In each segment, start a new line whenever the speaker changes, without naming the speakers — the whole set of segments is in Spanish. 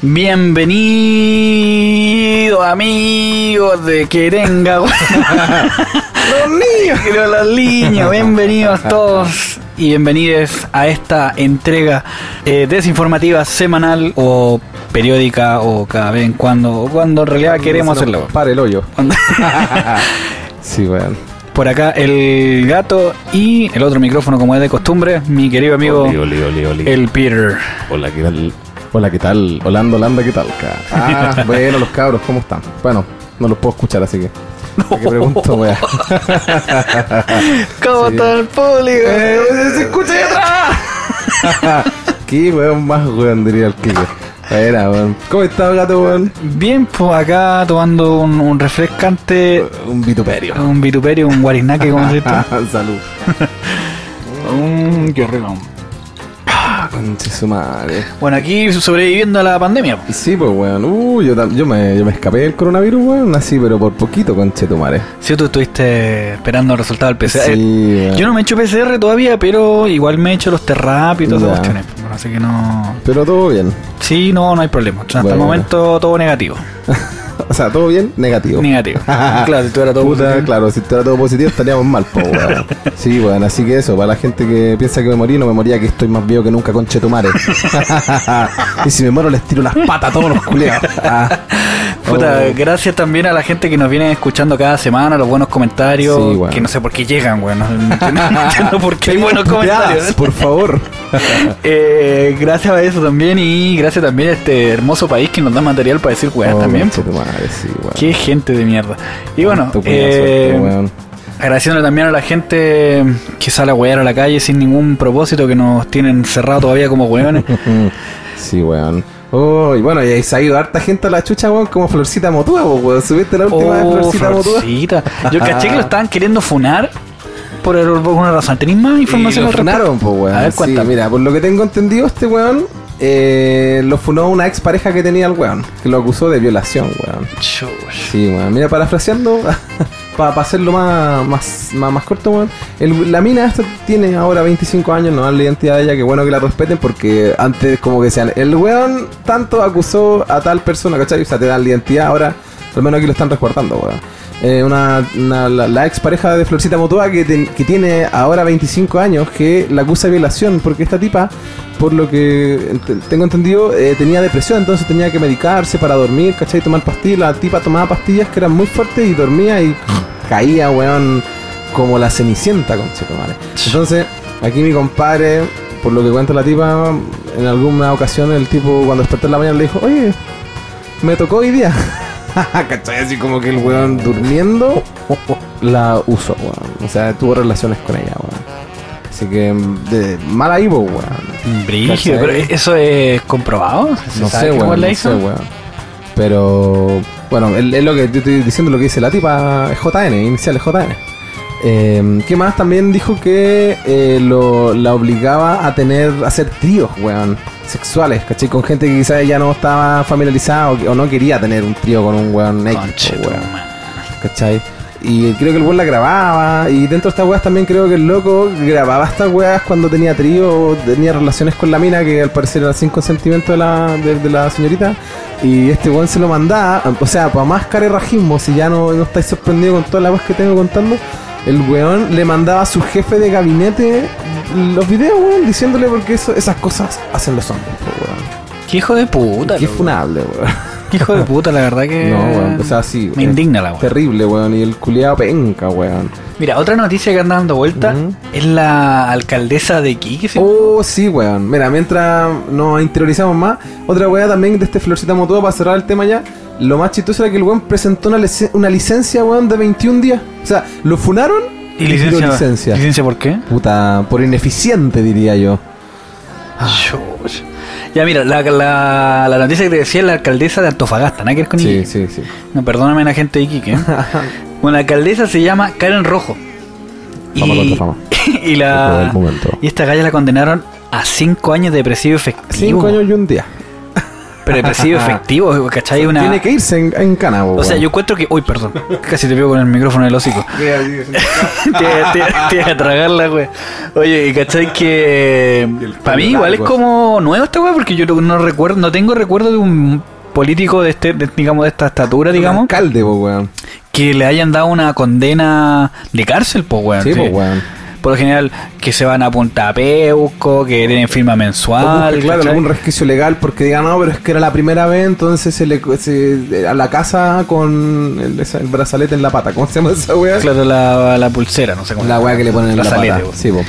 Bienvenidos amigos de Querenga. los niños. Los niños, bienvenidos todos y bienvenidos a esta entrega eh, desinformativa semanal o periódica o cada vez en cuando, o cuando en realidad queremos hacerlo.
Para el hoyo. sí, weón.
Por acá el gato y el otro micrófono como es de costumbre, mi querido amigo
Oli, oli, oli, oli.
el Peter.
Hola, ¿qué tal? Hola, ¿qué tal? Holanda, Holanda, ¿qué tal? Ah, bueno, los cabros, ¿cómo están? Bueno, no los puedo escuchar, así que... ¿Para qué pregunto, weón?
¿Cómo
Sí.
está el público?
¡Eh, ¡Se escucha ahí atrás! ¿Qué weón más, weón, diría el Kike? Era, weón. ¿Cómo estás, gato, weón?
Bien, pues acá tomando un, un refrescante,
Un vituperio.
un vituperio, un guarinaque, como se dice.
Salud.
Un qué rico.
Conche su madre.
Bueno, aquí sobreviviendo a la pandemia.
Sí, pues, weón. Uh, yo, me, yo me escapé del coronavirus, weón. Así, pero por poquito, conche tu madre.
Si tú estuviste esperando el resultado del PCR.
Sí.
Yo no me he hecho PCR todavía, pero igual me he hecho los terrapios y todas esas cuestiones. Bueno, así que no.
Pero todo bien.
Sí, no, no hay problema. Hasta el momento todo negativo.
O sea, todo bien, negativo.
Negativo. claro, si todo
Puta,
positivo.
claro, si todo positivo estaríamos mal, po, weón. Sí, weón, así que eso, para la gente que piensa que me morí, no me moría que estoy más viejo que nunca, conche tu madre. y si me muero les tiro las patas a todos los culeados.
Puta,
Oh.
gracias también a la gente que nos viene escuchando cada semana, los buenos comentarios,
Sí,
que no sé por qué llegan, weón. No, entiendo- no entiendo por qué hay buenos comentarios.
Por favor.
Eh, gracias a eso también y gracias también a este hermoso país que nos da material para decir weón
Oh,
también.
madre, sí, weón.
Qué gente de mierda. Y bueno, eh,
suerte, weón.
agradeciéndole también a la gente que sale a wear a la calle sin ningún propósito, que nos tienen cerrado todavía como weones.
Sí, weón. Oh, y bueno, y se ha ido harta gente a la chucha, weón, como Florcita Motúa, weón. Subiste la última vez
Oh,
Florcita Motúa.
Florcita. Yo caché que lo estaban queriendo funar por alguna razón. ¿Tenéis más
Y
información
lo
al respecto?
funaron, weón.
A ver,
Sí,
cuéntame.
mira, por lo que tengo entendido, este weón eh, lo funó una ex pareja que tenía el weón, que lo acusó de violación, weón. Sí, weón. Mira, parafraseando, para hacerlo más, más, más, corto, weón. La mina esta tiene ahora 25 años, no dan la identidad de ella, que bueno que la respeten porque antes como que sean, el weón tanto acusó a tal persona, ¿cachai? O sea, te dan la identidad, ahora al menos aquí lo están resguardando, weón. Eh, una, la, la ex pareja de Florcita Motoa que, que tiene ahora 25 años que la acusa de violación porque esta tipa, por lo que tengo entendido, eh, tenía depresión, entonces tenía que medicarse para dormir, ¿cachai? Tomar pastillas. La tipa tomaba pastillas que eran muy fuertes y dormía y caía, weón, como la cenicienta, tu madre. Entonces, aquí mi compadre, por lo que cuenta la tipa, en alguna ocasión el tipo cuando despertó en la mañana le dijo, oye, me tocó hoy día. ¿Cachai? Así como que el weón durmiendo la usó, weón. O sea, tuvo relaciones con ella, weón. Así que, de, mal ahí, po, weón.
Brígido, pero ¿eso es comprobado? ¿Se
No
sabe
sé, weón.
la
No
hizo?
sé, weón. Pero, bueno, es lo que estoy diciendo, lo que dice la tipa es JN, iniciales JN. Eh, ¿Qué más? También dijo que eh, lo, la obligaba a tener, a hacer tríos, weón, sexuales, ¿cachai? Con gente que quizás ya no estaba familiarizada o, no quería tener un trío con un weón X, weón. ¿cachai? Y creo que el weón la grababa. Y dentro de estas weas también creo que el loco grababa estas weas cuando tenía trío o tenía relaciones con la mina, que al parecer era sin consentimiento de la, de, de la señorita. Y este weón se lo mandaba, o sea, para más carerrajismo, si ya no, no estáis sorprendidos con todas las weas que tengo contando. El weón le mandaba a su jefe de gabinete los videos, weón, diciéndole porque eso, esas cosas hacen los hombres, weón.
Qué hijo de puta,
Qué funable, weón.
Qué hijo de puta, la verdad que.
No, weón, o sea, sí.
Me indigna la weón.
Terrible, weón. Y el culiado penca, weón.
Mira, otra noticia que anda dando vuelta es la alcaldesa de Iquique. ¿sí?
Oh, sí, weón. Mira, mientras nos interiorizamos más, otra weá también de este Florcita Motoa para cerrar el tema ya. Lo más chistoso era que el weón presentó una, lic- una licencia, weón, de 21 días. O sea, lo funaron
¿Y
tiró
licencia?
licencia.
¿Licencia por qué?
Puta, por ineficiente, diría yo.
Chuch. Ya mira, la, la, la noticia que te decía es la alcaldesa de Antofagasta, nada que ver con
Sí,
Iquique.
sí, sí.
No, perdóname la gente de Iquique. ¿eh? bueno, la alcaldesa se llama Karen Rojo.
Fama contra fama.
y
Por
la y esta galla la condenaron a 5 años de depresivo efectivo.
Cinco años y un día.
Pero depresivo efectivo, ¿cachai? Una...
Tiene que irse en, en cana, po,
O sea, yo encuentro que. Uy, perdón. Casi te pego con el micrófono en el hocico. iba a tragarla, güey. Oye, y cachai que. Para mí, igual es como nuevo esta weá, porque yo no, recuerdo, no tengo recuerdo de un político de este, de, digamos, de esta estatura,
Un
digamos,
alcalde, po, weón.
que le hayan dado una condena de cárcel, pues, weón.
Sí,
Sí.
po, weón.
Por lo general, que se van a Punta Peuco, que tienen firma mensual.
claro, algún resquicio legal porque digan, no, pero es que era la primera vez, entonces se le se- a la casa con el, brazalete en la pata. ¿Cómo se llama esa weá?
Claro, la, la pulsera, no sé cómo.
La weá que le ponen en la pata. Sí, po.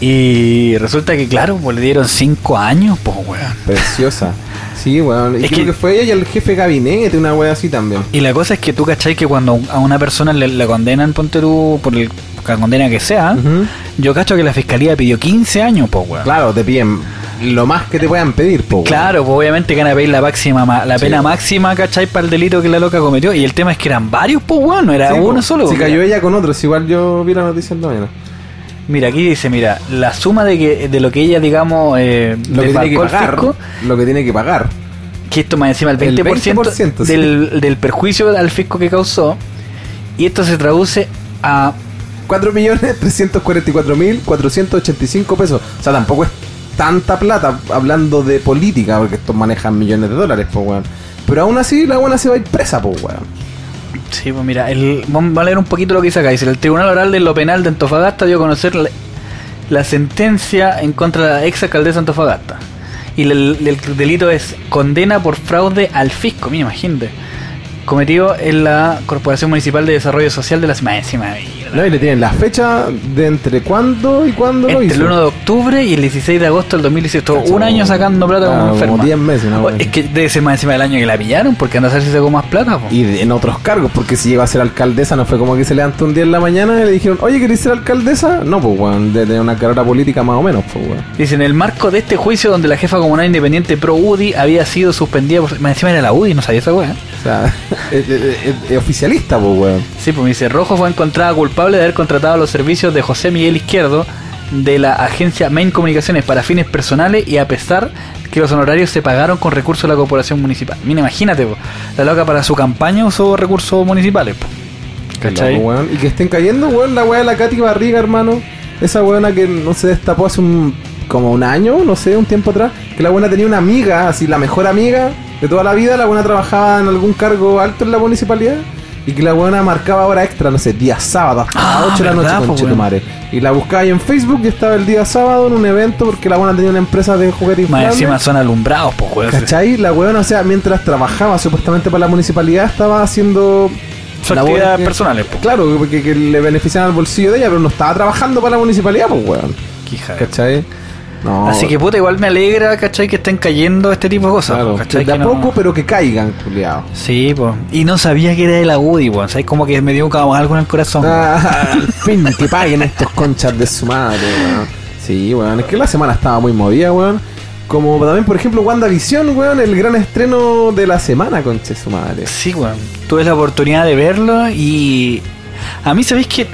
Y resulta que, claro, pues le dieron cinco años, pues, weón.
Preciosa. Sí, weón. Y
Es
creo
que-
que... fue ella y el jefe de gabinete, una weá así también.
Y la cosa es que tú, ¿cachai? Que cuando a una persona le, le condenan, ponte tú, por el, la condena que sea, yo cacho que la fiscalía pidió 15 años, pues, weón.
Claro, te piden lo más que te puedan pedir, po. weón.
Claro, pues obviamente que van a pedir la máxima, ma- la
Sí.
pena máxima, ¿cachai? Para el delito que la loca cometió. Y el tema es que eran varios, pues, weón, no era
Sí,
uno
po.
solo.
Si cayó ella con otros, igual yo vi la noticia en la mañana.
Mira, aquí dice, mira, la suma de que de lo que ella, digamos, eh,
Lo que tiene que pagar.
fisco,
Lo que tiene que pagar.
que esto más encima el
El
20%,
20%, sí.
del, del perjuicio al fisco que causó. Y esto se traduce a
4.344.485 pesos. O sea, tampoco es tanta plata hablando de política, porque estos manejan millones de dólares, pues, weón. Pero aún así, la buena se va a ir presa, pues, weón.
Sí, pues mira, el, vamos a leer un poquito lo que dice acá. Dice, el Tribunal Oral de lo Penal de Antofagasta dio a conocer la, sentencia en contra de la ex alcaldesa de Antofagasta. Y el, el delito es condena por fraude al fisco, mira, imagínate. Cometido en la Corporación Municipal de Desarrollo Social de las máximas.
No, y le tienen la fecha de entre cuándo y cuándo lo
Entre
hizo.
el 1 de octubre y el 16 de agosto del 2018.
Cacho,
un año sacando plata
ah,
como
como
enferma.
10 meses, una
O-
wea
es que debe ser más encima del año que la pillaron, porque anda a ver si sacó más plata. po.
Y en otros cargos, porque si llegó a ser alcaldesa, no fue como que se levantó un día en la mañana y le dijeron, oye, ¿querés ser alcaldesa? No, pues, weón, de una carrera política más o menos, pues, weón.
Dice, en el marco de este juicio donde la jefa comunal independiente pro UDI había sido suspendida por... Más encima era la UDI, no sabía esa weá.
O sea, es, es- es- es oficialista, pues, weón.
Sí, pues me dice, Rojo fue encontrada culpable de haber contratado los servicios de José Miguel Izquierdo de la agencia Main Comunicaciones para fines personales y a pesar que los honorarios se pagaron con recursos de la corporación municipal. Mira, imagínate, po, la loca para su campaña usó recursos municipales. po. ¿Cachai?
loco, weón. Y que estén cayendo, weón, la weá de la Katy Barriga, hermano. Esa weona que no se destapó hace un, como un año, no sé, un tiempo atrás. Que la buena tenía una amiga, así, la mejor amiga de toda la vida. La buena trabajaba en algún cargo alto en la municipalidad. Y que la buena marcaba hora extra, no sé, día sábado hasta
Ah,
las 8 de la noche, con madre. Y la buscaba ahí en Facebook y estaba el día sábado en un evento porque la buena tenía una empresa de juguetes
Más encima son alumbrados, pues, weón.
¿Cachai? La weona, o sea, mientras trabajaba supuestamente para la municipalidad, estaba haciendo labores
actividades
que-
personales, pues.
Claro, que, que le benefician al bolsillo de ella, pero no estaba trabajando para la municipalidad, pues, weón.
Quija.
¿Cachai? No.
Así que puta, igual me alegra, ¿cachai? Que estén cayendo este tipo de cosas.
claro,
¿cachai?
de a
Que no-
poco, pero que caigan, culiao.
Sí, pues. Y no sabía que era de la UDI, weón. ¿Sabes? Como que me dio como algo en el corazón.
Ah, al fin, que paguen estos conchas de su madre, weón. Sí, weón. Es que la semana estaba muy movida, weón. Como también, por ejemplo, WandaVision, weón, el gran estreno de la semana, concha de su madre.
Sí, weón. Tuve la oportunidad de verlo y. A mí, ¿sabéis que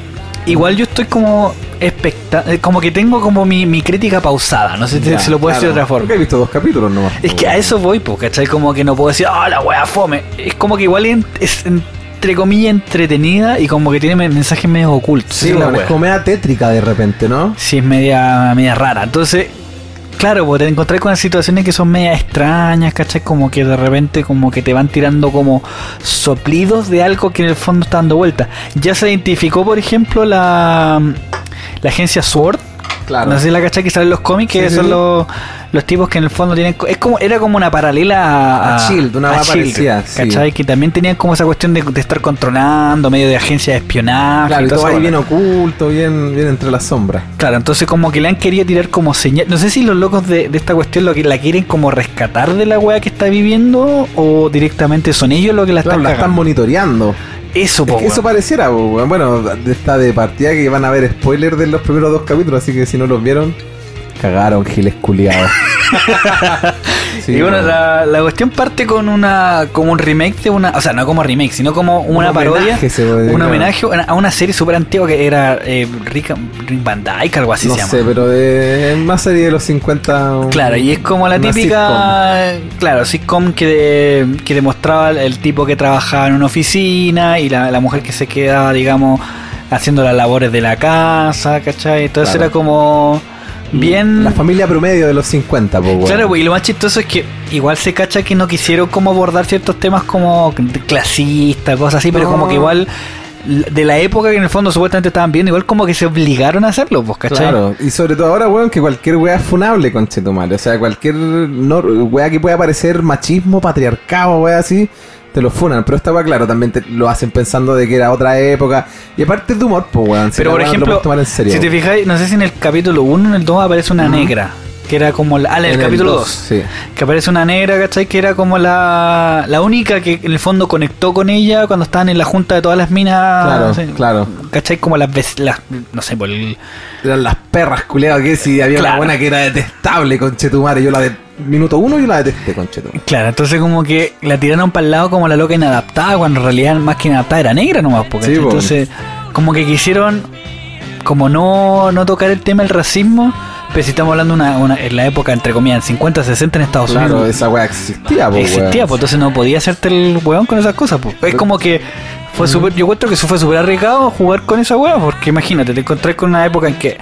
Igual yo estoy como expecta eh, como que tengo como mi, mi crítica pausada, no sé si se lo puedo decir de otra forma.
Porque he visto dos capítulos nomás.
Es que a eso voy, pues, ¿cachai? Como que no puedo decir, ah, la wea fome. Es como que igual es entre comillas entretenida y como que tiene men- mensajes medio ocultos.
Sí,
es la
es como media tétrica de repente, ¿no?
Sí, es media, media rara. Entonces, claro, pues te encontrás con situaciones que son media extrañas, ¿cachai? Como que de repente como que te van tirando como soplidos de algo que en el fondo está dando vuelta. Ya se identificó, por ejemplo, la, la agencia SWORD.
Claro.
No sé si la cachai que salen los cómics, que
Sí,
son. Los, los tipos que en el fondo tienen. Es como, era como una paralela a,
A Shield, una
a
va parecida, sí.
¿Cachai? Que también tenían como esa cuestión de, de estar controlando, medio de agencia de espionaje.
Claro, y todo ahí bien oculto, bien, bien entre las sombras.
Claro, entonces como que le han querido tirar como señal. No sé si los locos de, de esta cuestión lo que la quieren como rescatar de la weá que está viviendo o directamente son ellos los que la
Claro,
están
la están monitoreando.
Eso,
Es
po,
que eso pareciera, po, bueno, está de partida que van a ver spoilers de los primeros dos capítulos, así que si no los vieron, Cagaron, giles culiados. Sí,
y bueno, la, la cuestión parte con una como un remake de una, o sea, no como remake, sino como una parodia,
homenaje,
un
claro.
homenaje a una- serie súper antigua que era eh, Rick, Rick Van Dyke, algo así
no
se llama.
sé, pero es más serie de los 50.
Claro, y es como la típica, claro, sitcom que, de- que demostraba el, el tipo que trabajaba en una oficina y la, la mujer que se quedaba, digamos, haciendo las labores de la casa, ¿cachai? Entonces
Claro.
era como bien...
La familia promedio de los 50, pues, weón.
Claro, pues, y lo más chistoso es que igual se cacha que no quisieron como abordar ciertos temas como clasistas, cosas así, pero como que igual de la época que en el fondo supuestamente estaban viendo, igual como que se obligaron a hacerlo, pues, ¿cachai?
Claro, y sobre todo ahora, weón, que cualquier weá es funable, conchetumare. O sea, cualquier no, weá que pueda parecer machismo, patriarcado, weá así, te lo funan. Pero esta weá, claro, también te lo hacen pensando de que era otra época. Y aparte es de humor, pues, weón. si
Pero por ejemplo,
tomar en serio,
si te fijáis, no sé si en el capítulo 1 o en el 2 aparece una
Ujú.
negra, que era como la, ah, en el capítulo
dos,
2.
Sí.
Que aparece una negra, ¿cachai? Que era como la, la única que en el fondo conectó con ella cuando estaban en la junta de todas las minas.
Claro,
¿sí?
claro.
¿Cachai? Como las, las no sé, por el,
Eran las perras culeadas que si había
Claro.
una buena que era detestable, conchetumare. Yo la de minuto uno yo la detesté, conchetumare.
Claro, entonces como que la tiraron para el lado como la loca inadaptada, cuando en realidad más que inadaptada era negra nomás, porque
Sí, po.
entonces como que quisieron como no, no tocar el tema del racismo, pero si estamos hablando una, una- en la época entre comillas, en 50, 60 en Estados
Claro,
Unidos.
esa weá existía, pues,
existía, pues entonces no podía hacerte el weón con esas cosas, pues. Es como que fue súper, yo encuentro que eso fue súper arriesgado jugar con esa weá, porque imagínate, te encontrás con una época en que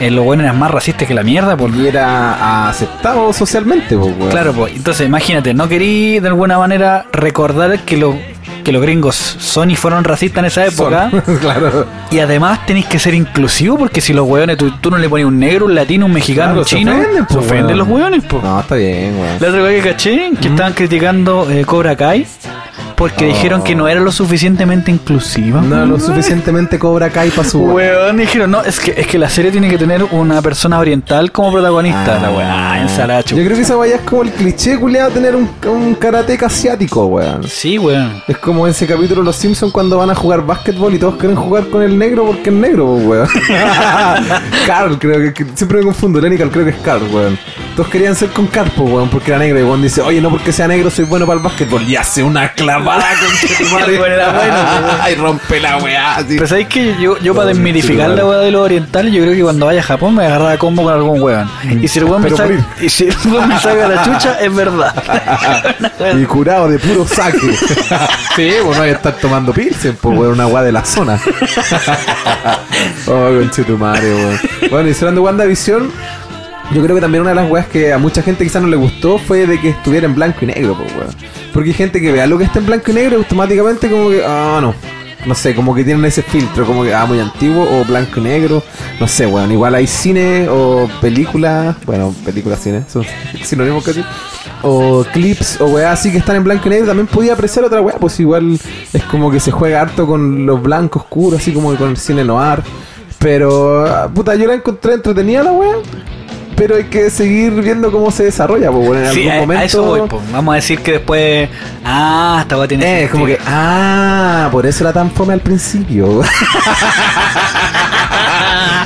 eh, los weones eran más racistas que la mierda, por
Y era aceptado socialmente, pues, weón.
Claro, pues, entonces imagínate, no querí de alguna manera recordar que, lo, que los gringos son y fueron racistas en esa época.
Son- claro.
Y además tenéis que ser inclusivo porque si los hueones, tú, tú no le pones un negro, un latino, un mexicano,
Claro,
un
se
chino,
ofenden,
se
pues,
ofenden
weón.
los hueones, pues.
No, está bien, weón.
La otra cosa que caché, que estaban criticando eh, Cobra Kai porque
Oh.
dijeron que no era lo suficientemente inclusiva.
No era lo
weón.
suficientemente Cobra Kai para su
Weón, dijeron, no, es que, es que la serie tiene que tener una persona oriental como protagonista.
Ah.
la weá, ensalacho.
Yo creo que esa vaya es como el cliché culiado tener un, un karateca asiático, weón.
Sí, weón.
Es como ese capítulo de Los Simpsons cuando van a jugar básquetbol y todos quieren jugar con el negro porque es negro, pues, weón. Carl, creo que, que- siempre me confundo, Lenny Carl, creo que es Carl, weón. Todos querían ser con Carl, pues, weón, porque era negro. Y weón dice, oye, no porque sea negro soy bueno para el básquetbol. Y hace una clavada con tu madre.
Weón, era bueno, weón.
y rompe la weá.
Pero sabéis que yo, yo para desmitificar
sí,
la weá de los orientales, yo creo que cuando vaya a Japón me agarrará a combo con algún weón. Y si el weón me saca, y si el weón me saca la chucha, es verdad.
Y curado de puro saque. sí, pues no hay que estar tomando pilsen, pues, weón, una weá de la zona. oh, conchetumare, weón. Bueno, y cerrando WandaVision, yo creo que también una de las weas que a mucha gente quizás no le gustó fue de que estuviera en blanco y negro, pues, weón. Porque hay gente que vea lo que está en blanco y negro automáticamente como que, ah, no. No sé, como que tienen ese filtro, como que, ah, muy antiguo o blanco y negro. No sé, weón. Igual hay cine o películas, bueno, películas, cine, son sinónimos casi. O clips o weá así que están en blanco y negro. También podía apreciar otra weá, pues igual es como que se juega harto con los blancos oscuros, así como con el cine noir. Pero, ah, puta, yo la encontré entretenida la weá. Pero hay que seguir viendo cómo se desarrolla, pues bueno, en
Sí,
algún
a,
momento.
a eso voy, po. Vamos a decir que después. Ah, esta weá tiene.
Eh, es como que, ah, por eso era tan fome al principio.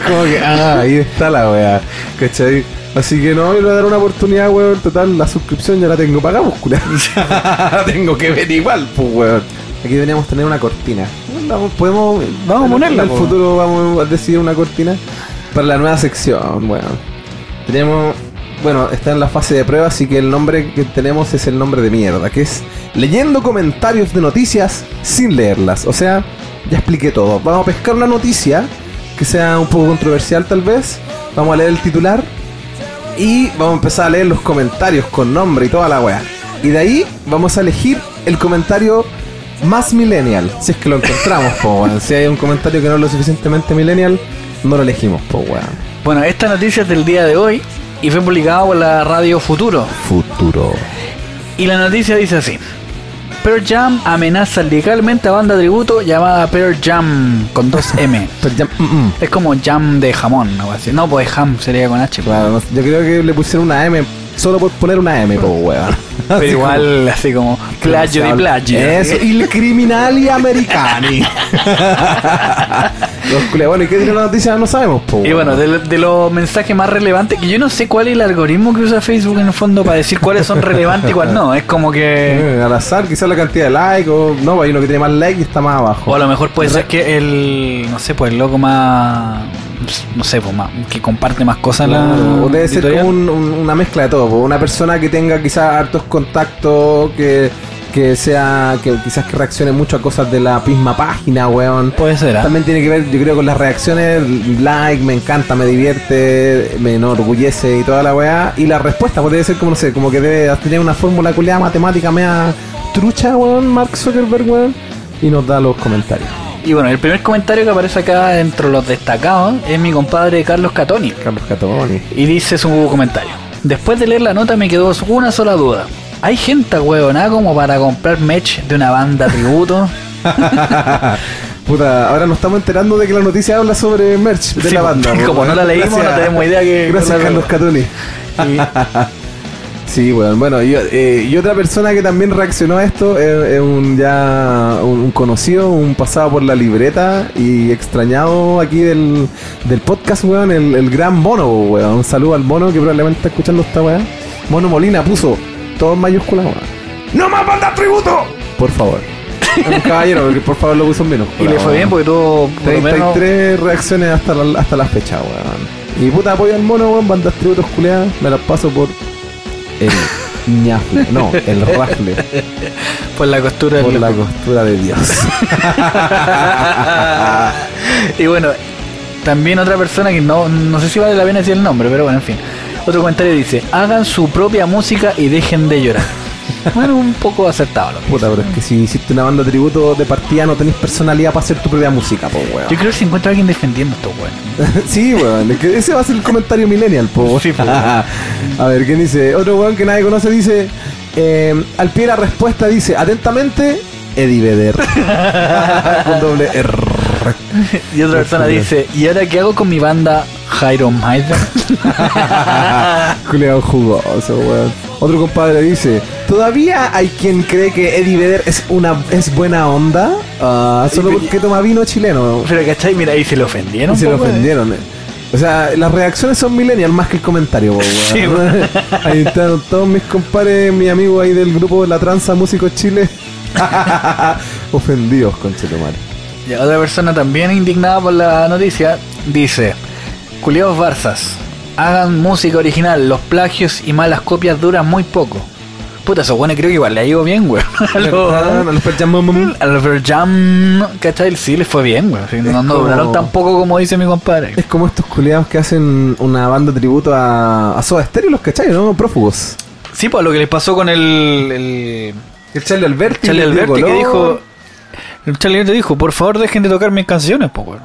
como que, ah, ahí está la weá. ¿Cachai? Así que no, le voy a dar una oportunidad, weón. Total, la suscripción ya la tengo pagada, pues, culiao. tengo que ver igual, pues, weón. Aquí deberíamos tener una cortina. Vamos, podemos.
Vamos a ponerla,
En el
po.
futuro vamos a decidir una cortina para la nueva sección, weón. Tenemos. Bueno, está en la fase de prueba, así que el nombre que tenemos es el nombre de mierda, que es leyendo comentarios de noticias sin leerlas. O sea, ya expliqué todo. Vamos a pescar una noticia que sea un poco controversial tal vez. Vamos a leer el titular y vamos a empezar a leer los comentarios con nombre y toda la weá. Y de ahí vamos a elegir el comentario más millennial. Si es que lo encontramos, po weón. Si hay un comentario que no es lo suficientemente millennial, no lo elegimos, po weón.
Bueno, esta noticia es del día de hoy y fue publicada por la radio Futuro.
Futuro.
Y la noticia dice así: Pearl Jam amenaza legalmente a banda tributo llamada Pearl Jam con dos M.
Ya- mm, mm.
Es como jam de jamón, algo así. No, pues ham sería con H. pues.
Claro, yo creo que le pusieron una M Solo por poner una M, po, weón.
Pero
Así
igual, así como plagio de
como-
plagio.
Eso, il criminali americani. Los culiados, bueno, ¿y qué tiene la noticia? No sabemos, po.
Y bueno, de, de los mensajes más relevantes, que yo no sé cuál es el algoritmo que usa Facebook en el fondo para decir cuáles son relevantes y cuáles no. Es como que.
Al azar, quizás la cantidad de likes, o no, hay uno que tiene más likes y está más abajo.
O a lo mejor puede ser que el. No sé, pues el loco más. No sé, pues más. Que comparte más cosas la.
O debe ser como un- un- una mezcla de todo. po. Una persona que tenga quizás hartos contactos, que, que sea, que quizás que reaccione mucho a cosas de la misma página, weón.
Puede ser, ¿ah?
También tiene que ver, yo creo, con las reacciones, like, me encanta, me divierte, me enorgullece y toda la weá. Y la respuesta, pues debe ser como, no sé, como que debe tener una fórmula culiada matemática media trucha, weón, Mark Zuckerberg, weón. Y nos da los comentarios.
Y bueno, el primer comentario que aparece acá dentro de los destacados es mi compadre Carlos Catoni.
Carlos Catoni.
Y dice su comentario. Después de leer la nota me quedó una sola duda. ¿Hay gente huevona como para comprar merch de una banda tributo?
Puta, ahora nos estamos enterando de que la noticia habla sobre merch de
Sí,
la banda.
como no la leímos, no tenemos idea que-
Gracias, Carlos Catoni. Sí, weón. Bueno, y, eh, y otra persona que también reaccionó a esto es, es un ya un, un conocido, un pasado por la libreta y extrañado aquí del, del podcast, weón, el, el gran Mono, weón. Un saludo al Mono que probablemente está escuchando esta weá. Mono Molina puso todo en mayúscula, weón. ¡No más banda tributo! Por favor. Un caballero, porque por favor lo puso en menos.
Y le fue bien porque tuvo por lo menos
33 reacciones hasta la, hasta la fecha, weón. Y puta apoyo al mono, weón, bandas tributos culeadas, me las paso por el ñafle, no, el rafle,
por la costura
por
del
la costura de Dios.
y bueno, también otra persona que no, no sé si vale la pena decir el nombre, pero bueno, en fin. Otro comentario dice, hagan su propia música y dejen de llorar. Bueno, un poco acertado. lo que
Puta, pero es que si hiciste una banda tributo de partida no tenés personalidad para hacer tu propia música, po, weón.
Yo creo que si encuentra alguien defendiendo esto, bueno.
sí, weón, es que ese va a ser el comentario millennial, po.
Sí, po.
a ver, ¿quién dice? Otro weón que nadie conoce dice, eh, al pie de la respuesta dice, atentamente, Eddie Vedder. Con doble R.
Y otra persona dice, ¿y ahora qué hago con mi banda Jairo Maiden?
Culeado jugoso, weón. Otro compadre dice, ¿todavía hay quien cree que Eddie Vedder es una es buena onda? Ah, solo porque toma vino chileno.
Pero ¿cachai? Mira, ahí se le ofendieron.
Y se lo
weón.
ofendieron. eh. O sea, las reacciones son millennial más que el comentario, po, weón.
Sí.
Ahí están todos mis compadres, mi amigo ahí del grupo de La Tranza Músicos Chile. Ofendidos, conchetumare.
Y otra persona también indignada por la noticia dice: Culiados Barzas, hagan música original, los plagios y malas copias duran muy poco. Puta, eso bueno, creo que igual le ha ido bien, güey. A los-
Ah,
a los ¿cachai? Sí, les fue bien, güey. Sí, no, duraron tan poco como dice mi compadre.
Es como estos culiados que hacen una banda tributo a, a Soda Stereo, los cachai, ¿no? Prófugos.
Sí, pues lo que les pasó con el. el
El Charlie Alberti.
Charlie Alberti que dijo. El Charlie Alberti dijo: Por favor, dejen de tocar mis canciones, pues, güey.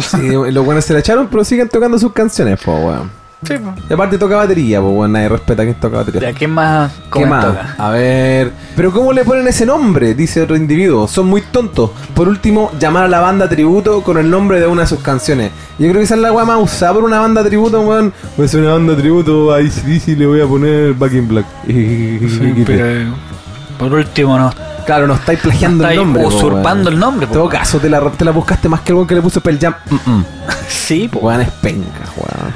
Sí, los buenos se la echaron, pero siguen tocando sus canciones, po, weón.
Sí.
Y aparte toca batería, pues, weón. Nadie respeta a quien toca batería.
¿Ya qué más
¿Qué más?
acá?
A ver. Pero ¿cómo le ponen ese nombre? Dice otro individuo. Son muy tontos. Por último, llamar a la banda tributo con el nombre de una de sus canciones. Yo creo que esa es la weá más usada por una banda tributo, weón. Pues una banda tributo a ICDC le voy a poner Back in Black.
Sí, pero eh, por último no
Claro, no estáis plagiando
estáis
el nombre.
usurpando el nombre.
En todo caso, te la, te la buscaste más que el que le puso Pearl Jam. Mm, mm.
Sí.
Weón es penca, weón.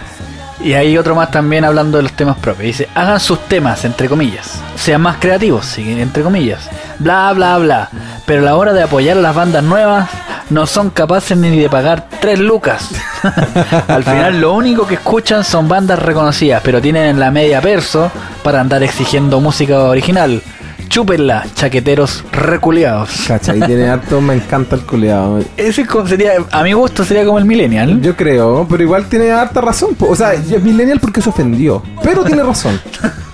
Y hay otro más también hablando de los temas propios. Dice, hagan sus temas, entre comillas. Sean más creativos, sí, entre comillas. Bla, bla, bla. Pero a la hora de apoyar a las bandas nuevas, no son capaces ni de pagar tres lucas. Al final lo único que escuchan son bandas reconocidas, pero tienen la media perso para andar exigiendo música original. Chúpenla, chaqueteros reculeados.
Cacha, y tiene harto, me encanta el culeado.
Ese sería, a mi gusto sería como el millennial.
Yo creo, pero igual tiene harta razón. O sea, es millennial porque se ofendió. Pero tiene razón.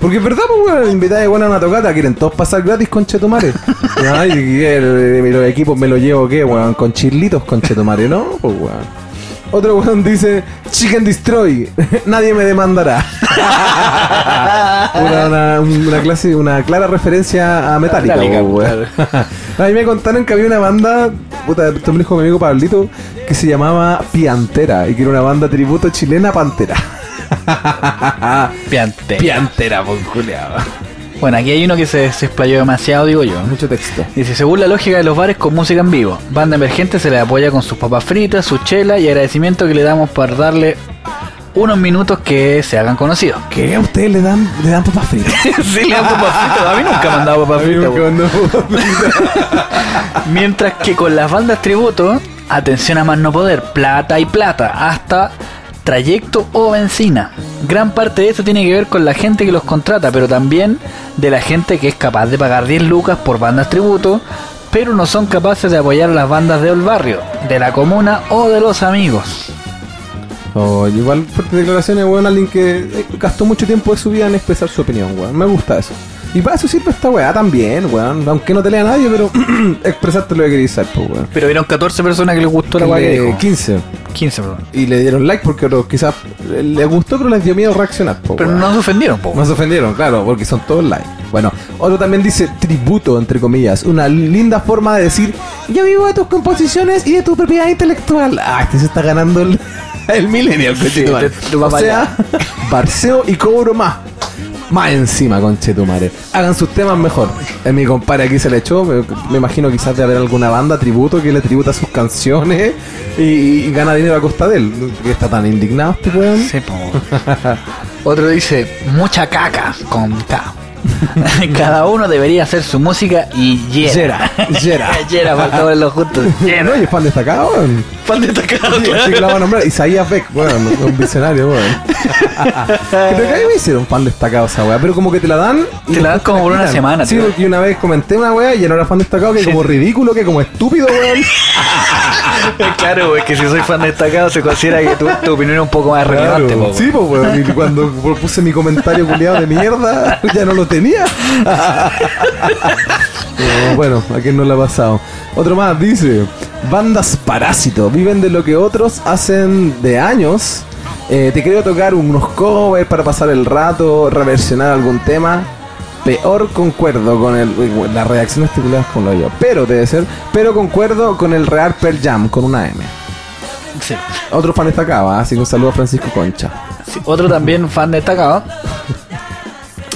Porque es verdad, pues, weón, invitada de buena a una tocata, quieren todos pasar gratis con Chetumare. Ay, los equipos me los llevo, ¿qué, weón? Con chilitos con Chetumare, ¿no? Pues, weón. Otro weón dice, Chicken Destroy, nadie me demandará. una, una, una clase, una clara referencia a Metallica,
Metallica.
A mí me contaron que había una banda, puta, esto me dijo mi amigo Pablito, que se llamaba Piantera y que era una banda tributo chilena Pantera.
Piante.
Piantera, por.
Bueno, aquí hay uno que se, se explayó demasiado, digo yo.
Mucho texto.
Dice, según la lógica de los bares con música en vivo, banda emergente se le apoya con sus papas fritas, su chela y agradecimiento que le damos para darle unos minutos que se hagan conocidos.
¿Qué? ¿A ustedes le dan, le dan papas fritas?
sí, le dan papas fritas. A mí nunca me han dado papas fritas. Mientras que con las bandas tributo, atención a más no poder, plata y plata, hasta trayecto o benzina. Gran parte de esto tiene que ver con la gente que los contrata, pero también de la gente que es capaz de pagar 10 lucas por bandas tributo, pero no son capaces de apoyar a las bandas del barrio, de la comuna o de los amigos.
Oh, igual fuertes declaraciones, weón, alguien que eh, gastó mucho tiempo de su vida en expresar su opinión, weón. Me gusta eso. Y para eso sirve esta weá también, weón. Aunque no te lea nadie, pero expresarte lo que querías hacer, pues, weón.
Pero vieron 14 personas que les gustó la weá que dijo.
15.
15 perdón.
Y le dieron like porque quizás les gustó, pero les dio miedo reaccionar, po,
Pero
weón.
no se ofendieron, po.
No se ofendieron, claro, porque son todos like. Bueno, otro también dice tributo, entre comillas. Una linda forma de decir, yo vivo de tus composiciones y de tu propiedad intelectual. Ah, este se está ganando el, el millennial, conchetumare.
te- te va
O sea, barceo y cobro más. Más encima, conchetumare. Hagan sus temas mejor. En mi compadre aquí se le echó. Me, imagino quizás de haber alguna banda tributo que le tributa sus canciones y, gana dinero a costa de él. Que está tan indignado este weón.
Otro dice, mucha caca con K. Cada uno debería hacer su música y yera.
Yera, yera.
Yera, faltó verlo juntos.
No, y es fan destacado, weón.
Fan destacado,
Sí,
claro.
así que la va a nombrar. Isaías Beck, bueno, un visionario, weón. Creo que a mí me hicieron fan destacado esa weá, pero como que te la dan.
Te la dan como por una semana,
Sí,
tío.
porque una vez comenté una weá y ya no era fan destacado, que
Sí.
como ridículo, que como estúpido, weón.
claro, es que si soy fan destacado se considera que tu, tu opinión es un poco más relevante, po,
sí, pues weón. Y cuando puse mi comentario culiado de mierda, ya no lo tenía. No, bueno, a quién no le ha pasado. Otro más dice: Bandas parásito, viven de lo que otros hacen de años. Eh, te quiero tocar unos covers para pasar el rato, reversionar algún tema. Peor concuerdo con el. La reacción estipulada con lo yo. Pero debe ser. Pero concuerdo con el Real Pearl Jam con una M.
Sí.
Otro fan destacado, así que un saludo a Francisco Concha.
Sí, Otro también fan destacado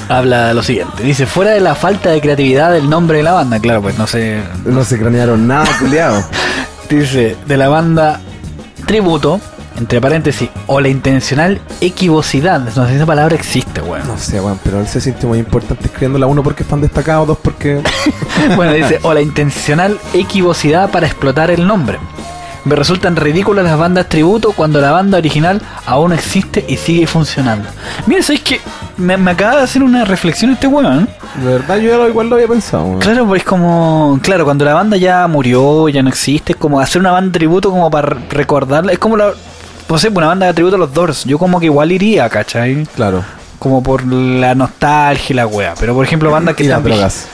habla de lo siguiente. Dice, fuera de la falta de creatividad del nombre de la banda, claro, pues no sé.
No se cranearon nada, culiado.
Dice, de la banda Tributo, entre paréntesis, o la intencional equivocidad. No sé si esa palabra existe, weón.
No sé, weón, pero él se sintió muy importante escribiéndola. Uno porque es fan destacado, dos porque.
Bueno, dice, o la intencional equivocidad para explotar el nombre. Me resultan ridículas las bandas tributo cuando la banda original aún existe y sigue funcionando. Mira, ¿sabes que me, me acaba de hacer una reflexión este weón.
De verdad, yo ya lo, igual lo había pensado, weón.
Claro, pues es como, claro, cuando la banda ya murió, ya no existe, es como hacer una banda tributo como para recordarla. Es como la, no sé, una banda de tributo a los Doors. Yo como que igual iría, ¿cachai?
Claro.
Como por la nostalgia y la wea. Pero por ejemplo, bandas que
Y las
están
drogas.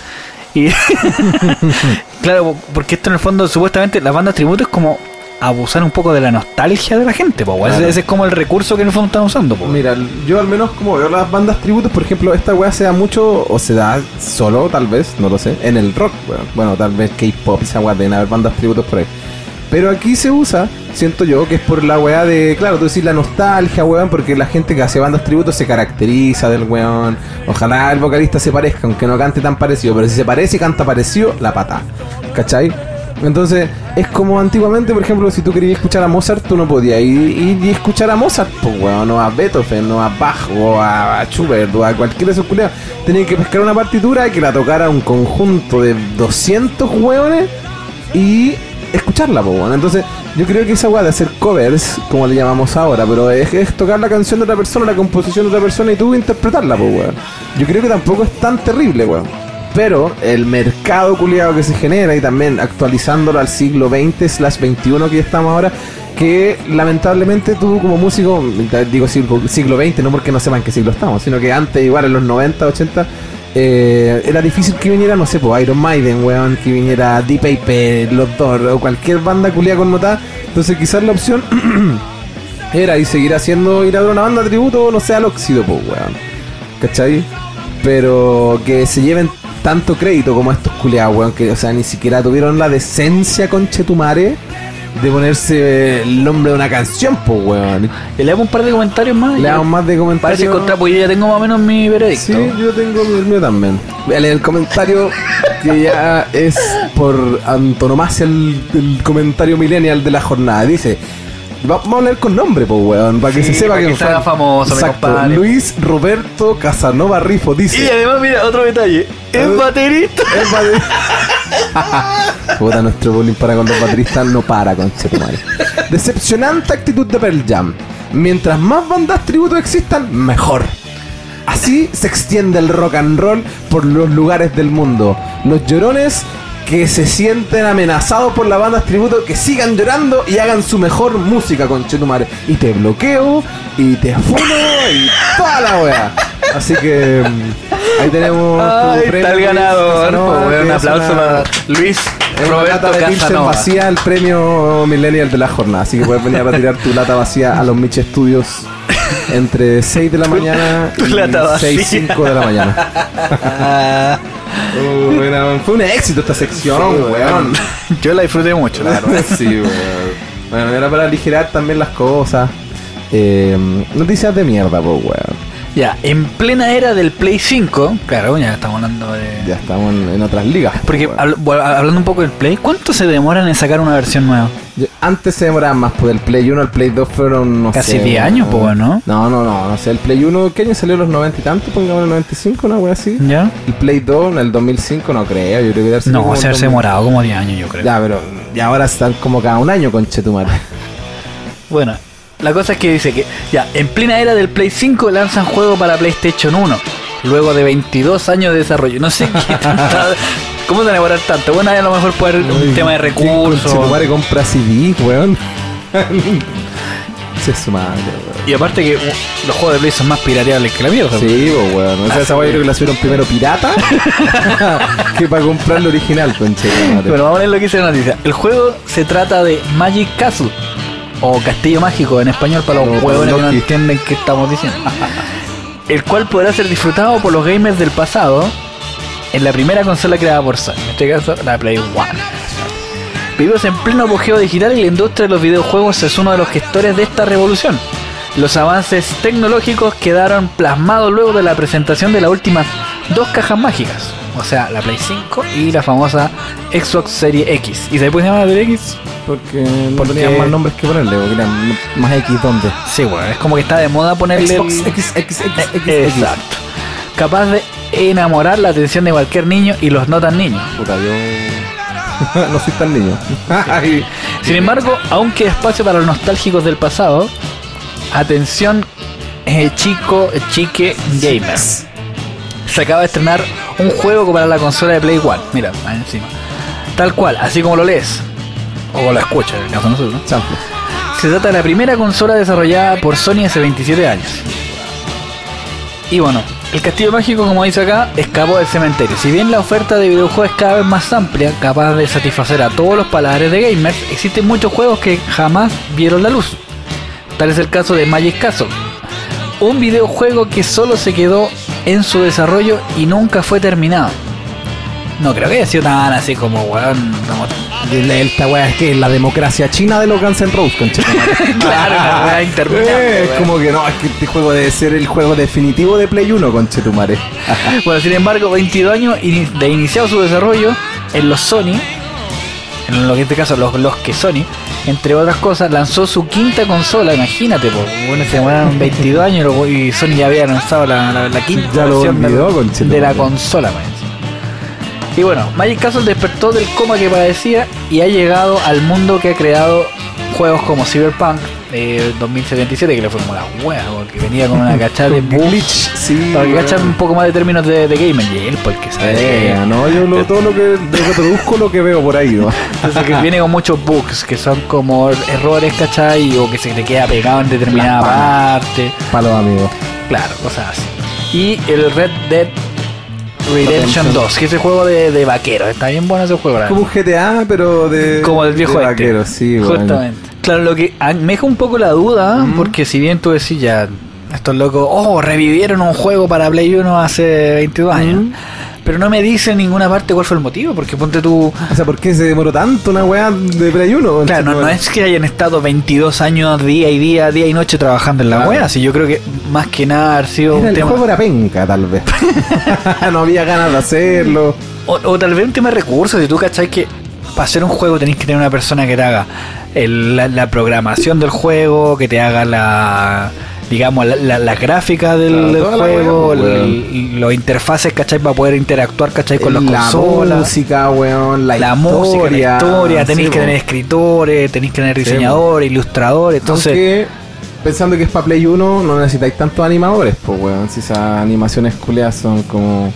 Y claro, porque esto en el fondo, supuestamente, las bandas tributo es como abusar un poco de la nostalgia de la gente, po. Ese, es como el recurso que en el fondo están usando, po.
Mira, yo al menos como veo las bandas tributos, por ejemplo, esta weá se da mucho, o se da solo, tal vez, no lo sé, en el rock, weón. Bueno, tal vez K-pop, esa weá, deben haber bandas tributos por ahí. Pero aquí se usa, siento yo, que es por la weá de, claro, tú decís la nostalgia, weón, porque la gente que hace bandas tributos se caracteriza del weón. Ojalá el vocalista se parezca, aunque no cante tan parecido, pero si se parece y canta parecido, la pata. ¿Cachai? Entonces, es como antiguamente, por ejemplo, si tú querías escuchar a Mozart, tú no podías ir, y escuchar a Mozart, pues, weón, no a Beethoven, no a Bach, o a, Schubert, o a cualquiera de esos culeados. Tenías que pescar una partitura que la tocara un conjunto de 200 weones y escucharla, weón. Entonces, yo creo que esa weá de hacer covers, como le llamamos ahora, pero es, tocar la canción de otra persona, la composición de otra persona y tú interpretarla, pues, weón. Yo creo que tampoco es tan terrible, weón. Pero el mercado culiado que se genera y también actualizándolo al siglo XX slash 21 que estamos ahora, que lamentablemente tú como músico, digo siglo, siglo XX, no porque no sepan qué siglo estamos, sino que antes igual en los 90, 80, eh, era difícil que viniera, no sé, pues Iron Maiden, weón, que viniera Deep Paper, Los Doors, o cualquier banda culiada connotada. Entonces quizás la opción era y seguir haciendo ir a ver una banda tributo, no sé, al óxido, pues, weón. ¿Cachai? Pero que se lleven tanto crédito como estos culiados, weón, que, o sea, ni siquiera tuvieron la decencia con Chetumare de ponerse el nombre de una canción, pues, weón.
Le damos un par de comentarios más.
Le damos más de
Parece
comentarios.
encontrar, porque yo ya tengo más o menos mi veredicto.
Sí, yo tengo el mío también. El comentario que ya es por antonomasia el, el comentario millennial de la jornada. Dice, vamos a leer con nombre, pues, weón, para que
Sí,
se sepa
para que
que
se haga famoso, mi
Exacto.
compadre.
Luis Roberto Casanova Rifo
Y
dice.
además, mira, otro detalle. Es baterista.
Es bate- Puta, nuestro bullying para con los bateristas no para, con madre. Decepcionante actitud de Pearl Jam. Mientras más bandas tributo existan, mejor. Así se extiende el rock and roll por los lugares del mundo. Los llorones que se sienten amenazados por las bandas tributo que sigan llorando y hagan su mejor música con Chetumare. Y te bloqueo, y te funo, y toda la wea. Así que mm, ahí tenemos. tu premio,
está el ganador.
Casanova, que
Un aplauso
una-
para Luis Roberto
de
Casanova.
vacía el premio Millennial de la jornada. Así que puedes venir a retirar tu lata vacía a los Miche Studios entre 6 de la mañana y
lata vacía.
6, 5 de la mañana. Uh, bueno, fue un éxito esta sección,
Sí,
weón.
Yo la disfruté mucho, la verdad.
sí, weón. Bueno, era para aligerar también las cosas. Eh, noticias de mierda, pues, weón.
Ya, en plena era del Play 5, claro, ya estamos hablando de...
Ya estamos en, en otras ligas. po,
Porque bueno, hablando un poco del Play, ¿cuánto se demoran en sacar una versión nueva?
Antes se demoraban más, pues del Play 1 al Play 2 fueron, no
Casi
sé,
10 años,
weón.
pues, ¿no?
No, no, no, no sé, el Play 1, ¿qué año salió? ¿Los 90 y tanto? Pongamos el 95, una wea así.
¿Ya?
El Play 2 en el 2005 no creo, yo creo que
No, se
el
ha
2000.
demorado como 10 años, yo creo.
Ya, pero y ahora están como cada un año con Chetumare.
Bueno, la cosa es que dice que ya, en plena era del Play 5 lanzan juego para PlayStation 1. Luego de 22 años de desarrollo. No sé qué tanta- ¿Cómo se demorar tanto? Bueno, a lo mejor puede haber un tema de recursos.
Chetumare compra CD, weón. Se su madre, weón.
Y aparte que uh, los juegos de Play son más pirateables que la mierda.
Sí, pues, weón. O sea, esa yo creo que la subieron primero pirata que para comprar el original, con Chetumare.
Bueno, vamos a leer lo que dice la noticia. El juego se trata de Magic Castle. O Castillo Mágico en español para los huevones que no entienden qué estamos diciendo. El cual podrá ser disfrutado por los gamers del pasado en la primera consola creada por Sony. En este caso, la Play One. Vivimos en pleno apogeo digital y la industria de los videojuegos es uno de los gestores de esta revolución. Los avances tecnológicos quedaron plasmados luego de la presentación de las últimas dos cajas mágicas, o sea, la Play 5 y la famosa Xbox Series X. ¿Y se puede llamar la Serie X?
Porque no
Porque-
tenían más nombres que ponerle, porque eran más X dónde.
Sí, bueno, es como que está de moda ponerle
Xbox X, X, X, X,
Exacto. Capaz de enamorar la atención de cualquier niño y los no tan niños.
Puta, yo no soy tan niño.
Sin embargo, aún queda espacio para los nostálgicos del pasado. Atención, eh, chico, chique, gamers. Se acaba de estrenar un juego para la consola de Play One. Mira, ahí encima. Tal cual, así como lo lees. O lo escuchas, en el caso de nosotros, ¿no? Se trata de la primera consola desarrollada por Sony hace 27 años. Y bueno, el castillo mágico, como dice acá, escapó del cementerio. Si bien la oferta de videojuegos es cada vez más amplia, capaz de satisfacer a todos los paladares de gamers, existen muchos juegos que jamás vieron la luz. Tal es el caso de Magic Castle, un videojuego que solo se quedó en su desarrollo y nunca fue terminado. No creo que haya sido tan así como, weón, como
Esta weá es que la democracia china de los Guns N' Roses, concha.
Claro, una weá interminable,
Es como que no, es que este juego debe ser el juego definitivo de Play 1, conchetumare.
Bueno, sin embargo, 22 años de iniciado su desarrollo en los Sony, en lo que en este caso los, los que Sony, entre otras cosas, lanzó su quinta consola, imagínate, pues, bueno, se demoraron 22 años y Sony ya había lanzado la, la- la quinta
Ya lo
de la consola, man. Y bueno, Magic Castle despertó del coma que padecía y ha llegado al mundo que ha creado juegos como Cyberpunk eh, 2077, que le fue como la wea, porque venía con una cachada de
glitch, sí.
Para que cachan un poco más de términos de, de gamer y él porque sabe
Eh,
que-
no, yo lo- todo lo que lo que produzco lo que veo por ahí, ¿no?
Entonces que viene con muchos bugs que son como errores, ¿cachai? O que se te queda pegado en determinada parte.
Para los amigos.
Claro, cosas así. Y el Red Dead Redemption
Redemption.
2, que es el juego de, de vaqueros. Está bien bueno ese juego,
Como un GTA, pero de.
como del viejo
de
este.
vaquero, sí.
Justamente. Claro, lo que a- me deja un poco la duda,
Mm.
porque si bien tú decís ya, estos locos, oh, revivieron un juego para Play 1 hace 22 años.
Mm.
Pero no me dice en ninguna parte cuál fue el motivo, porque ponte tú...
O sea, ¿por qué se demoró tanto una weá de Play 1?
Claro, no, no es que hayan estado 22 años día y día, día y noche trabajando en la
Claro.
wea, si yo creo que más que nada ha sido
Era
un
el
tema...
juego era penca, tal vez. no había ganas de hacerlo.
O, o tal vez un tema de recursos, si tú cachai que para hacer un juego tenéis que tener una persona que te haga el- la, la programación del juego, que te haga la digamos la, la- la gráfica del,
Claro, la
juego,
pues,
el- los interfaces, ¿cachai? Para poder interactuar, ¿cachai? Con las
la
consolas.
música, weón, la,
La,
historia.
música, la historia, tenéis
Sí,
que
po.
tener escritores, tenéis que tener diseñadores, ilustradores, entonces...
Aunque, pensando que es para Play 1, no necesitáis tantos animadores, pues, weón. Si esas animaciones culiadas son como.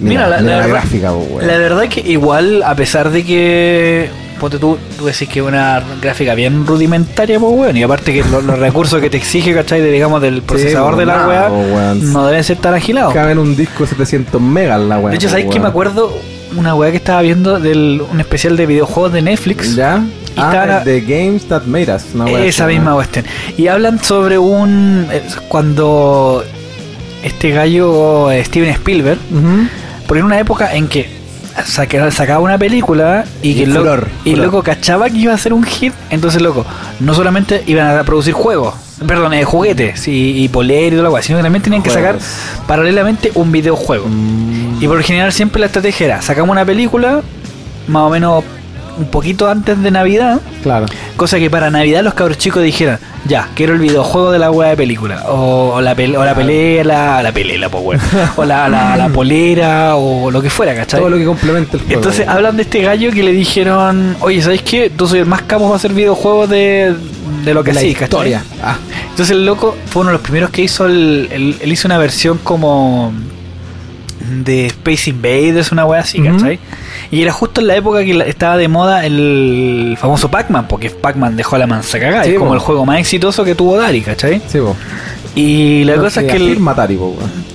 Mira, la-
gráfica, pues, weón.
La verdad que igual, a pesar de que. Ponte tú, tú decís que es una gráfica bien rudimentaria, pues weón. Y aparte que lo- los recursos que te exige, ¿cachai? De, digamos, del procesador de la weá, no deben ser tan agilados.
Cabe en un disco de 700 megas la weá.
De hecho, ¿sabes que me acuerdo? Una weá que estaba viendo del un especial de videojuegos de Netflix.
¿Ya?
Y
ah,
estaba-
de Games That Made Us. una
Esa misma cuestión. Y hablan sobre un. eh, Cuando este gallo eh, Steven Spielberg
Ujú.
Porque en una época en que saca- sacaba una película y que el loco,
furor,
y el
furor.
loco cachaba que iba a ser un hit, entonces loco, no solamente iban a producir juegos, perdón, eh, juguetes y, y poler y toda la weá, sino que también tenían que sacar paralelamente un videojuego.
Mm.
Y por lo general siempre la estrategia era, sacamos una película más o menos un poquito antes de Navidad,
Claro.
cosa que para Navidad los cabros chicos dijeran, ya, quiero el videojuego de la weá de película, o, o la, pel- o la pelea, la, la pelea, pues weón, o la, la, la polera, o lo que fuera, ¿cachai?
Todo lo que complementa el juego.
Entonces hablan de este gallo que le dijeron, oye, ¿sabes qué? Tú soy el más capo para hacer videojuegos de, de lo que
la
sí, ¿cachai?
historia. Ah,
Entonces el loco fue uno de los primeros que hizo, el, el- él hizo una versión como de Space Invaders, una wea así,
Ujú.
¿cachai? Y era justo en la época que estaba de moda el famoso Pac-Man, porque Pac-Man dejó la mansa cagada,
Sí,
es como el juego más exitoso que tuvo Dari, ¿cachai?
sí.
Y la cosa es que... el-
Atari, weón.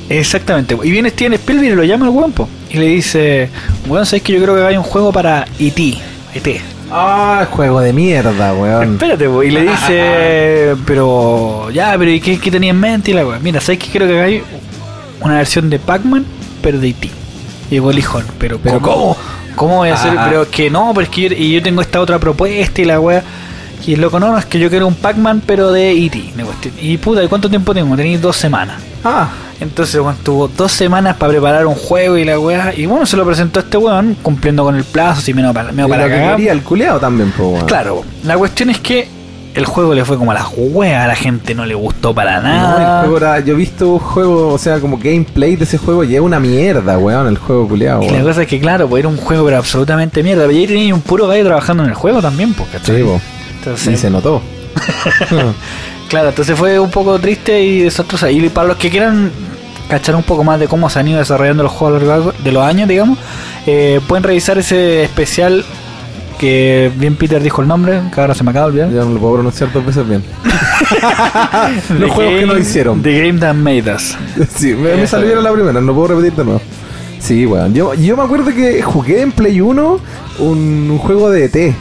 Exactamente. Y viene Steven Spielberg y lo llama el weón, Y le dice, weón, ¿sabes que yo creo que hay un juego para E.T.? E.T.
Ah, juego de mierda, weón.
Espérate, po. Y le dice, pero, ya, pero ¿y qué, qué tenía en mente? Y la weón, mira, ¿sabes que creo que hay una versión de Pac-Man, pero de weón le dijo, pero,
¿Pero
¿cómo?
cómo?
¿Cómo voy a hacer?
Ah.
Pero es que no, pero es que yo, y yo tengo esta otra propuesta y la weá. Y el loco, no, no, es que yo quiero un Pac-Man, pero de E.T. Y puta, ¿y cuánto tiempo tengo? Tenéis dos semanas.
Ah,
Entonces, bueno, tuvo dos semanas para preparar un juego y la weá. Y bueno, se lo presentó a este weón, cumpliendo con el plazo, así menos para, menos
y
para cagar.
el culeado también, po, weón.
Claro, la cuestión es que el juego le fue como a las weas, a la gente no le gustó para
No, el
nada.
juego era, yo he visto juego, o sea, como gameplay de ese juego y es una mierda, weón, el juego culeado,
y la cosa es que, claro, pues era un juego, pero absolutamente mierda. Pero ahí tenía un puro gallo trabajando en el juego también, ¿cachai?
Sí.
Entonces,
Y se notó.
Claro, entonces fue un poco triste y desastroso. Y para los que quieran cachar un poco más de cómo se han ido desarrollando los juegos a lo largo de los años, digamos, eh, pueden revisar ese especial que bien Peter dijo el nombre, que ahora se me acaba de olvidar.
Ya no lo puedo pronunciar dos veces bien.
The
Los juegos que no hicieron.
The Game That Made Us.
Sí, me, me
es.
la primera, no puedo repetir de nuevo. Sí, weón. Yo, yo me acuerdo que jugué en Play 1 un, un juego de ET.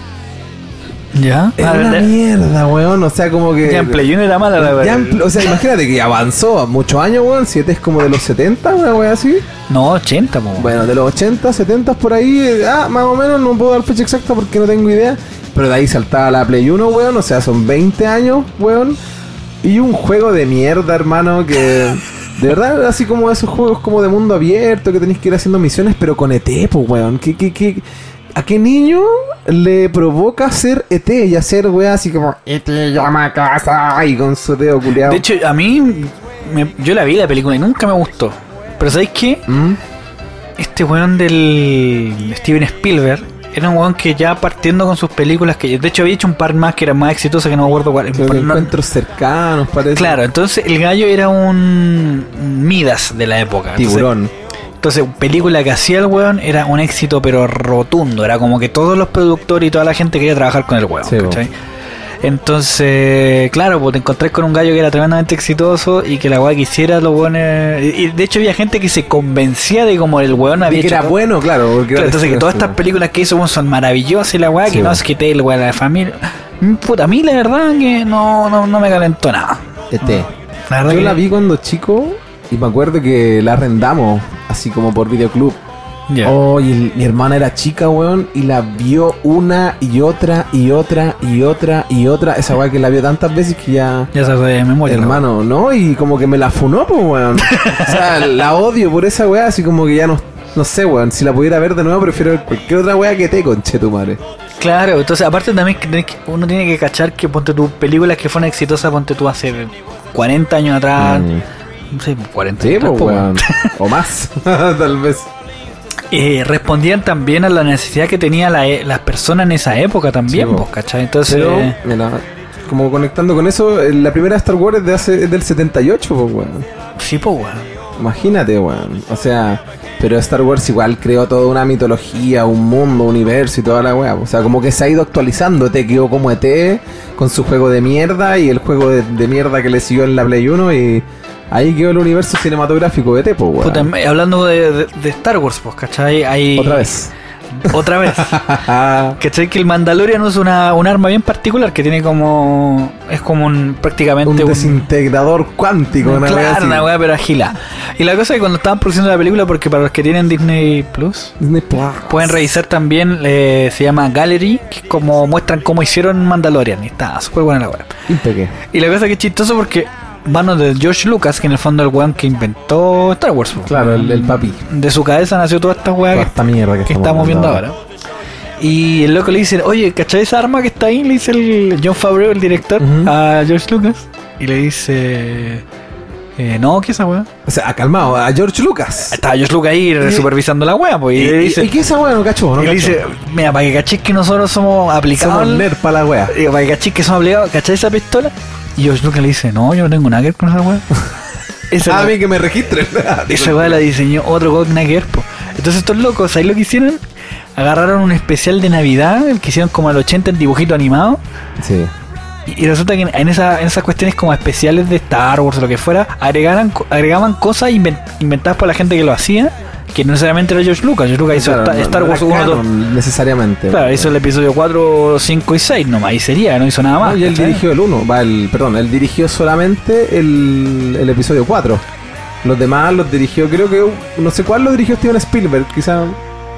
¿Ya?
Era una
de-
mierda, weón. O sea, como que.
ya en Play 1 era mala la
Ya en pl- o sea, imagínate que avanzó a muchos años, weón. Si ET es como de los 70, una weón así.
No, 80, po.
Bueno, de los 80, 70 por ahí. eh, Ah, más o menos, no puedo dar fecha exacta porque no tengo idea. Pero de ahí saltaba la Play 1, weón. O sea, son 20 años, weón. Y un juego de mierda, hermano, que... De verdad, así como esos juegos como de mundo abierto, que tenéis que ir haciendo misiones, pero con ET, pues, weón. ¿Qué, qué, qué? ¿A qué niño le provoca ser ET y hacer, weón, así como ET llama a casa y con su dedo culiado?
De hecho, a mí, me- yo la vi la película y nunca me gustó. Pero ¿sabéis qué?
¿Mm?
Este weón del Steven Spielberg era un weón que ya partiendo con sus películas, que de hecho había hecho un par más que eran más exitosas que no me acuerdo cuál. No-
encuentros cercanos, parece.
Claro, entonces el gallo era un Midas de la época.
Tiburón.
Entonces, película que hacía el weón era un éxito pero rotundo. Era como que todos los productores y toda la gente quería trabajar con el weón.
Sí,
¿cachai? Entonces, claro, pues te encontrás con un gallo que era tremendamente exitoso y que la weá quisiera los weones. Y de hecho había gente que se convencía de como el weón había
Y que
hecho
era
todo-
bueno, claro.
Claro,
era
entonces que todas estas películas que hizo son maravillosas y la weá,
Sí,
que no es que te el weón de la familia. Mm, Puta, a mí la verdad que no, no, no me calentó nada.
ET.
La verdad
Yo
que-
la vi cuando chico y me acuerdo que la arrendamos así como por videoclub.
Ya.
Oh, y el- mi hermana era chica, weón, y la vio una y otra y otra y otra y otra. Esa weá que la vio tantas veces que ya...
Ya se de memoria.
Hermano, ¿no? Y como que me la funó, pues, weón. O sea, la odio por esa weá, así como que ya no... No sé, weón. Si la pudiera ver de nuevo, prefiero cualquier otra weá que te, conche tu madre.
Claro, entonces aparte también uno tiene que cachar que ponte tu películas que fueron exitosas, ponte tú hace 40 años atrás,
Mm.
No sé, 40
Sí,
años
pues,
atrás, po,
weón. O más, tal vez.
eh, respondían también a la necesidad que tenían la e- las personas en esa época también,
Sí, po.
pues, ¿cachai? Entonces,
Pero, mira, como conectando con eso, eh, la primera Star Wars es, de hace, es del 78, pues, weón.
sí, pues, weón.
Imagínate, weón. O sea, pero Star Wars igual creó toda una mitología, un mundo, universo y toda la weá. O sea, como que se ha ido actualizando. Te quedó como ET con su juego de mierda y el juego de, de mierda que le siguió en la Play 1 y ahí quedó el universo cinematográfico de pues, weón.
Puta, hablando de, de- de Star Wars, pues, ¿cachai? Hay,
Otra vez.
Otra vez. ¿Cachai? Que el Mandalorian usa una, un arma bien particular que tiene como. Es como un.
un
prácticamente
desintegrador cuántico, una
Claro,
así.
una weá, pero agila. Y la cosa es que cuando estaban produciendo la película, porque para los que tienen Disney Plus,
Disney Plus.
pueden revisar también, eh, se llama Gallery, que es como muestran cómo hicieron Mandalorian. Y está súper buena la weá. Y la cosa que es chistoso porque van de George Lucas, que en el fondo es el weón que inventó Star Wars.
Claro, el, el papi.
De su cabeza nació toda esta weá que,
esta mierda que,
que estamos viendo ahora. Y el loco le dice, oye, ¿cachai esa arma que está ahí? Le dice el John Favreau, el director, a George Lucas. Y le dice, eh, no, ¿qué es esa weá?
O sea, calmado, a George Lucas.
Estaba George Lucas ahí
Y-
supervisando la weá, pues. Y, le dice,
¿Y qué es esa weá? No cacho, no
y le dice, mira, para que cachis que nosotros somos aplicados.
Somos nerd para la weá.
para que cachis que somos aplicados, ¿cachai esa pistola? Y George Lucas le dice, no, yo no tengo nada que ver con esa weá. esa
Ah, a
weá-
mí que me registren.
esa weá la diseñó otro ver, po. Entonces estos locos, ahí lo que hicieron? Agarraron un especial de Navidad, el que hicieron como al 80 en dibujito animado.
Sí.
Y y resulta que en, esa, en esas cuestiones como especiales de Star Wars o lo que fuera, agregaran, agregaban cosas inven- inventadas por la gente que lo hacía, que no necesariamente era George Lucas. George Lucas hizo
Claro,
Star,
no-
Star
no
Wars
era
1, 2.
canon, necesariamente.
Claro, hizo el episodio 4, 5 y 6 nomás, y sería, no hizo nada más.
No, y él dirigió el 1, va el, perdón, él dirigió solamente el, el episodio 4. Los demás los dirigió, creo que no sé cuál lo dirigió Steven Spielberg, quizá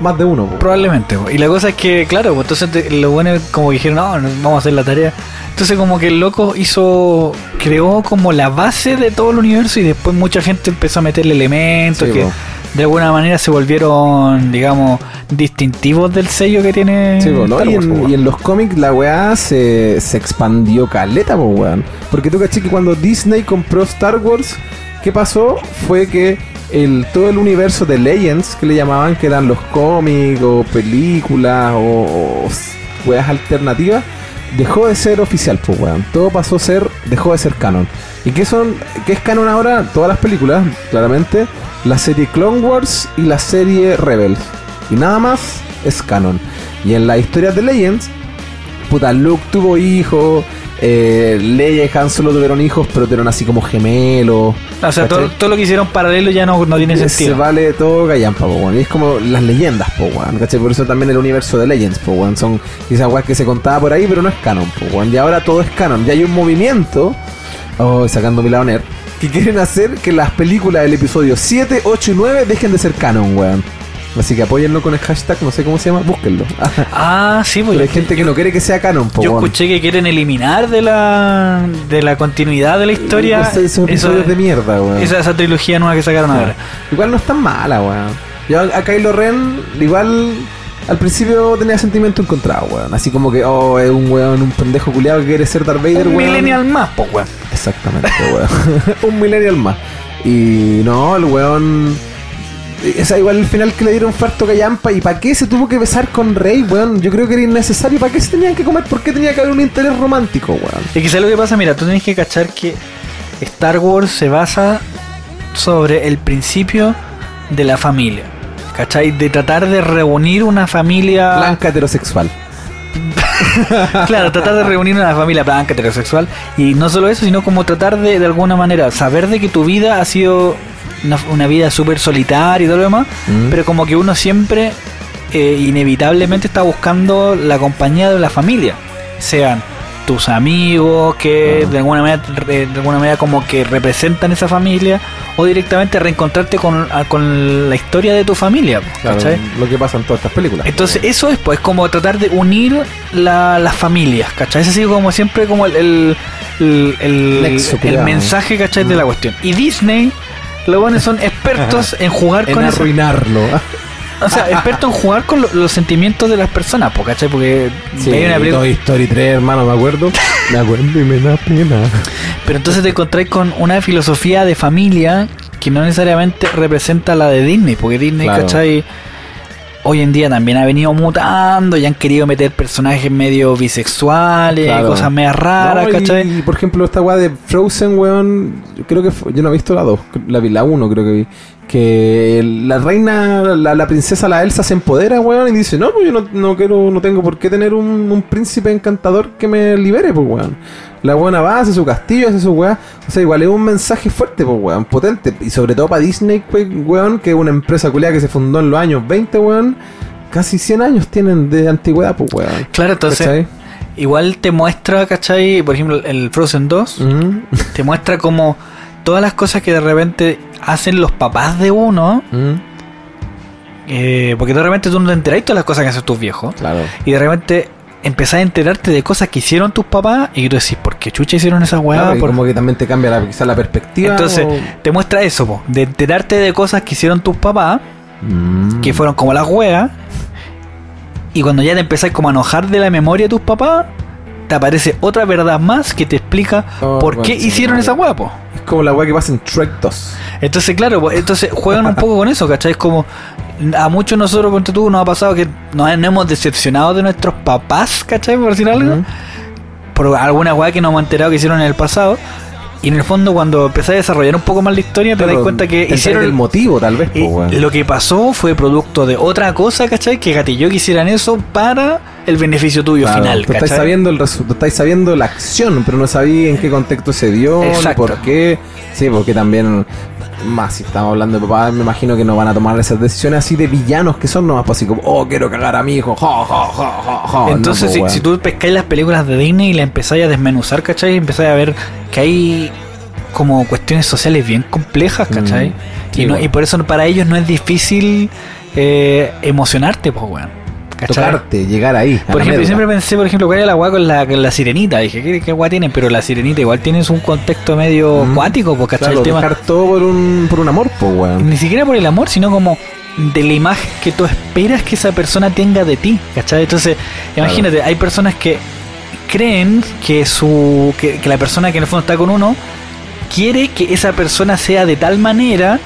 más de uno. po.
Probablemente, po. y la cosa es que, claro, pues entonces te- lo bueno es como que dijeron, no, no, vamos a hacer la tarea. Entonces como que el loco hizo, creó como la base de todo el universo y después mucha gente empezó a meterle elementos
Sí,
que
po.
De alguna manera se volvieron, digamos, distintivos del sello que tiene
Sí, po, ¿no?
Star
y,
Wars,
en,
po.
y en los cómics la weá se, se expandió caleta, po, weón. Porque tú caché que cuando Disney compró Star Wars, ¿qué pasó? Fue que el, todo el universo de Legends, que le llamaban, que eran los cómics o películas o, o weas alternativas, dejó de ser oficial, pues weón. Todo pasó a ser, dejó de ser canon. ¿Y qué son, qué es canon ahora? Todas las películas, claramente. La serie Clone Wars y la serie Rebels. Y nada más es canon. Y en las historias de Legends, puta, Luke tuvo hijos, eh, Leia y Han Solo tuvieron hijos, pero tuvieron así como gemelos.
O sea, todo, todo lo que hicieron paralelo ya no, no tiene
Se
sentido.
vale todo gallampa, po. Y es como las leyendas, po. ¿cachai? Por eso también el universo de Legends, po. Son quizás weas que se contaba por ahí, pero no es canon, po. Y ahora todo es canon. Ya hay un movimiento, oh, sacando mi lado nerd, que quieren hacer que las películas del episodio 7, 8 y 9 dejen de ser canon, weón. Así que apóyenlo con el hashtag, no sé cómo se llama, búsquenlo.
Ah, sí, pues
hay gente que no quiere que sea canon, po,
Yo escuché que quieren eliminar de la de la continuidad de la historia
Esos, esos
eso-
episodios de mierda, weón.
esa, esa trilogía nueva que sacaron ahora.
Igual no es tan mala, weón. Yo a Kylo Ren, igual al principio tenía sentimiento encontrado, weón. Así como que, oh, es un weón, un pendejo culiado que quiere ser Darth Vader,
Un
weón.
millennial más, pues, weón.
Exactamente, weón. un millennial más. Y no, el weón. Esa igual el final que le dieron farto callampa. ¿Y para qué se tuvo que besar con Rey, weón? Yo creo que era innecesario. ¿Para qué se tenían que comer? ¿Por qué tenía que haber un interés romántico, weón?
Y quizás lo que pasa, mira, tú tienes que cachar que Star Wars se basa sobre el principio de la familia. ¿Cachai? De tratar de reunir una familia.
Blanca heterosexual.
Claro, tratar de reunir una familia blanca, heterosexual. Y no solo eso, sino como tratar de, de alguna manera, saber de que tu vida ha sido una, una vida súper solitaria y todo lo demás.
Mm.
Pero como que uno siempre, eh, inevitablemente, está buscando la compañía de la familia. Sean tus amigos que de alguna manera de alguna manera como que representan esa familia o directamente reencontrarte con, con la historia de tu familia
¿cachai? lo que pasa en todas estas películas.
Entonces eso es pues como tratar de unir las familias ¿cachai? ese ha sido como siempre como el el, el, mensaje ¿cachai? de la cuestión. Y Disney los buenos son expertos en jugar
con arruinarlo
o sea, experto en jugar con los sentimientos de las personas, ¿cachai? Porque
sí, hay una película. Story 3, hermano, me acuerdo. Me acuerdo y me da pena.
Pero entonces te encontráis con una filosofía de familia que no necesariamente representa la de Disney, porque Disney, ¿cachai? Hoy en día también ha venido mutando y han querido meter personajes medio bisexuales, cosas medio raras, ¿cachai?
Y, por ejemplo, esta weá de Frozen, weón, creo que yo no he visto la 2, la vi la 1 creo que vi que la reina, la, princesa, la Elsa se empodera, weón, y dice, no, pues yo no, no quiero, no tengo por qué tener un, príncipe encantador que me libere, pues, weón. La buena va, hace su castillo, hace su weón. O sea, igual es un mensaje fuerte, pues, weón, potente. Y sobre todo para Disney, weón, que es una empresa culiada que se fundó en los años 20, weón. Casi 100 años tienen de antigüedad, pues, weón.
Claro, entonces... Igual te muestra, ¿cachai? Por ejemplo, el Frozen 2, te muestra como todas las cosas que de repente hacen los papás de uno. Mm. Eh, porque de repente tú no te enteras de todas las cosas que hacen tus viejos.
Claro.
Y de repente empezás a enterarte de cosas que hicieron tus papás y tú decís, ¿por qué chucha hicieron esa weá?
Claro, Como que también te cambia la, quizá la perspectiva.
Entonces, te muestra eso, de enterarte de cosas que hicieron tus papás, mm. que fueron como las weas, y cuando ya te empezás como a enojar de la memoria de tus papás, te aparece otra verdad más que te explica oh, por qué hicieron esa weá, po.
Como la weá que pasa en Trek 2.
Entonces, claro, entonces juegan un poco con eso, ¿cachai? Es como a muchos nosotros, ponte tú, nos ha pasado que nos, hemos decepcionado de nuestros papás, ¿cachai? Por decir algo. Por alguna weá que nos hemos enterado que hicieron en el pasado. Y en el fondo, cuando empecé a desarrollar un poco más la historia, te das cuenta que
hicieron. el motivo, tal vez.
Lo que pasó fue producto de otra cosa, ¿cachai? Que gatilló que hicieran eso para el beneficio tuyo final.
¿cachai? Estáis sabiendo, el estáis sabiendo la acción, pero no sabía en qué contexto se dio, por qué. Sí, porque también más si estamos hablando de papá, me imagino que no van a tomar esas decisiones así de villanos que son nomás pues, así como, oh, quiero cagar a mi hijo,
Entonces, pues, si, tú pescáis las películas de Disney y las empezáis a desmenuzar, ¿cachai? Y empezáis a ver que hay como cuestiones sociales bien complejas, ¿cachai? Mm, y, y por eso para ellos no es difícil eh, emocionarte, pues, weón.
Tocarte, llegar ahí.
Por ejemplo, siempre pensé, por ejemplo, cuál era la agua con la, con la sirenita. Dije, ¿qué, qué agua tienen? Pero la sirenita igual tienes un contexto medio acuático, porque
claro, el tema. dejar todo por un, por un amor, pues, weón.
Ni siquiera por el amor, sino como de la imagen que tú esperas que esa persona tenga de ti, ¿cachai? Entonces, imagínate, hay personas que creen que su que, que la persona que en el fondo está con uno quiere que esa persona sea de tal manera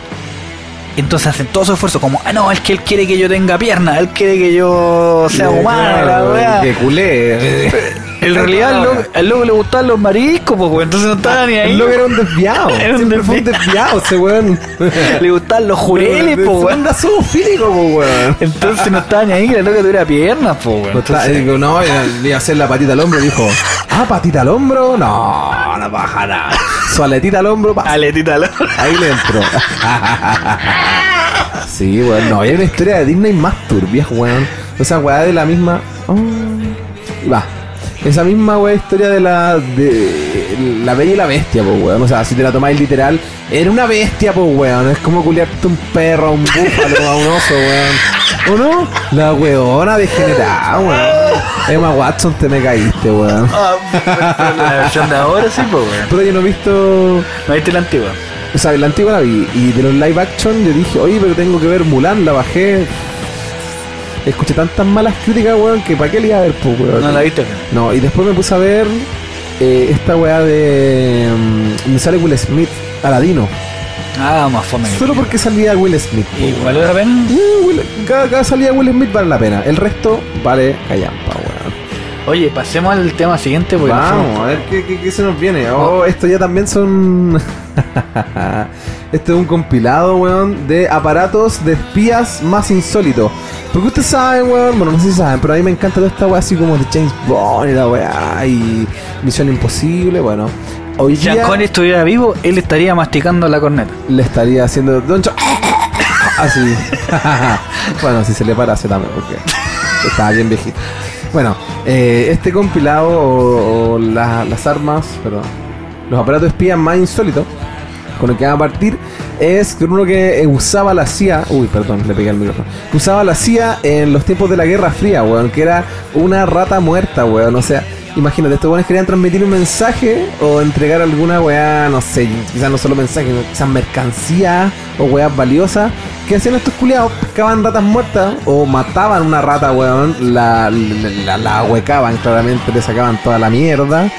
entonces hacen todo su esfuerzo, como, ah, no, es que él quiere que yo tenga pierna, él quiere que yo sea humano, la
Que culé.
En realidad al loco, le gustaban los mariscos, pues, entonces no estaba ni ahí.
El loco era un desviado. Era un, desviado. un desviado ese weón.
le gustaban los jureles, pues, weón.
Anda zoofílico, pues, weón.
Entonces no estaba ni ahí que loco tuviera piernas, pues, weón.
Entonces, no, no, iba a hacer la patita al hombro dijo, ah, patita al hombro, no, no baja nada. Su aletita al hombro,
pasa. Aletita al hombro.
Ahí le entró. sí, weón, no, hay una historia de Disney más turbia, weón. O sea, weá de la misma. Oh, y va, esa misma wea historia de la de la bella y la bestia, pues weón. O sea, si te la tomáis literal, era una bestia, pues weón. Es como culiarte un perro, a un búfalo, a un oso, weón. ¿O no? La weona degenerada, weón. Emma Watson, te me caíste, weón.
Ah, la versión de ahora sí, pues weón.
Pero yo no he visto.
¿No viste la antigua?
O sea, la antigua la vi. Y de los live action yo dije, oye, pero tengo que ver Mulan, la bajé escuché tantas malas críticas, weón, que para qué le iba a ver, pues, weón.
No la viste.
No, y después me puse a ver eh, esta weá de. Um, me sale Will Smith, Aladino.
Ah, más fome.
Solo porque salía Will Smith.
¿Y vale la pena?
Uh, cada, cada salida Will Smith vale la pena. El resto vale callampa, weón.
Oye, pasemos al tema siguiente.
Vamos, a ver ¿qué, qué, se nos viene. Oh, esto ya también son. Esto es un compilado, weón, de aparatos de espías más insólitos. Porque ustedes saben, weón, bueno, no sé si saben, pero a mí me encanta toda esta weá así como de James Bond y la weá y Misión Imposible, bueno.
Hoy si día, estuviera vivo, él estaría masticando la corneta.
Le estaría haciendo doncho. Así. bueno, si se le para, se también, porque estaba bien viejito. Bueno, Eh, este compilado o, o la- las armas, perdón, los aparatos espías más insólitos con el que van a partir es uno que usaba la CIA, uy, perdón, le pegué al micrófono, usaba la CIA en los tiempos de la Guerra Fría, weón, que era una rata muerta, weón, o sea, imagínate, estos weones querían transmitir un mensaje o entregar alguna weá, no sé, quizás no solo mensaje, quizás mercancía o weas valiosas, que hacían estos culiados, pescaban ratas muertas o mataban una rata, weón, la, la, la, la ahuecaban claramente, le sacaban toda la mierda.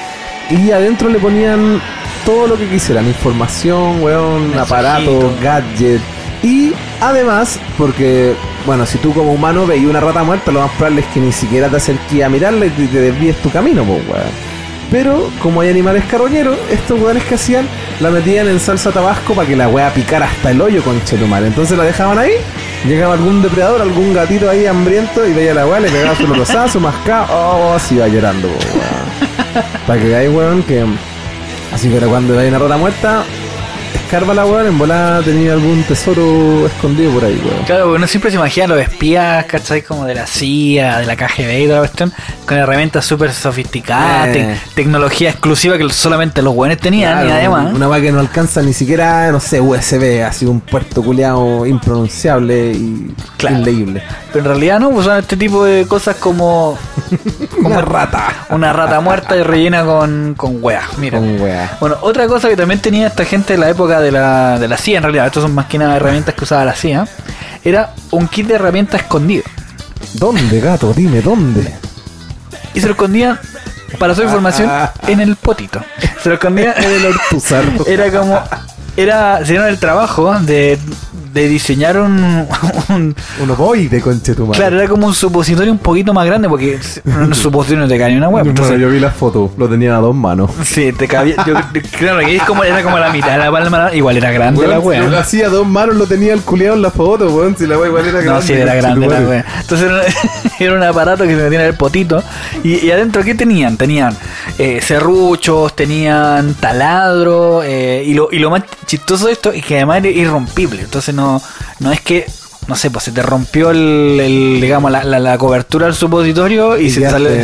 Y adentro le ponían todo lo que quisieran, información, weón, aparatos, gadget. Y además, porque, bueno, si tú como humano veis una rata muerta, lo más probable es que ni siquiera te acerques a mirarla y te, te desvíes tu camino, pues, weón. Pero, como hay animales carroñeros, estos weones que hacían, la metían en salsa tabasco para que la weá picara hasta el hoyo con chetumare. Entonces la dejaban ahí, llegaba algún depredador, algún gatito ahí hambriento, y veía a la weá, le pegaba su lotosada, su mascada, oh, se iba llorando, weón. Para que veáis, weón, que. Así que ahora cuando hay una rata muerta, escárbala, weón, en volada tenía algún tesoro escondido por ahí, weón.
Claro, uno siempre se imagina los espías, ¿cachai? Como de la CIA, de la KGB y toda la cuestión, con herramientas súper sofisticadas,
Eh.
tec- tecnología exclusiva que solamente los buenos tenían
Claro,
y además.
Una weá que no alcanza ni siquiera, no sé, USB, así un puerto culeado impronunciable y
Claro.
inleíble.
Pero en realidad no, pues son este tipo de cosas como
Una rata.
una rata muerta y rellena con, con weas. Mira.
Con weá.
Bueno, otra cosa que también tenía esta gente en la época de la, de la CIA, en realidad, estos son más que nada herramientas que usaba la CIA, era un kit de herramientas escondido.
¿Dónde, gato? Dime, ¿dónde?
Y se lo escondían, para su información, en el potito. Se lo escondían en el
Ortuzar.
Era como. Era, se dieron el trabajo de, de diseñar un, un-
Un ovoide, conchetumare.
Claro, era como un supositorio un poquito más grande porque un supositorio no te cae ni una web.
Bueno,
Entonces,
yo vi la foto, lo tenía a dos manos.
sí, te cabía. Yo, claro, que es como, era como la mitad de la palma, igual era grande la
Weón, si lo hacía a dos manos, lo tenía el culeado en la foto, weón. Si la wea igual era grande.
No, sí, era grande la wea. Entonces era, era un aparato que se metía en el potito. Y, y adentro, ¿qué tenían? Tenían eh, serruchos, tenían taladro. eh, y, lo, y lo más chistoso de esto es que además era irrompible. Entonces no, no es que. No sé, pues se te rompió el, el, digamos, la, la, la cobertura del supositorio y,
Y
se, te
claro,
se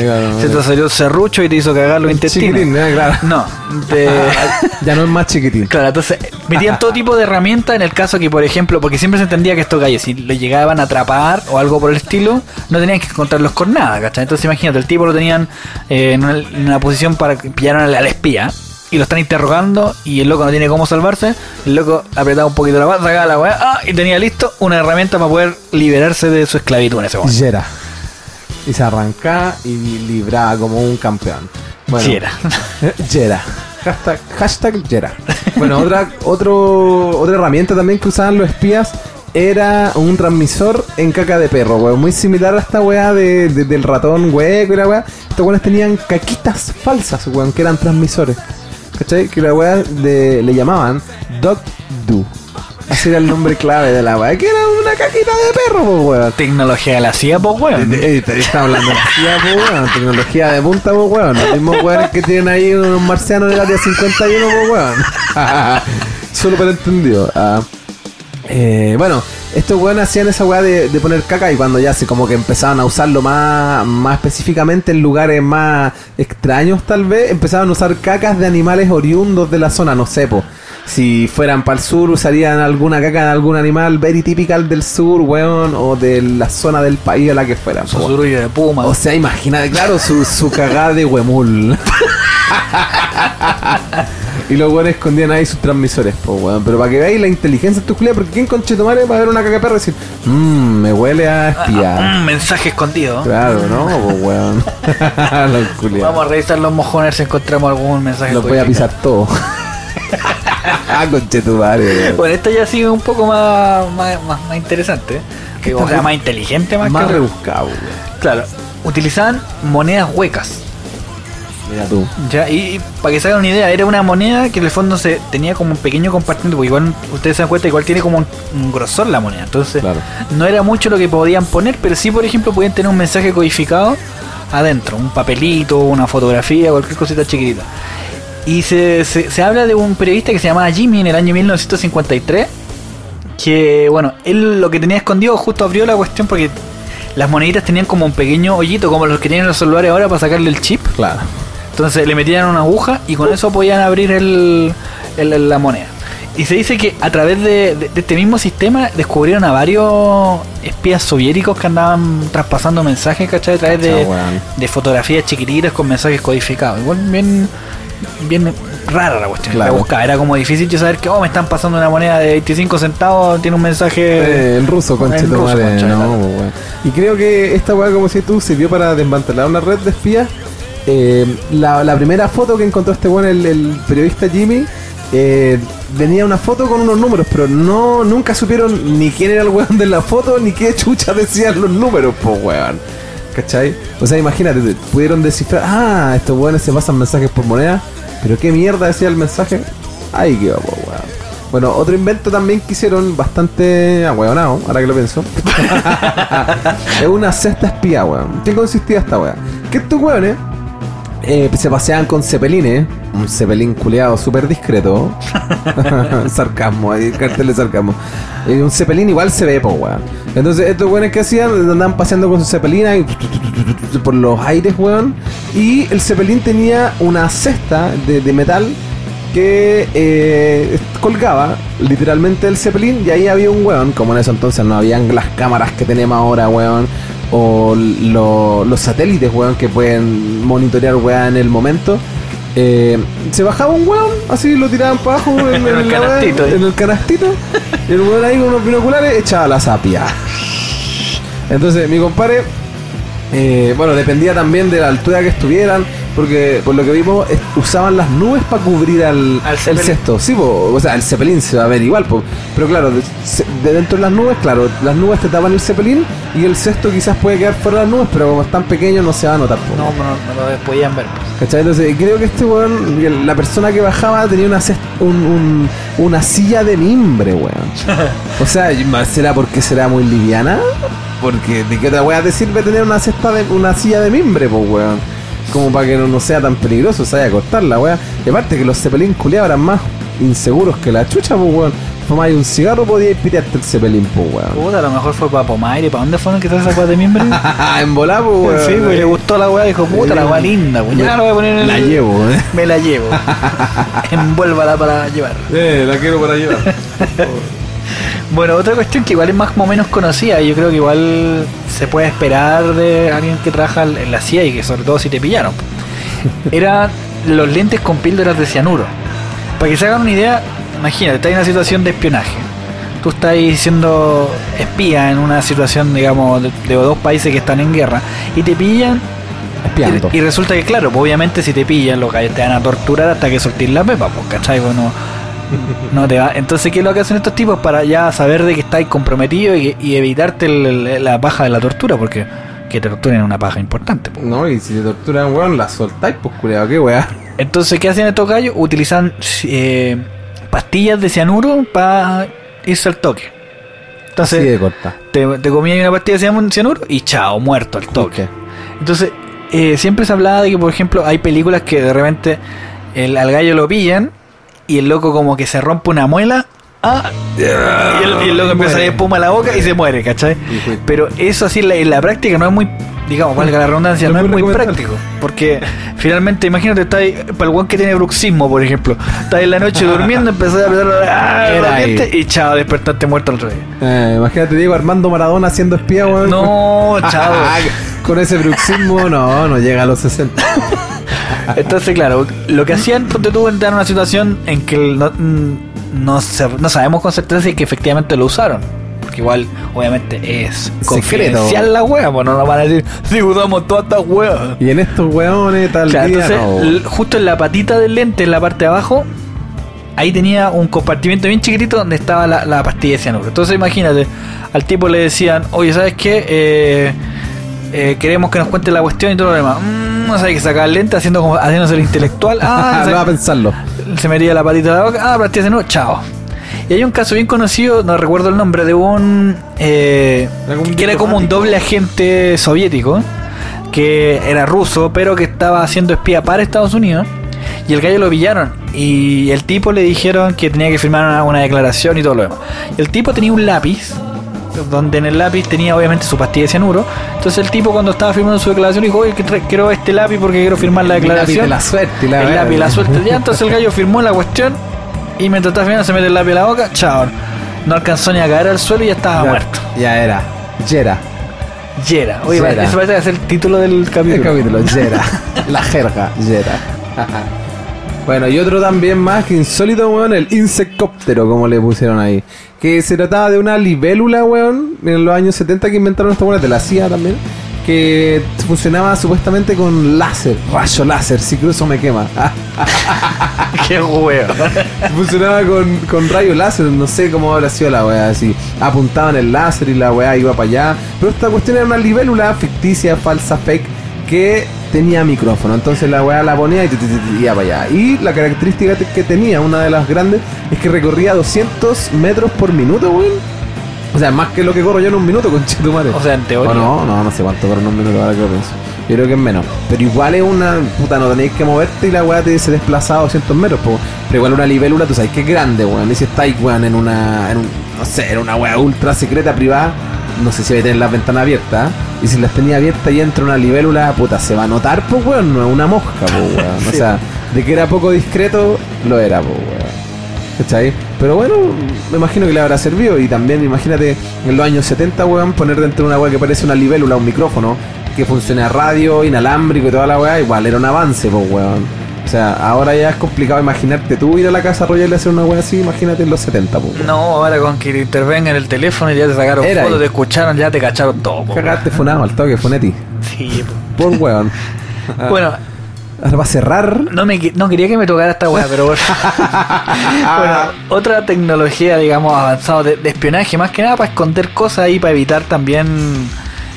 te
claro.
salió el serrucho y te hizo cagar los intestinos.
Chiquitín, eh, claro.
No, te-
Ya no es más chiquitín.
Claro, entonces metían todo tipo de herramientas en el caso que, por ejemplo, porque siempre se entendía que estos gallos, si lo llegaban a atrapar o algo por el estilo, no tenían que encontrarlos con nada, ¿cachai? Entonces imagínate, el tipo lo tenían eh, en, una, en una posición para que pillaran al, al espía y lo están interrogando y el loco no tiene cómo salvarse, el loco apretaba un poquito la mano, sacaba la weá ah, y tenía listo una herramienta para poder liberarse de su esclavitud en ese momento.
Yera. Y se arrancaba y libraba como un campeón. Bueno,
Sí era.
Yera. Hashtag, hashtag Yera. Bueno, otra, otro, otra herramienta también que usaban los espías era un transmisor en caca de perro, weón. Muy similar a esta weá de, de- del ratón hueco y la weá. Estos weones tenían caquitas falsas, weón, que eran transmisores. ¿Cachai? Que la weá de, le llamaban Dog Do. Así era el nombre clave de la weá. Que era una caquita de perro, po, weón.
Tecnología de la CIA, pues weón.
Eh, eh, hablando de la CIA, po, weón. Tecnología de punta, po, weón. Los mismos weones que tienen ahí unos marcianos del área 51, po, weón. Solo para entendido. Ah, eh, bueno, estos weones hacían esa weá de, de poner caca y cuando ya se como que empezaban a usarlo más, más específicamente en lugares más extraños tal vez, empezaban a usar cacas de animales oriundos de la zona, no sé, po. Si fueran para el sur usarían alguna caca de algún animal very typical del sur, weón, o de la zona del país a la que fueran.
Susurro de puma.
O sea, imagínate, claro, su, su cagada de huemul. y los weones escondían ahí sus transmisores, pues weón. Pero para que veáis la inteligencia de tus culiados, porque ¿quién conchetumare va a ver una caca de perro y decir, mmm, me huele a espía?
Mm, mensaje escondido.
Claro, ¿no? Pues weón. los.
Vamos a revisar los mojones si encontramos algún mensaje.
Los voy a pisar todo. ah, conchetumare.
Bueno, esta ya ha sido un poco más, más, más, más interesante. Que, o sea, más inteligente más,
Más
que
rebuscado, weón.
Claro, utilizaban monedas huecas.
Mira tú.
Ya, y, y para que se hagan una idea, era una moneda que en el fondo se tenía como un pequeño compartimiento, porque igual ustedes se dan cuenta, igual tiene como un, un grosor la moneda. Entonces,
Claro.
no era mucho lo que podían poner, pero sí, por ejemplo, podían tener un mensaje codificado adentro, un papelito, una fotografía, cualquier cosita chiquitita. Y se, se, se habla de un periodista que se llamaba Jimmy en el año 1953, que, bueno, él lo que tenía escondido justo abrió la cuestión porque las moneditas tenían como un pequeño hoyito, como los que tienen los celulares ahora para sacarle el chip.
Claro.
Entonces le metían una aguja y con eso podían abrir el, el- la moneda. Y se dice que a través de, de- de este mismo sistema descubrieron a varios espías soviéticos que andaban traspasando mensajes, ¿cachai? A través de, fotografías chiquititas con mensajes codificados. Igual bien, bien rara la cuestión.
Claro.
La buscaba. Era como difícil yo saber que, oh, me están pasando una moneda de 25 centavos, tiene un mensaje...
Eh, el ruso, madre,
concha
no, pues, weón. Y creo que esta weá, como si tú, sirvió para desmantelar una red de espías. Eh, la, primera foto que encontró este weón, el, periodista Jimmy, eh, venía una foto con unos números, pero no nunca supieron ni quién era el weón de la foto, ni qué chucha decían los números, pues weón. ¿Cachai? O sea, imagínate, te- pudieron descifrar, ah, estos weones se pasan mensajes por moneda, pero qué mierda decía el mensaje. Ahí quedó, pues weón. Bueno, otro invento también que hicieron bastante ahueonado, ahora que lo pienso. es una cesta espía, weón. ¿Qué consistía esta weá? Que estos weones eh, se paseaban con cepelines, un cepelín culeado súper discreto. sarcasmo, ahí, cartel de sarcasmo. Eh, un cepelín igual se ve, po, weón. Entonces, estos weones que hacían, andaban paseando con su cepelina y por los aires, weón. Y el cepelín tenía una cesta de, de metal que eh, colgaba literalmente el Zeppelin y ahí había un weón, como en ese entonces no habían las cámaras que tenemos ahora, weón, o lo- los satélites, weón, que pueden monitorear, weón, en el momento. Eh, se bajaba un weón, así lo tiraban para abajo en,
En el canastito,
en el canastito, y el weón ahí con unos binoculares echaba la sapia. Entonces, mi compadre eh, bueno, dependía también de la altura que estuvieran, porque por lo que vimos es- usaban las nubes para cubrir al,
Al
el cesto. Sí, po, o sea, el Zeppelin se va a ver igual, po. pero claro, de, dentro de las nubes, claro, las nubes te tapan el Zeppelin y el cesto quizás puede quedar fuera de las nubes, pero como es tan pequeño no se va a notar. po.
No, no, no lo podían ver.
¿Cachai? Entonces creo que este weón, la persona que bajaba tenía una, cest- un- un- una silla de mimbre, weón. O sea, ¿será porque será muy liviana? Porque de qué otra weá te sirve tener una cesta de una silla de mimbre, pues weón. Como para que no, no sea tan peligroso, se vaya a cortar la weá. Y aparte que los cepelín culiados eran más inseguros que la chucha, pues weón. Fumáis un cigarro podíais pitearte el cepelín, pues weón.
Puta, a lo mejor fue para Pomaire. ¿Para dónde fueron que trae esa weá de mimbre?
en volá, pues weón.
Sí, pues le gustó la weá, dijo, puta, la weá linda, pues ya la voy a poner en el...
La llevo, eh.
Me la llevo. Envuélvala para llevar.
Eh, la quiero para llevar.
Bueno, otra cuestión que igual es más o menos conocida, y yo creo que igual se puede esperar de alguien que trabaja en la CIA y que sobre todo si te pillaron. Eran los lentes con píldoras de cianuro. Para que se hagan una idea, imagínate, estás en una situación de espionaje. Tú estás siendo espía en una situación, digamos, de, de dos países que están en guerra y te pillan
Espiando.
y, y resulta que, claro, pues, obviamente si te pillan, los gallos te van a torturar hasta que soltís la pepa, pues, ¿cachai? Bueno, no te va. Entonces, ¿qué es lo que hacen estos tipos para ya saber de que estáis comprometido y, y evitarte el- la paja de la tortura? Porque que te torturen es una paja importante.
No, y si te torturan, weón, la soltáis, pues culiado, qué weá.
Entonces, ¿qué hacen estos gallos? Utilizan eh, pastillas de cianuro para irse al toque. Entonces,
Así de corta.
te, te comías una pastilla de cian- cianuro y chao, muerto al toque. Entonces, eh, siempre se hablaba de que, por ejemplo, hay películas que de repente el, al gallo lo pillan y el loco como que se rompe una muela ah, y, el, y el loco empieza a espuma a la boca y se muere, ¿cachai? Pero eso así en la, en la práctica no es muy, digamos, valga la redundancia,
No
no,
es muy
práctico. Porque finalmente, imagínate, está ahí, para el guan que tiene bruxismo, por ejemplo, está en la noche durmiendo, empezó a apretar ah, y chao, despertaste muerto al día.
Eh, imagínate, Diego Armando Maradona siendo espía, weón.
No, chao.
Con ese bruxismo, no, no llega a los 60.
Entonces, claro, lo que hacían, ponte tú, entrar en una situación en que no, mm, no, no sabemos con certeza si que efectivamente lo usaron. Porque igual, obviamente, es confidencial la wea, pues no nos van a decir, si usamos todas estas weas.
Y en estos weones, tal
Claro,
día,
entonces,
no.
justo en la patita del lente, en la parte de abajo, ahí tenía un compartimiento bien chiquitito donde estaba la, la pastilla de cianuro. Entonces, imagínate, al tipo le decían, oye, ¿sabes qué? Eh, eh, queremos que nos cuente la cuestión y todo lo demás. Mm, no sé, que sacar el lente haciendo como, haciéndose el intelectual. Ah,
no va a
se,
pensarlo.
se metía la patita de la boca. Ah, pastilla de cianuro, chao. Y hay un caso bien conocido, no recuerdo el nombre, de un... eh, que era como un doble agente soviético que era ruso, pero que estaba haciendo espía para Estados Unidos. Y el gallo lo pillaron. Y el tipo le dijeron que tenía que firmar una, una declaración y todo lo demás. Y el tipo tenía un lápiz donde en el lápiz tenía obviamente su pastilla de cianuro. Entonces el tipo cuando estaba firmando su declaración dijo, oye, quiero este lápiz porque quiero firmar la
El lápiz
declaración.
de la suerte la
el lápiz, la suerte. Ya, entonces el gallo firmó la cuestión y mientras estaba firmando se mete el lápiz a la boca, chao. No alcanzó ni a caer al suelo y ya estaba
Ya-
muerto.
Ya era. Yera.
Yera. Oye,
Yera.
eso parece que es el título del
El
capítulo.
capítulo, Yera. La jerga, Yera. Bueno, y otro también más que insólito, weón, el insecóptero, como le pusieron ahí. Que se trataba de una libélula, weón, en los años 70 que inventaron esta weón de la CIA también. Que funcionaba supuestamente con láser, rayo láser, si cruzo me quema.
Qué huevo.
Funcionaba con, con rayo láser, no sé cómo habrá sido la weá así. Apuntaban el láser y la weá iba para allá. Pero esta cuestión era una libélula ficticia, falsa, fake, que tenía micrófono. Entonces la weá la ponía y tu, iba para allá. Y la característica que tenía, una de las grandes, es que recorría 200 metros por minuto, weón. O sea, más que lo que corro yo en un minuto, con tu madre.
O sea, en teoría.
O no, no, no sé cuánto corro en un minuto ahora que lo pienso. Yo creo que es menos. Pero igual es una. Puta, no tenéis que moverte y la weá te se desplaza a 200 metros. po. Pero igual una libélula, tú sabes que es grande, weón. Y si estáis, weón, en una. En un, no sé, en una weá ultra secreta privada. No sé si vais a tener las ventanas abiertas. Y si las tenía abiertas y entra una libélula, puta, se va a notar, pues, weón. No es una mosca, pues, weón. O sea, de que era poco discreto, lo era, pues, weón. ¿Cachai? Pero bueno, me imagino que le habrá servido. Y también, imagínate, en los años 70, weón, poner dentro de una weá que parece una libélula, un micrófono, que funcione a radio, inalámbrico y toda la weá, igual era un avance, pues, weón. O sea, ahora ya es complicado imaginarte tú ir a la casa Royal y hacer una weá así, imagínate en los 70, pues. weón.
No, ahora con que te intervenga en el teléfono y ya te sacaron
Era
fotos,
ahí.
te escucharon, ya te cacharon todo. po.
Cagaste funado al toque, Funetti.
Sí, po.
Por weón.
Bueno,
Ahora va a cerrar.
no, me, no quería que me tocara esta weá, pero bueno. bueno, otra tecnología, digamos, avanzada de, de espionaje, más que nada para esconder cosas ahí, para evitar también,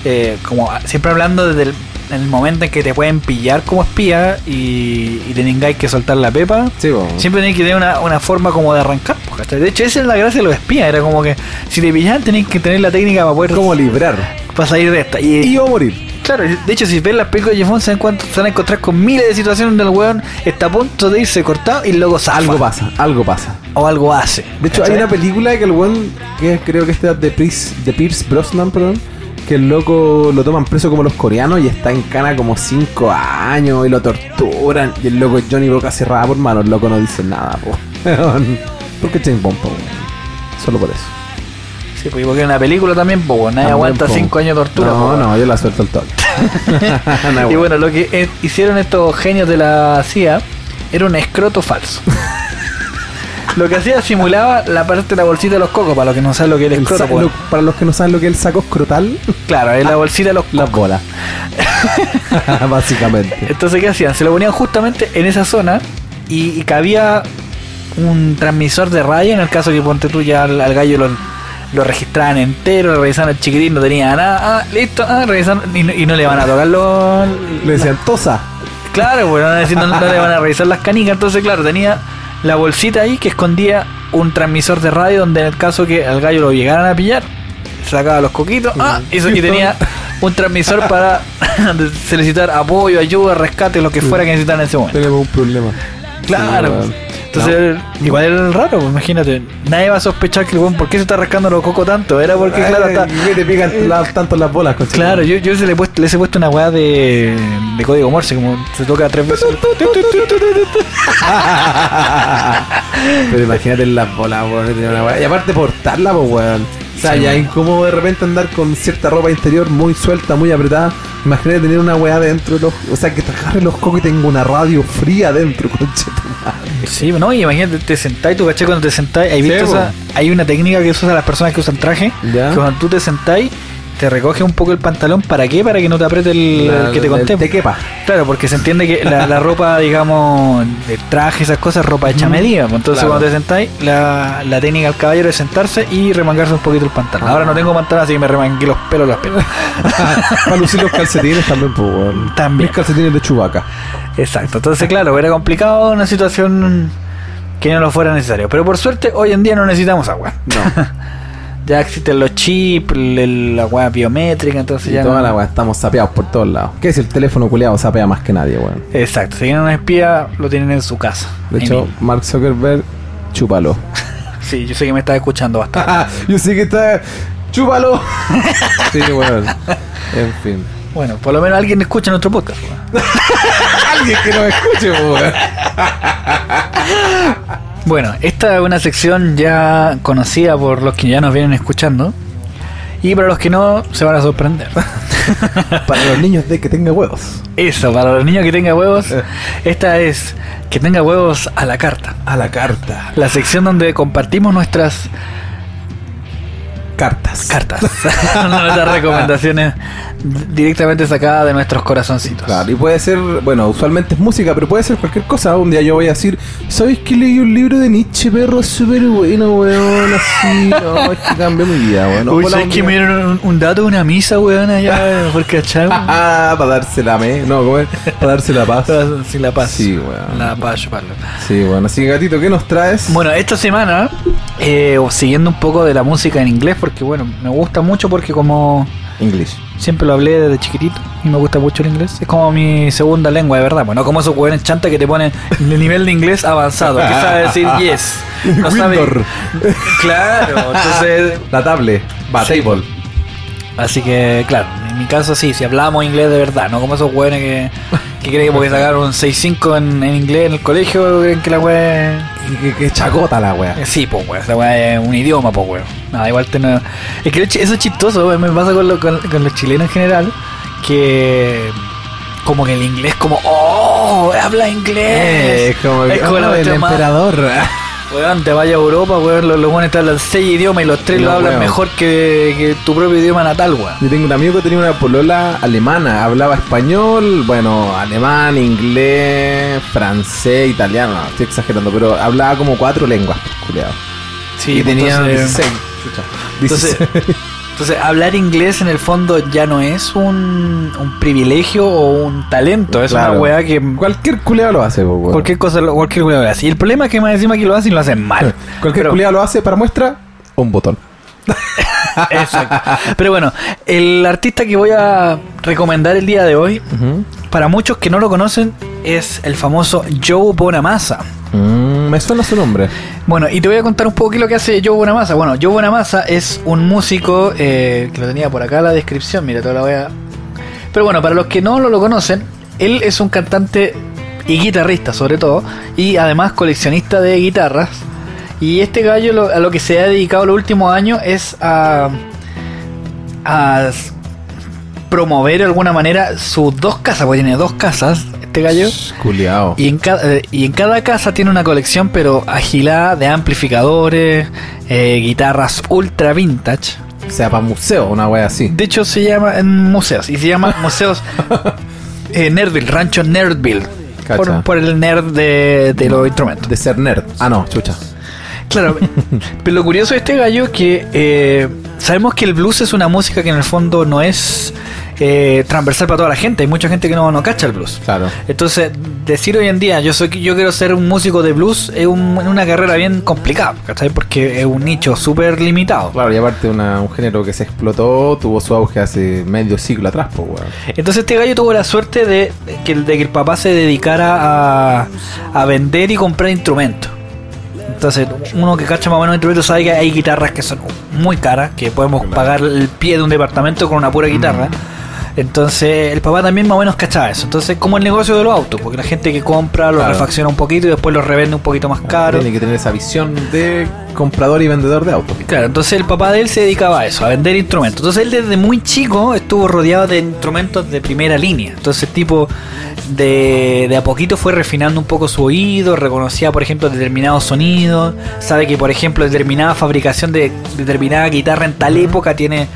eh, como siempre hablando desde el, en el momento en que te pueden pillar como espía y, y tengáis que soltar la pepa.
Sí.
Siempre tenéis que tener una, una forma como de arrancar. De hecho, esa es la gracia de los espías. Era como que si te pillaban tenéis que tener la técnica para poder
¿Cómo librar?
para salir de esta. Y,
Y a morir.
Claro, de hecho, si ven las películas de Bond, se, van a encontrar con miles de situaciones donde el weón está a punto de irse cortado y luego zafa.
Algo pasa, algo pasa.
O algo hace.
De hecho, hay una película que el weón, que creo que este es de Pierce, de Pierce Brosnan, perdón, que el loco lo toman preso como los coreanos y está en cana como 5 años y lo torturan. Y el loco Johnny Boca cerrada por mano, el loco no dice nada, po. Porque James Bond, po. Solo por eso.
Sí, pues, porque en una película también, pues, nadie aguanta
po.
5 años de tortura.
No,
po,
no, yo la suelto al toque. No,
Y bueno, lo que eh, hicieron estos genios de la CIA era un escroto falso. Lo que hacía simulaba la parte de la bolsita de los cocos, para los que no saben lo que es el escroto. pues.
lo- para los que no saben lo que es el saco escrotal,
Claro, es la bolsita de los
las bolas. Básicamente.
Entonces, ¿qué hacían? Se lo ponían justamente en esa zona y, y cabía un transmisor de radio en el caso que ponte tú ya al, al gallo lo, lo registraban entero, lo revisaban el chiquitín, no tenía nada, ah, listo, ah, revisaron, y, no- y no le van a tocar los...
Le decían tosa. Claro,
Claro, no, decir, no- no le van a revisar las canicas, entonces claro, tenía la bolsita ahí que escondía un transmisor de radio donde en el caso que al gallo lo llegaran a pillar, sacaba los coquitos, ah, eso- y tenía un transmisor para solicitar apoyo, ayuda, rescate, lo que fuera que necesitaran en ese momento.
Tenemos un problema.
Claro. Entonces, igual era raro, pues, imagínate. Nadie va a sospechar que el weón, ¿por qué se está rascando los cocos tanto? Era porque, claro, está.
¿qué te pican la- tanto las bolas, coche?
Claro, yo, yo se le he puesto, les he puesto una weá de, de código Morse, como se toca tres veces.
Pero imagínate las bolas, weón. Y aparte portarla, pues, weón. O sea,
Sí,
ya
weón.
incómodo de repente andar con cierta ropa interior muy suelta, muy apretada. Imagínate tener una weá dentro de los. O sea, que te agarre los cocos y tenga una radio fría dentro, conche tu madre.
Sí, no, y imagínate, te sentás, tú caché cuando te sentás, hay,
Sí,
visto
po.
esa- hay una técnica que usan las personas que usan traje,
Ya.
que cuando tú te sentás, te recoge un poco el pantalón, ¿para qué? Para que no te apriete el,
La-
el que te
el-
conté.
Te quepa.
Claro, porque se entiende que la, la ropa, digamos, de traje, esas cosas, ropa hecha
Mm,
medida. pues, Entonces,
claro.
cuando te sentáis, la, la técnica del caballero es sentarse y remangarse un poquito el pantalón.
Ah.
Ahora no tengo pantalón, así que me remangué los pelos las piernas.
Para lucir los calcetines también, pues.
También.
Mis calcetines de chubaca.
Exacto. Entonces, claro, era complicado una situación que no lo fuera necesario. Pero por suerte, hoy en día no necesitamos agua.
No.
Ya existen los chips, la agua biométrica, entonces
Y
ya.
toda
no-
la weá, estamos sapeados por todos lados. ¿Qué si el teléfono culeado sapea más que nadie, weón?
Exacto. Si tienen un espía, lo tienen en su casa.
De hecho. Mark Zuckerberg, chúpalo.
sí, yo sé que me estás escuchando bastante.
Yo sé que está. ¡Chúpalo! sí, weón. En fin.
Bueno, por lo menos alguien escucha nuestro podcast. weón.
Alguien que nos escuche, weón.
Bueno, esta es una sección ya conocida por los que ya nos vienen escuchando. Y para los que no, se van a sorprender.
Para los niños de que tenga huevos.
Eso, para los niños que tengan huevos, esta es que tenga huevos a la carta.
A la carta.
La sección donde compartimos nuestras
Cartas.
cartas, nuestras recomendaciones directamente sacadas de nuestros corazoncitos.
Claro, y puede ser, bueno, usualmente es música, pero puede ser cualquier cosa. Un día yo voy a decir, ¿sabes que leí un libro de Nietzsche, perro? Súper bueno, weón, así. No, es que cambió mi vida, weón.
Uy, ¿sabes que me dieron un, un dato de una misa, weón, allá por cachar?
Ah, para darse la me. No, ¿cómo es? Para darse la paz.
Sin la paz.
Sí, weón.
La paz, chuparlo.
Sí, bueno, así que gatito, ¿qué nos traes?
Bueno, esta semana, eh, siguiendo un poco de la música en inglés, porque bueno, me gusta mucho porque como
English.
siempre lo hablé desde chiquitito y me gusta mucho el inglés, es como mi segunda lengua, de verdad. Bueno, como esos hueones chanta que te ponen el nivel de inglés avanzado, que sabe decir yes. No sabe. Claro, entonces.
La tablet. Va,
Sí.
table.
Así que, claro, en mi caso sí, si hablábamos inglés de verdad, no como esos hueones que, que creen que porque sacaron un 6-5 en, en inglés en el colegio, creen que la wea
Que, que chacota la.
Eh, Sí, pues, weón. Esa weá es un idioma, pues, weón. Nada, igual te no... Es que eso es chistoso. Me pasa con, lo- con- con los chilenos en general. Que. Como que el inglés, como. ¡Oh! ¡Habla inglés!
Eh, es como,
Es como la
oh, el emperador.
Weón, te vayas a Europa, weón. Los, los buenos te hablan seis idiomas y los tres
No,
lo hablan
weón.
mejor que, que tu propio idioma natal, weón.
Yo tengo un amigo que tenía una polola alemana, hablaba español, bueno, alemán, inglés, francés, italiano, no, estoy exagerando, pero hablaba como cuatro lenguas, culiado.
Sí,
y tenía
entonces-
16. chucha,
Entonces,
16.
entonces, hablar inglés en el fondo ya no es un, un privilegio o un talento. Es
Claro.
una weá que
Cualquier culiado lo hace.
Cualquier cosa, lo- cualquier culiao lo hace. Y el problema es que más encima que lo hacen y lo hacen mal.
Cualquier
Pero-
lo hace para muestra, un botón.
Exacto. Pero bueno, el artista que voy a recomendar el día de hoy, para muchos que no lo conocen, es el famoso Joe Bonamassa.
Mm, me suena su nombre.
Bueno, y te voy a contar un poco qué es lo que hace Joe Bonamassa. Bueno, Joe Bonamassa es un músico eh, que lo tenía por acá en la descripción. Mira, te lo voy a. Pero bueno, para los que no lo, lo conocen, él es un cantante y guitarrista, sobre todo, y además coleccionista de guitarras. Y este gallo lo- a lo que se ha dedicado los últimos años es a. promover de alguna manera sus dos casas, porque tiene dos casas, este gallo.
Culiado.
Y en, cada, eh, y en cada casa tiene una colección, pero agilada de amplificadores, eh, guitarras ultra vintage.
O sea, para museo, una wea así.
De hecho, se llama en museos, y se llama Museos eh, Nerdville, Rancho Nerdville. Por, por el nerd de, de los instrumentos.
De ser nerd. Ah, no, chucha.
Claro, pero lo curioso de este gallo es que eh, sabemos que el blues es una música que en el fondo no es eh, transversal para toda la gente. Hay mucha gente que no, no cacha el blues.
Claro.
Entonces, decir hoy en día, yo soy yo quiero ser un músico de blues es un- una carrera bien complicada, ¿cachai? Porque es un nicho súper limitado.
Claro, y aparte una, un género que se explotó, tuvo su auge hace medio siglo atrás, pues, weón.
Entonces este gallo tuvo la suerte de que, de que el papá se dedicara a, a vender y comprar instrumentos. Entonces, uno que cacha más o menos instrumentos sabe que hay guitarras que son muy caras, que podemos pagar el pie de un departamento con una pura guitarra. Entonces, el papá también más o menos cachaba eso. Entonces, como el negocio de los autos, porque la gente que compra lo
Claro.
refacciona un poquito y después lo revende un poquito más caro.
Tiene que tener esa visión de comprador y vendedor de autos.
Claro, entonces el papá de él se dedicaba a eso, a vender instrumentos. Entonces él desde muy chico estuvo rodeado de instrumentos de primera línea. Entonces tipo de, de a poquito fue refinando un poco su oído, reconocía por ejemplo determinados sonidos, sabe que por ejemplo determinada fabricación de determinada guitarra en tal época tiene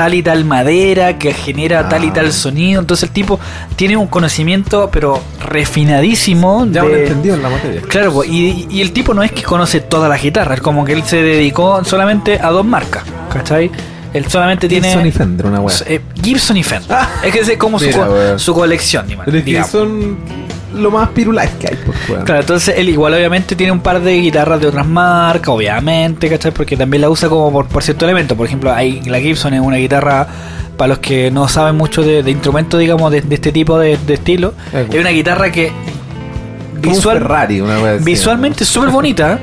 tal y tal madera que genera tal y
Ah.
tal sonido. Entonces el tipo tiene un conocimiento pero refinadísimo
Ya
de-
entendido en la materia.
Claro, po, y, y el tipo no es que conoce todas las guitarras, es como que él se dedicó solamente a dos marcas, ¿cachai? Él solamente tiene
Gibson y Fender, una wea.
eh, Gibson y Fender. es que ese es como su, co- colección, digamos.
Pero es que
digamos.
son lo más pirulais que hay, pues, weón.
Claro, entonces él igual obviamente tiene un par de guitarras de otras marcas, obviamente, ¿cachai? Porque también la usa como por, por cierto elemento. Por ejemplo, hay, la Gibson es una guitarra, para los que no saben mucho de, de instrumentos, digamos, de, de este tipo de, de estilo, es una guitarra que
un
visual,
Ferrari, una así.
visualmente es súper bonita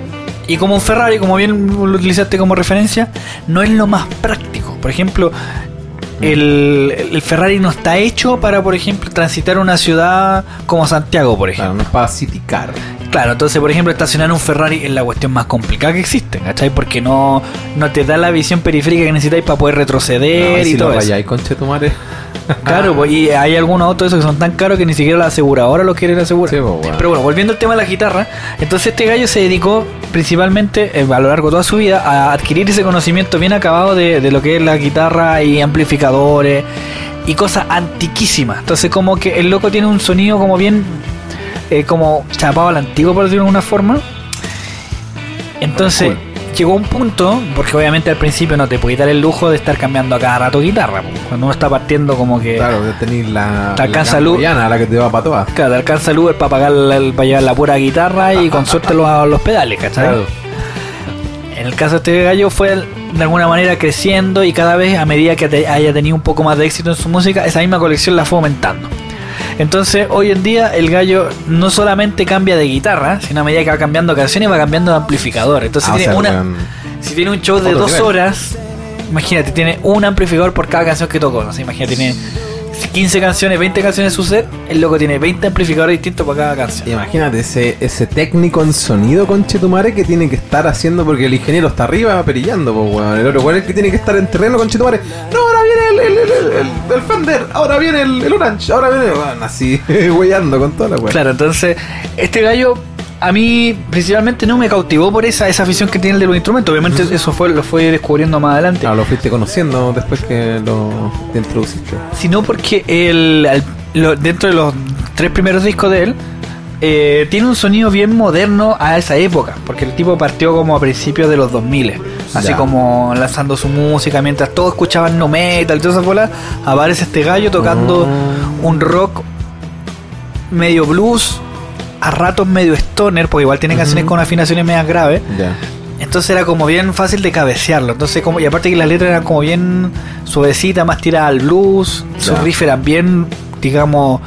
y como un Ferrari, como bien lo utilizaste como referencia, no es lo más práctico. Por ejemplo, el, el Ferrari no está hecho para, por ejemplo, transitar una ciudad como Santiago, por ejemplo.
Claro, no es para City Car.
Claro, entonces, por ejemplo, estacionar un Ferrari es la cuestión más complicada que existe, ¿cachai? Porque no, no te da la visión periférica que necesitáis para poder retroceder
No,
y
si
todo
lo
eso.
conche tu madre.
Claro, pues, y hay algunos autos esos que son tan caros que ni siquiera la aseguradora los quieren asegurar.
Sí, pues, bueno.
Pero bueno, volviendo al tema de la guitarra, entonces este gallo se dedicó principalmente eh, a lo largo de toda su vida a adquirir ese conocimiento bien acabado de, de lo que es la guitarra y amplificadores y cosas antiquísimas. Entonces como que el loco tiene un sonido como bien eh, como chapado al antiguo por decirlo de alguna forma. Entonces llegó un punto, porque obviamente al principio no te podías dar el lujo de estar cambiando a cada rato guitarra. po. Cuando uno está partiendo como que...
Claro, que tenéis la.
Te alcanza
la
luz.
la que te va para todas.
Claro, te alcanza el Uber para pagar la, para llevar la pura guitarra y con suerte los, los pedales, ¿cachai?
Claro.
En el caso de este gallo fue de alguna manera creciendo y cada vez a medida que haya tenido un poco más de éxito en su música, esa misma colección la fue aumentando. Entonces, hoy en día el gallo no solamente cambia de guitarra, sino a medida que va cambiando canciones va cambiando de amplificador. Entonces
Ah, o
tiene
sea,
una, si tiene un show de dos
nivel.
horas, imagínate, tiene un amplificador por cada canción que tocó. No sé, imagínate, tiene 15 canciones, 20 canciones en su set, el loco tiene 20 amplificadores distintos para cada canción.
Imagínate ese, ese técnico en sonido, conche tu madre, que tiene que estar haciendo porque el ingeniero está arriba perillando, pues weón. El otro weón es el que tiene que estar en terreno, conche tu madre. No, ahora viene el, el, el, el- el Fender, ahora viene el, el Orange, ahora viene. weón, así, weyando con toda la weón.
Claro, entonces, este gallo a mí principalmente no me cautivó por esa, esa afición que tiene el de los instrumentos. Obviamente eso fue lo fue descubriendo más adelante.
Claro, lo fuiste conociendo después que lo te introduciste.
Sino porque el, lo- dentro de los tres primeros discos de él, eh, tiene un sonido bien moderno a esa época. Porque el tipo partió como a principios de los 2000. Así
Ya.
como lanzando su música, mientras todos escuchaban no metal y todas esas bolas, aparece este gallo tocando
Mm.
un rock medio blues, a ratos medio stoner, porque igual tiene canciones con afinaciones medias graves. Entonces era como bien fácil de cabecearlo. Entonces como y aparte que las letras eran como bien suavecitas, más tiradas al blues, sus
Ya.
riffs eran bien, digamos,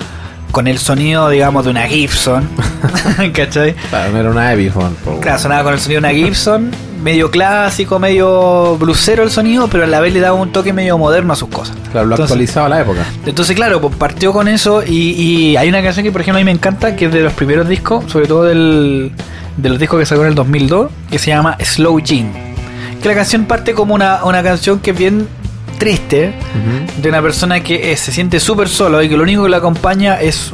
con el sonido, digamos, de una Gibson. ¿Cachai?
Claro, no era una Epiphone, po, weón.
Claro, sonaba con el sonido de una Gibson, medio clásico, medio blusero el sonido, pero a la vez le daba un toque medio moderno a sus cosas.
Claro, lo
Entonces-
actualizaba a la época.
Entonces, claro, pues partió con eso y, y hay una canción que, por ejemplo, a mí me encanta, que es de los primeros discos, sobre todo del, de los discos que sacó en el 2002, que se llama Slow Jean. Que la canción parte como una, una canción que es bien triste, de una persona que eh, se siente súper solo y que lo único que lo acompaña es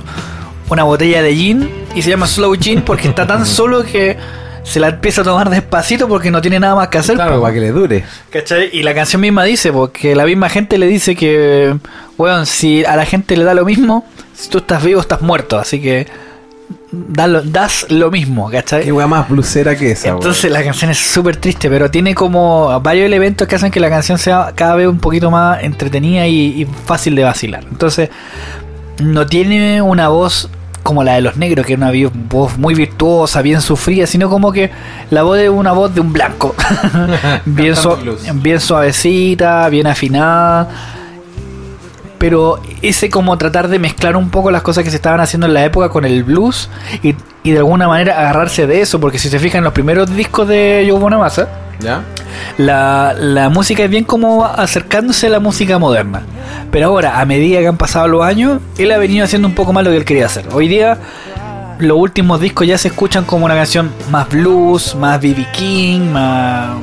una botella de gin y se llama Slow Gin porque está tan solo que se la empieza a tomar despacito porque no tiene nada más que hacer.
Claro,
po.
para que le dure.
¿Cachai? Y la canción misma dice, porque la misma gente le dice que, weón, si a la gente le da lo mismo, si tú estás vivo, estás muerto, así que da lo- das lo mismo,
Qué
¿cachai?
weá más blusera que esa,
Entonces la canción es súper triste, pero tiene como varios elementos que hacen que la canción sea cada vez un poquito más entretenida y, y fácil de vacilar. Entonces, no tiene una voz como la de los negros, que es una voz muy virtuosa, bien sufrida, sino como que la voz de una voz de un blanco. bien suavecita, bien afinada. Pero ese como tratar de mezclar un poco las cosas que se estaban haciendo en la época con el blues y, y de alguna manera agarrarse de eso, porque si se fijan en los primeros discos de Joe Bonamassa,
¿Ya?
la, la música es bien como acercándose a la música moderna. Pero ahora, a medida que han pasado los años, él ha venido haciendo un poco más lo que él quería hacer. Hoy día, los últimos discos ya se escuchan como una canción más blues, más B.B. King, más,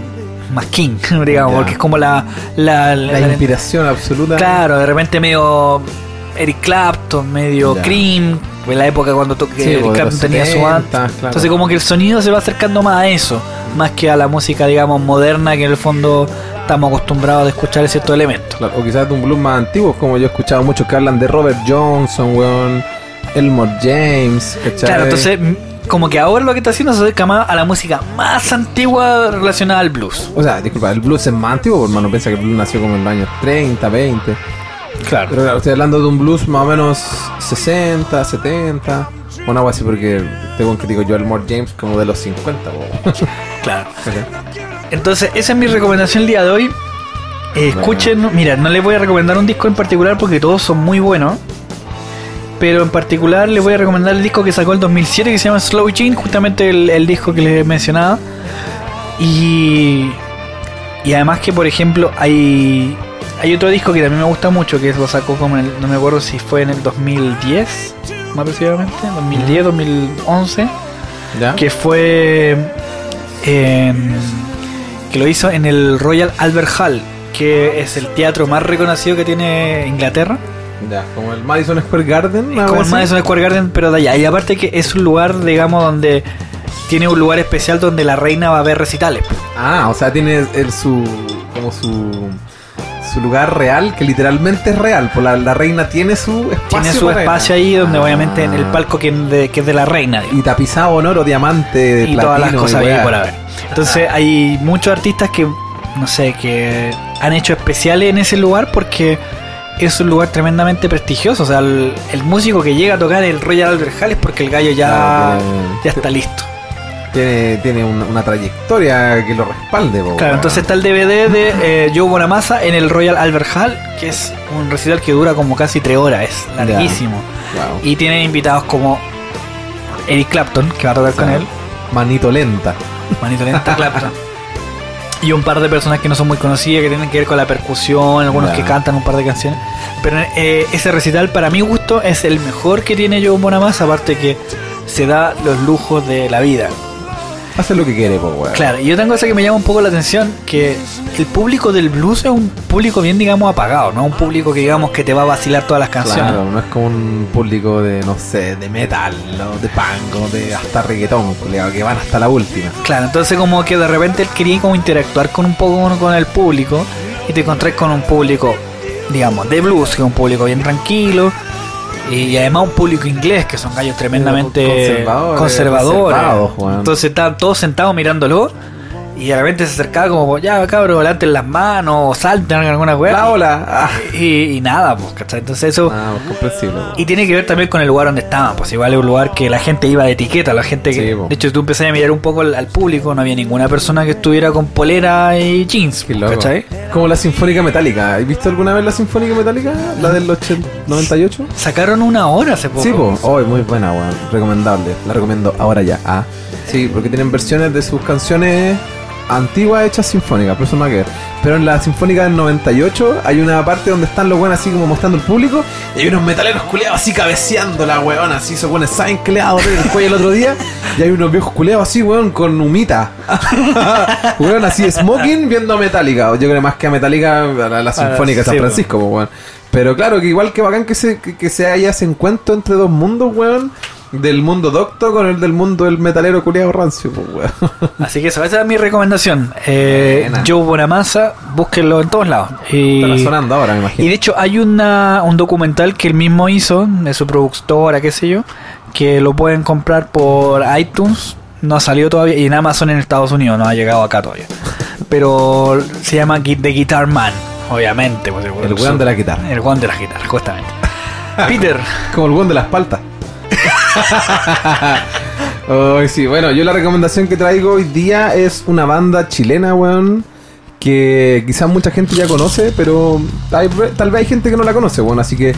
más King, digamos, porque es como la... la,
La,
la-
inspiración absoluta.
Claro, de repente medio Eric Clapton, medio. Cream, en la época cuando to- que
Sí,
Eric
pues,
Clapton tenía su
70,
banda.
claro.
Entonces como que el sonido se va acercando más a eso, más que a la música, digamos, moderna que en el fondo estamos acostumbrados a escuchar ciertos elementos.
Claro, o quizás de un blues más antiguo, como yo he escuchado muchos que hablan de Robert Johnson, weón, Elmore James, ¿cachai?
Claro, entonces como que ahora lo que está haciendo se acerca más a la música más antigua relacionada al blues.
O sea, disculpa, el blues es más antiguo, hermano, piensa que el blues nació como en los años 30, 20.
Claro.
Pero claro, estoy hablando de un blues más o menos 60, 70. Una algo así porque tengo que digo yo Elmore James como de los 50, weón.
Claro. Entonces, esa es mi recomendación el día de hoy. Eh, escuchen, mira, no les voy a recomendar un disco en particular porque todos son muy buenos. Pero en particular les voy a recomendar el disco que sacó el 2007 que se llama Slow Gene, justamente el, el disco que les mencionaba. Y, y además que, por ejemplo, hay hay otro disco que también me gusta mucho, que lo sacó como en el, no me acuerdo si fue en el 2010, más precisamente, 2010, 2011,
¿Ya?
que fue en- que lo hizo en el Royal Albert Hall, que es el teatro más reconocido que tiene Inglaterra.
Ya, como el Madison Square Garden.
Es como el. Madison Square Garden, pero de allá. Y aparte que es un lugar, digamos, donde tiene un lugar especial donde la reina va a ver recitales.
Ah, o sea, tiene el, su. como su. su lugar real, que literalmente es real. Pues la, la reina tiene su espacio.
Tiene su espacio ahí donde
Ah.
obviamente en el palco que, de- que es de la reina. digamos.
Y tapizado en oro, diamante,
y todas las
platino
cosas
weá.
por haber. Entonces hay muchos artistas que, no sé, que han hecho especiales en ese lugar porque es un lugar tremendamente prestigioso. O sea, el, el músico que llega a tocar el Royal Albert Hall es porque el gallo ya,
Claro, tiene-
ya está listo.
Tiene, tiene una, una trayectoria que lo respalde.
Claro, entonces está el DVD de eh, Joe Bonamassa en el Royal Albert Hall, que es un recital que dura como casi tres horas, es larguísimo.
Wow.
Y tiene invitados como Eric Clapton, que va a tocar con él,
Manito lenta.
Manito Lenta Clapton. Y un par de personas que no son muy conocidas, que tienen que ver con la percusión, algunos que cantan un par de canciones. Pero eh, ese recital, para mi gusto, es el mejor que tiene Joe Bonamassa, aparte que se da los lujos de la vida.
Hace lo que quiere, pues, weón.
Claro, y otra cosa que me llama un poco la atención, que el público del blues es un público bien, digamos, apagado, no un público que digamos que te va a vacilar todas las canciones.
Claro, no es como un público de, no sé, de metal, o de punk, de hasta reggaetón, culiao, que van hasta la última.
Claro, entonces como que de repente él quería como interactuar con un poco con- con el público y te encontrás con un público, digamos, de blues, que es un público bien tranquilo. Y además un público inglés, que son gallos tremendamente
Conservadores.
Entonces estaban todos sentados mirándolo y de repente se acercaba como, ya cabros, levanten las manos, o salten alguna weá.
La ola. Ah,
Y, y nada, pues, ¿cachai? Entonces eso...
Ah, pues, comprensible. po.
Y tiene que ver también con el lugar donde estaban, pues igual es un lugar que la gente iba de etiqueta, la gente que...
Sí, po.
de hecho, tú empezás a mirar un poco al, al público, no había ninguna persona que estuviera con polera y jeans. ¿cachai?
Como la Sinfónica Metálica. ¿Has visto alguna vez la Sinfónica Metálica? La del 80 98?
Sacaron una hora hace poco.
Sí, pues. Oh, muy buena, weón. Recomendable. La recomiendo ahora ya. Ah. Sí, porque tienen versiones de sus canciones antiguas hechas sinfónicas, por eso no hay que. Pero en la Sinfónica del 98 hay una parte donde están los weones así como mostrando el público y hay unos metaleros culeados así cabeceando la weón, así esos weones saben que le el cuello el otro día y hay unos viejos culeados así, weón, con humita. weón, así smoking viendo a Metallica. Yo creo más que a Metallica, a la, la Sinfónica de San
sí.
Francisco, po, weón. Pero claro, que igual que bacán que se, que, que se haya ese encuentro entre dos mundos, weón. Del mundo docto con el del mundo del metalero culiado rancio, pues, weón.
Así que eso, esa es mi recomendación. Eh,
Buena.
Joe Bonamassa, búsquenlo en todos lados. Y,
Estará sonando ahora, me
y de hecho hay una, un documental que él mismo hizo, de su productora, qué sé yo, que lo pueden comprar por iTunes. No ha salido todavía y en Amazon en Estados Unidos, no ha llegado acá todavía. Pero se llama The Guitar Man, obviamente. pues,
El weón de la guitarra.
El weón de la guitarra, justamente. Peter,
Como el weón de la espalda. Ay, sí, bueno, yo la recomendación que traigo hoy día es una banda chilena, weón. Que quizás mucha gente ya conoce, pero tal vez hay gente que no la conoce, weón. Así que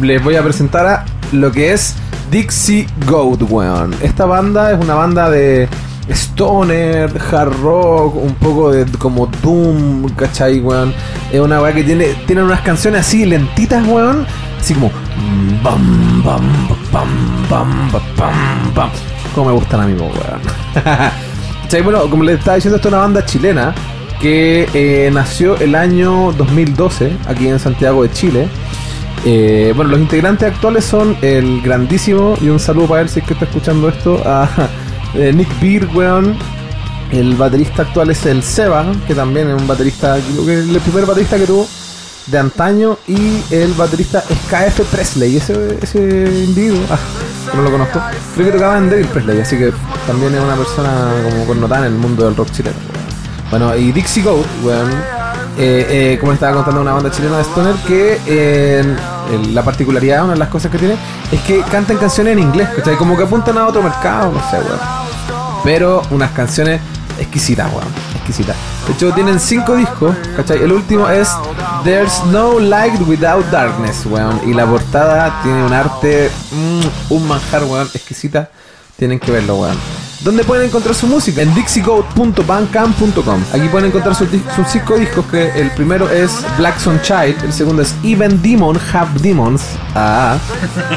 les voy a presentar a lo que es Dixie Goat, weón. Esta banda es una banda de stoner, hard rock, un poco de como doom, ¿cachai, weón? Es una weá que tiene, tiene unas canciones así lentitas, weón. Así como... Bam, bam, bam, bam, bam, bam. Como me gustan a mí. Bueno, como les estaba diciendo, esto es una banda chilena que eh, nació el año 2012 aquí en Santiago de Chile. Eh, bueno, los integrantes actuales son el grandísimo, y un saludo para él si es que está escuchando esto, a eh, Nick Beer, weón. El baterista actual es el Seba, que también es un baterista, el primer baterista que tuvo de antaño. Y el baterista es KF Presley, ese, ese individuo, ah, no lo conozco. Creo que tocaba en Devil Presley, así que también es una persona como connotada en el mundo del rock chileno. Bueno, y Dixie Goat, weón, eh, eh, como estaba contando, una banda chilena de Stoner que eh, la particularidad, una de las cosas que tiene, es que cantan canciones en inglés, ¿cachai? Como que apuntan a otro mercado, no sé, weón. Pero unas canciones exquisitas, weón, De hecho, tienen cinco discos, ¿cachai? El último es There's No Light Without Darkness, weón. Y la portada tiene un arte, mm, un manjar, weón, exquisita. Tienen que verlo, weón. donde pueden encontrar su música en dixiegoat.bandcamp.com. Aquí pueden encontrar sus, sus cinco discos, que el primero es Black Sun Child, el segundo es Even Demon Have Demons. Ah.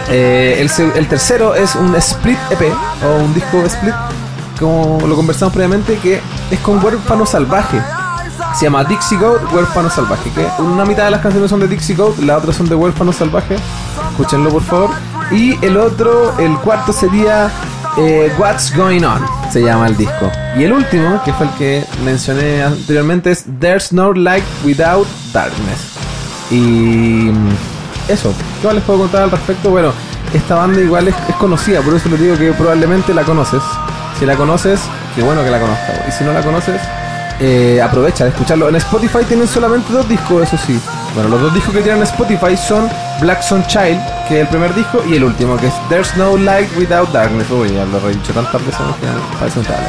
El, el tercero es un split EP o un disco split, como lo conversamos previamente, que es con Huérfano Salvaje. Se llama Dixie Goat Huérfano Salvaje. Que una mitad de las canciones son de Dixie Goat, la otra son de Huérfano Salvaje. Escúchenlo por favor. Y el otro, el cuarto sería eh, What's Going On, se llama el disco. Y el último, que fue el que mencioné anteriormente, es There's No Light Without Darkness. Y mm, eso, ¿qué les puedo contar al respecto? Bueno, esta banda igual es, es conocida, por eso les digo que probablemente la conoces. Si la conoces, qué bueno que la conozcas. Y si no la conoces, eh, aprovecha de escucharlo. En Spotify tienen solamente dos discos, eso sí. Bueno, los dos discos que tienen en Spotify son Black Sun Child, que es el primer disco, y el último, que es There's No Light Without Darkness. Uy, ya lo he dicho tantas veces que parece un weón.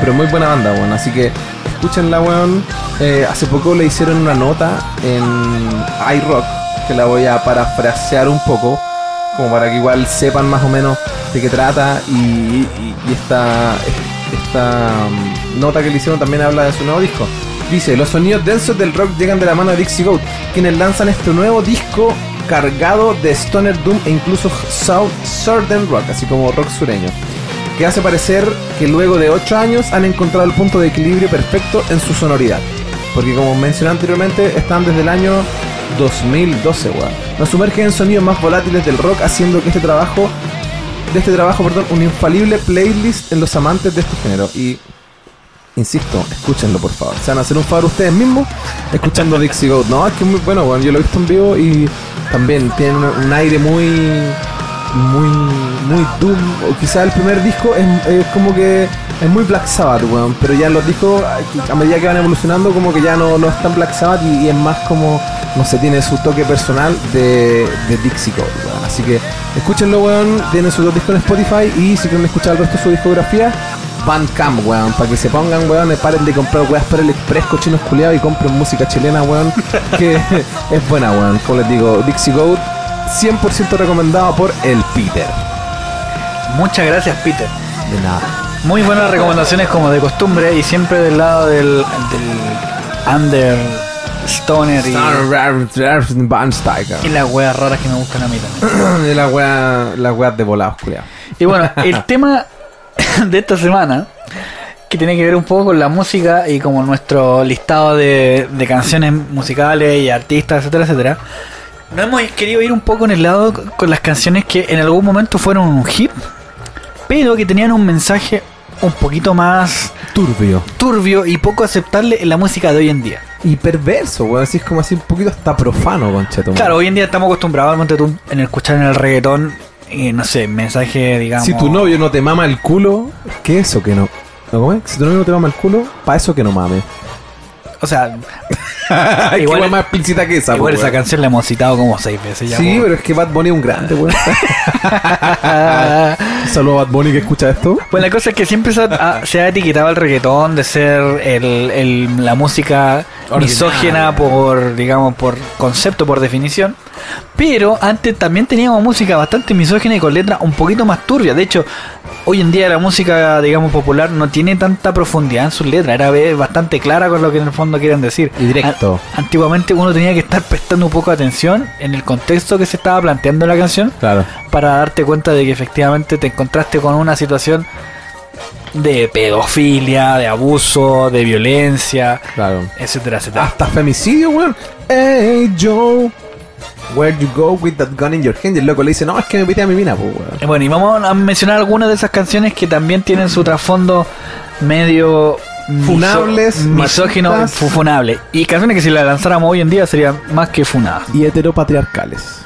Pero muy buena banda, weón. Así que escúchenla, weón. Eh, hace poco le hicieron una nota en iRock, que la voy a parafrasear un poco, como para que igual sepan más o menos de qué trata. Y, esta, esta um, nota que le hicieron también habla de su nuevo disco. Dice, los sonidos densos del rock llegan de la mano de Dixie Goat, quienes lanzan este nuevo disco cargado de stoner doom e incluso south southern rock, así como rock sureño, que hace parecer que luego de 8 años han encontrado el punto de equilibrio perfecto en su sonoridad. Porque como mencioné anteriormente, están desde el año 2012, weón. Nos sumergen en sonidos más volátiles del rock, haciendo que este trabajo, de este trabajo, perdón, un infalible playlist en los amantes de este género. Y Insisto, escúchenlo por favor. Se van a hacer un favor ustedes mismos escuchando Dixie Goat. No, es que es muy bueno, bueno, yo lo he visto en vivo y también tiene un aire muy, muy, muy doom. O quizás el primer disco es, es como que es muy Black Sabbath, weón. Pero ya los discos, a medida que van evolucionando, como que ya no, no es tan Black Sabbath y, es más como, no sé, tiene su toque personal de, Dixie Goat, weón. Así que escúchenlo, weón. Tienen sus dos discos en Spotify y si quieren escuchar el resto de su discografía, Bandcamp, weón, para que se pongan, weón, y paren de comprar weas por el express, cochinos culiados y compren música chilena, weón, que es buena, weón. Como les digo, Dixie Goat, 100% recomendado por el Peter.
Muchas gracias, Peter.
De nada.
Muy buenas recomendaciones como de costumbre y siempre del lado del, del under stoner y,
Van Steiger.
y las weas raras que me gustan a mí también.
Wea, las weas de volados, culiados.
Y bueno, el tema de esta semana, que tiene que ver un poco con la música y como nuestro listado de, de canciones musicales y artistas, etcétera, etcétera. No hemos querido ir un poco en el lado con las canciones que en algún momento fueron un hit, pero que tenían un mensaje un poquito más
Turbio.
turbio y poco aceptable en la música de hoy en día.
Y perverso, weón. Así es como así un poquito hasta profano, concheto.
Claro, hoy en día estamos acostumbrados ponte tú, en escuchar en el reggaetón, eh, no sé, mensaje, digamos.
Si tu novio no te mama el culo, ¿qué es eso que no? ¿No? Si tu novio no te mama el culo, para eso que no mame.
O sea,
Igual es más explícita que esa,
igual
po,
esa canción la hemos citado como seis veces ya.
Sí,
po.
pero es que Bad Bunny es un grande, weón. Un Saludo a Bad Bunny que escucha esto.
Pues la cosa es que siempre se ha, se ha etiquetado el reggaetón de ser el, el- la música
Ordinaria.
misógena por, digamos, por concepto, por definición. Pero antes también teníamos música bastante misógena y con letras un poquito más turbias. De hecho, hoy en día la música, digamos, popular no tiene tanta profundidad en sus letras. Era bastante clara con lo que en el fondo quieren decir.
Y directo.
An- antiguamente uno tenía que estar prestando un poco de atención en el contexto que se estaba planteando la canción
Claro.
para darte cuenta de que efectivamente te encontraste con una situación de pedofilia, de abuso, de violencia,
Claro.
etcétera, etcétera.
Hasta femicidio, weón. Hey, Joe. Where you go with that gun in your hand? Y el loco le dice, no, es que me pité a mi mina, pues, weón.
Eh, Bueno, y vamos a mencionar algunas de esas canciones que también tienen su trasfondo medio miso-
Funables,
misógino,
machistas.
fu- funable. Y canciones que si las lanzáramos hoy en día serían más que funadas.
y heteropatriarcales.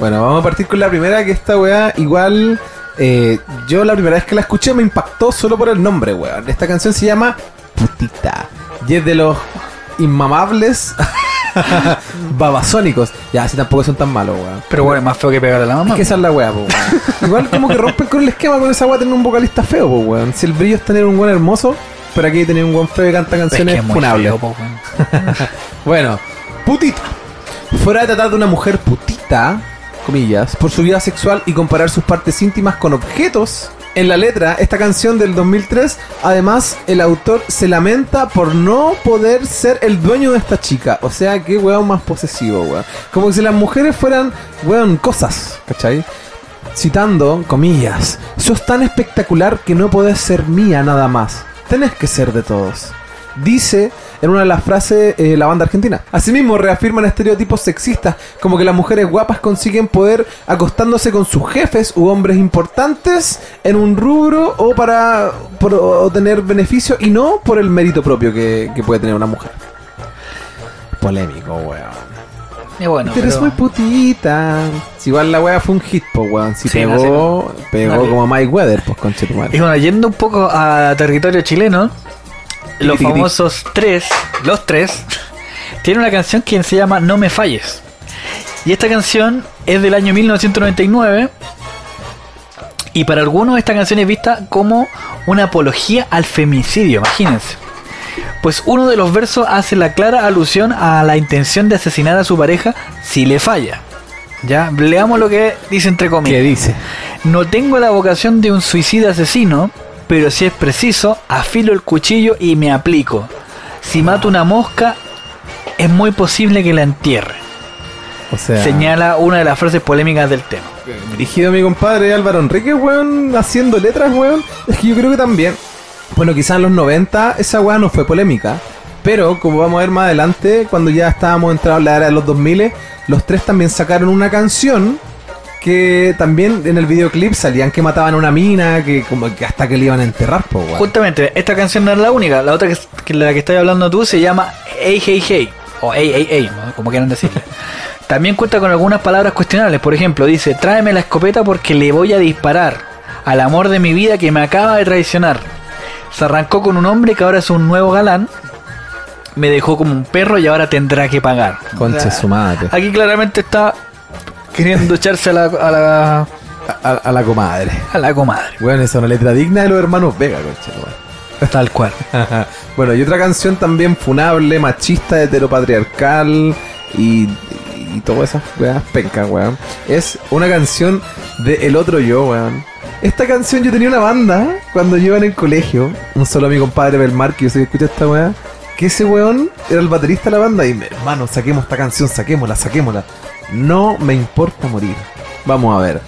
Bueno, vamos a partir con la primera, que esta weá igual... eh, yo la primera vez que la escuché me impactó solo por el nombre, weón. Esta canción se llama Putita. Y es de los inmamables babasónicos. Ya, así tampoco son tan malos, weón.
Pero bueno, es más feo que pegarle a la
Es
mamá.
que esa es la weá, weón. Igual como que rompen con el esquema con esa weá tener un vocalista feo, po, weón. Si el brillo es tener un buen hermoso, pero aquí hay tener un buen feo que canta
Es que
canciones
es
funables.
feo, po, weón.
Bueno, putita. Fuera de tratar de una mujer putita, comillas, por su vida sexual y comparar sus partes íntimas con objetos, En la letra, esta canción del 2003, además el autor se lamenta por no poder ser el dueño de esta chica. O sea, qué weón más posesivo, weón. Como si las mujeres fueran, weón, cosas, ¿cachai? Citando, comillas, sos tan espectacular que no podés ser mía nada más. Tenés que ser de todos. Dice en una de las frases eh, la banda argentina. Asimismo, reafirman estereotipos sexistas, como que las mujeres guapas consiguen poder acostándose con sus jefes u hombres importantes en un rubro o para por obtener beneficio y no por el mérito propio que, que puede tener una mujer. Polémico, weón.
Y bueno,
Tú eres
pero-
muy putita. Si igual la wea fue un hit, pues weón. Si
Sí,
pegó,
no, sí, no.
pegó
No,
como Mike Weather, pues conche tu
Y bueno, yendo un poco a territorio chileno, los famosos tres, los tres, tienen una canción que se llama No me falles. Y esta canción es del año 1999. Y para algunos esta canción es vista como una apología al femicidio, imagínense. Pues uno de los versos hace la clara alusión a la intención de asesinar a su pareja si le falla. Ya, leamos lo que dice entre comillas.
¿Qué dice?
No tengo la vocación de un suicida asesino, pero si es preciso, afilo el cuchillo y me aplico. Si mato una mosca, es muy posible que la entierre.
O sea,
Señala una de las frases polémicas del tema.
dirigido a mi compadre Álvaro Enrique, weón, haciendo letras, weón. Es que yo creo que también. Bueno, quizás en los 90 esa weá no fue polémica. Pero, como vamos a ver más adelante, cuando ya estábamos entrados en la era de los 2000, los tres también sacaron una canción que también en el videoclip salían que mataban a una mina, que como que hasta que le iban a enterrar, po, weón.
Justamente, esta canción no es la única. La otra que, que la que estás hablando tú se llama Hey Hey Hey. O Hey Hey Hey, ¿no? como quieran decirle. También cuenta con algunas palabras cuestionables. Por ejemplo, dice, tráeme la escopeta porque le voy a disparar al amor de mi vida que me acaba de traicionar. Se arrancó con un hombre que ahora es un nuevo galán. Me dejó como un perro y ahora tendrá que pagar. Sea,
su madre.
Aquí claramente está queriendo echarse a la, a la,
A, a la comadre.
a la comadre.
Bueno, esa es una letra digna de los hermanos Vega, madre.
Tal cual.
bueno, y otra canción también funable, machista, heteropatriarcal y, y todas esas weas pencas, weón. Es una canción de El Otro Yo, weón. Esta canción yo tenía una banda cuando yo en el colegio. Un solo a mi compadre Belmar, que yo sé que escucha esta wea. Que ese weón era el baterista de la banda y me, hermano, saquemos esta canción, saquémosla, saquémosla. No me importa morir. Vamos a ver.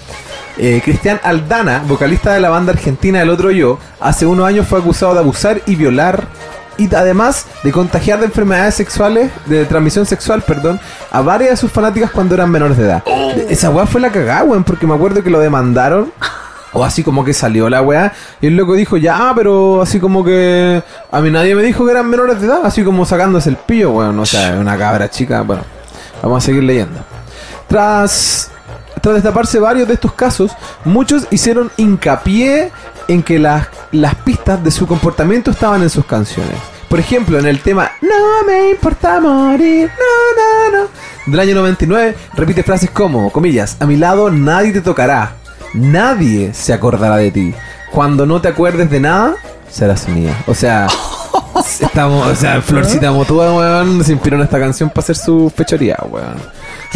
Eh, Cristian Aldana, vocalista de la banda argentina El Otro Yo, hace unos años fue acusado de abusar y violar y además de contagiar de enfermedades sexuales, de transmisión sexual, perdón, a varias de sus fanáticas cuando eran menores de edad. Esa weá fue la cagada, weón, porque me acuerdo que lo demandaron. O así como que salió la weá. Y el loco dijo, ya, pero así como que. A mí nadie me dijo que eran menores de edad. Así como sacándose el pillo, weón. O sea, una cabra chica. Bueno, vamos a seguir leyendo. Tras, tras destaparse varios de estos casos, muchos hicieron hincapié en que las, las pistas de su comportamiento estaban en sus canciones. Por ejemplo, en el tema No me importa morir, no, no, no, del año 99, repite frases como, comillas, a mi lado nadie te tocará, nadie se acordará de ti. Cuando no te acuerdes de nada, serás mía. O sea, estamos, o sea, Florcita Motúa, weón, se inspiró en esta canción para hacer su fechoría, weón.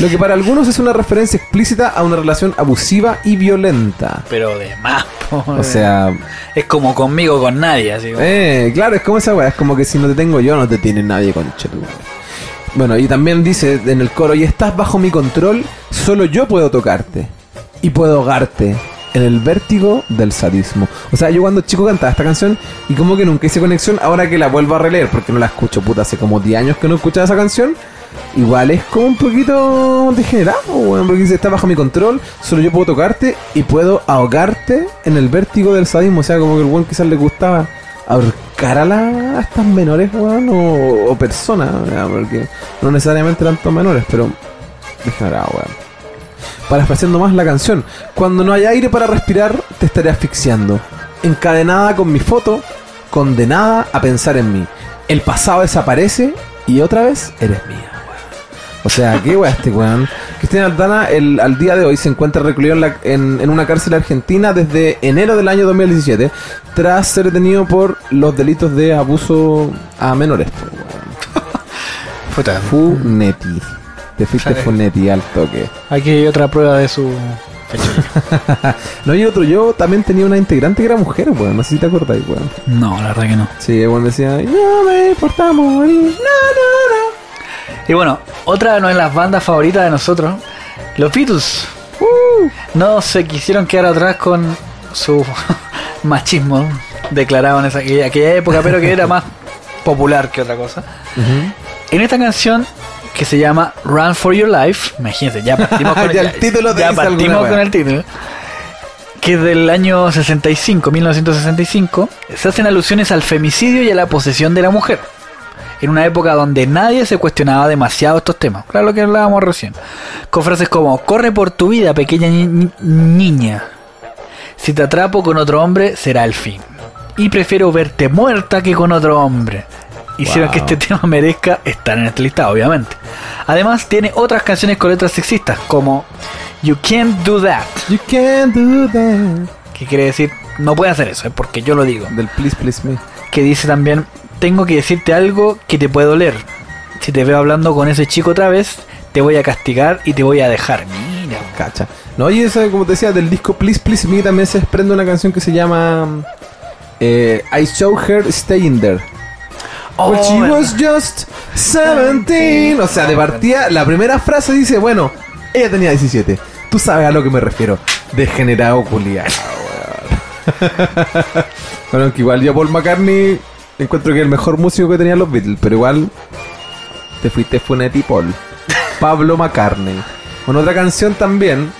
Lo que para algunos es una referencia explícita a una relación abusiva y violenta.
Pero de más. po,
O sea,
Es como conmigo con nadie, así como-
eh, claro, es como esa weá, es como que si no te tengo yo, no te tiene nadie con Bueno, y también dice en el coro, y estás bajo mi control, solo yo puedo tocarte. Y puedo ahogarte en el vértigo del sadismo. O sea, yo cuando chico cantaba esta canción y como que nunca hice conexión, ahora que la vuelvo a releer, porque no la escucho, puta, hace como 10 años que no escuchaba esa canción. Igual es como un poquito degenerado, weón, porque dice, está bajo mi control, solo yo puedo tocarte y puedo ahogarte en el vértigo del sadismo. O sea, como que el weón quizás le gustaba ahorcar a, la- a estas menores, weón, o, personas, porque no necesariamente eran menores, pero degenerado, weón. Parafraseando más la canción, cuando no hay aire para respirar, te estaré asfixiando. Encadenada con mi foto, condenada a pensar en mí. El pasado desaparece y otra vez eres mía. O sea, qué weón este weón. Cristian Aldana el, al día de hoy se encuentra recluido en, la- en- en una cárcel argentina desde enero del año 2017 tras ser detenido por los delitos de abuso a menores.
Puta,
Funeti. Te fuiste
Sale.
Funeti al toque.
Aquí hay otra prueba de su
no, y otro, yo también tenía una integrante que era mujer, weón. No sé si te acordás, weón.
No, la verdad que no.
Sí, weón decía, no me importa morir. No, no, no.
Y bueno, otra de las bandas favoritas de nosotros, los Beatles. No se quisieron quedar atrás con su machismo declarado en esa, aquella, época, pero que era más popular que otra cosa. En esta canción que se llama Run for Your Life, imagínense, ya partimos con,
Ya el título
ya
dice
partimos con el título. Que es del año 65, 1965, se hacen alusiones al femicidio y a la posesión de la mujer. En una época donde nadie se cuestionaba demasiado estos temas. Claro lo que hablábamos recién. Con frases como, corre por tu vida, pequeña ni- ni- niña. Si te atrapo con otro hombre, será el fin. Y prefiero verte muerta que con otro hombre. Hicieron
Wow.
que este tema merezca estar en este listado, obviamente. Además, tiene otras canciones con letras sexistas, como You Can't Do That,
You can't do that.
que quiere decir, no puede hacer eso, es porque yo lo digo.
Del please, please me.
Que dice también, tengo que decirte algo que te puede doler. Si te veo hablando con ese chico otra vez, te voy a castigar y te voy a dejar. Mira.
Cacha. No, y eso, como te decía, del disco Please Please Me también se desprende una canción que se llama eh, I Show Her Staying There.
Oh,
When she was just 17. O sea, de partida, la primera frase dice, bueno, ella tenía 17. Tú sabes a lo que me refiero. Degenerado culiado, bueno, que igual yo Paul McCartney encuentro que el mejor músico que tenían los Beatles, pero igual te fuiste Funetti Paul. Pablo McCartney. Con otra canción también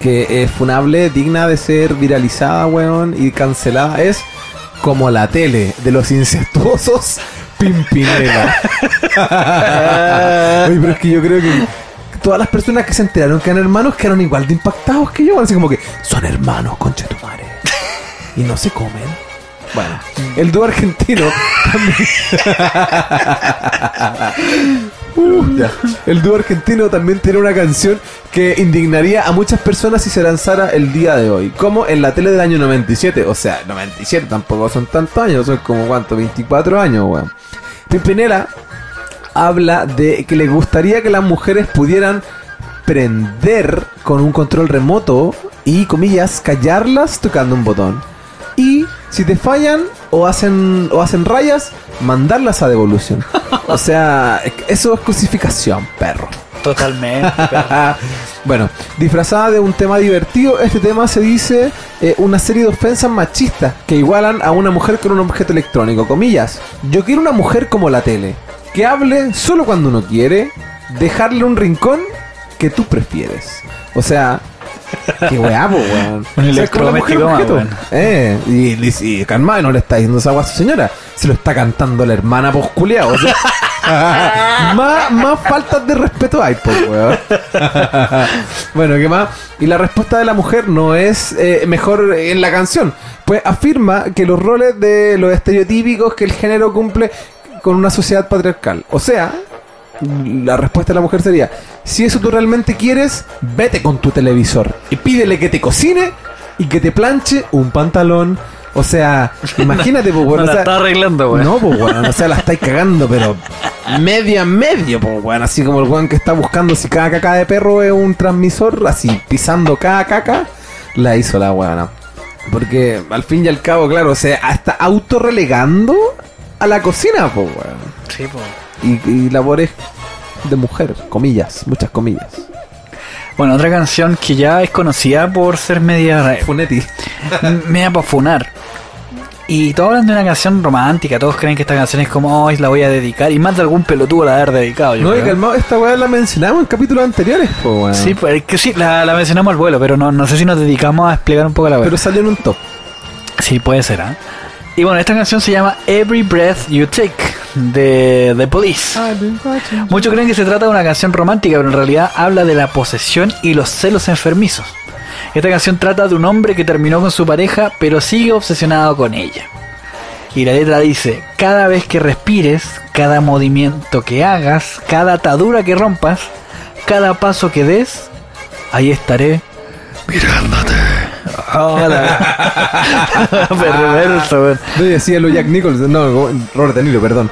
que es funable, digna de ser viralizada, weón, y cancelada, es como la tele de los incestuosos Pimpinela. Oye, pero es que yo creo que todas las personas que se enteraron que eran hermanos quedaron igual de impactados que yo, así como que son hermanos, conchetumare. Y no se comen. Bueno, el dúo argentino también. Uh. El dúo argentino también tiene una canción que indignaría a muchas personas si se lanzara el día de hoy, como en la tele del año 97. O sea, 97 tampoco son tantos años, son como cuánto, 24 años, weón. Pimpinela habla de que le gustaría que las mujeres pudieran prender con un control remoto y, comillas, callarlas tocando un botón. Y si te fallan o hacen o hacen rayas, mandarlas a devolución. O sea, eso es cosificación, perro.
Totalmente.
bueno, disfrazada de un tema divertido, este tema se dice eh, una serie de ofensas machistas que igualan a una mujer con un objeto electrónico. Comillas, yo quiero una mujer como la tele, que hable solo cuando uno quiere, dejarle un rincón que tú prefieres. O sea, qué weá, po, weón.
Un electrodoméstico más,
objeto.
weón.
Eh, y, y, y calma, no le está diciendo esa a su señora. Se lo está cantando la hermana posculeada. O sea, más, más faltas de respeto hay, pues, weón. bueno, ¿qué más? Y la respuesta de la mujer no es eh, mejor en la canción. Pues afirma que los roles de los estereotípicos que el género cumple con una sociedad patriarcal. O sea, la respuesta de la mujer sería, si eso tú realmente quieres, vete con tu televisor y pídele que te cocine y que te planche un pantalón. O sea, imagínate, pues,
no
weón, o
la
sea,
está arreglando, weón.
no, pues weón, o sea, la estáis cagando, pero medio a medio, pues weón, así como el weón que está buscando si cada caca de perro es un transmisor, así pisando cada caca, la hizo la weona. Porque al fin y al cabo, claro, o sea, hasta autorrelegando a la cocina, pues weón.
Sí, po.
Y, y labores de mujer, comillas, muchas comillas.
Bueno, otra canción que ya es conocida por ser media.
Funetti.
media para funar. Y todos hablan de una canción romántica, todos creen que esta canción es como, hoy la voy a dedicar. Y más de algún pelotudo la haber dedicado. Yo
No, y
creo.
calmado, esta weá la mencionamos en capítulos anteriores, pues.
Sí, pues, es que sí, la, la mencionamos al vuelo, pero no, no sé si nos dedicamos a explicar un poco la
pero
web.
salió en un top.
Sí, puede ser, ¿ah? Y bueno, esta canción se llama Every Breath You Take de The Police. Muchos creen que se trata de una canción romántica, pero en realidad habla de la posesión y los celos enfermizos. Esta canción trata de un hombre que terminó con su pareja, pero sigue obsesionado con ella. Y la letra dice, cada vez que respires, cada movimiento que hagas, cada atadura que rompas, cada paso que des, ahí estaré mirándote. Hola. Perverso, weón.
No, y decía lo Jack Nicholson, no, Robert De Niro, perdón.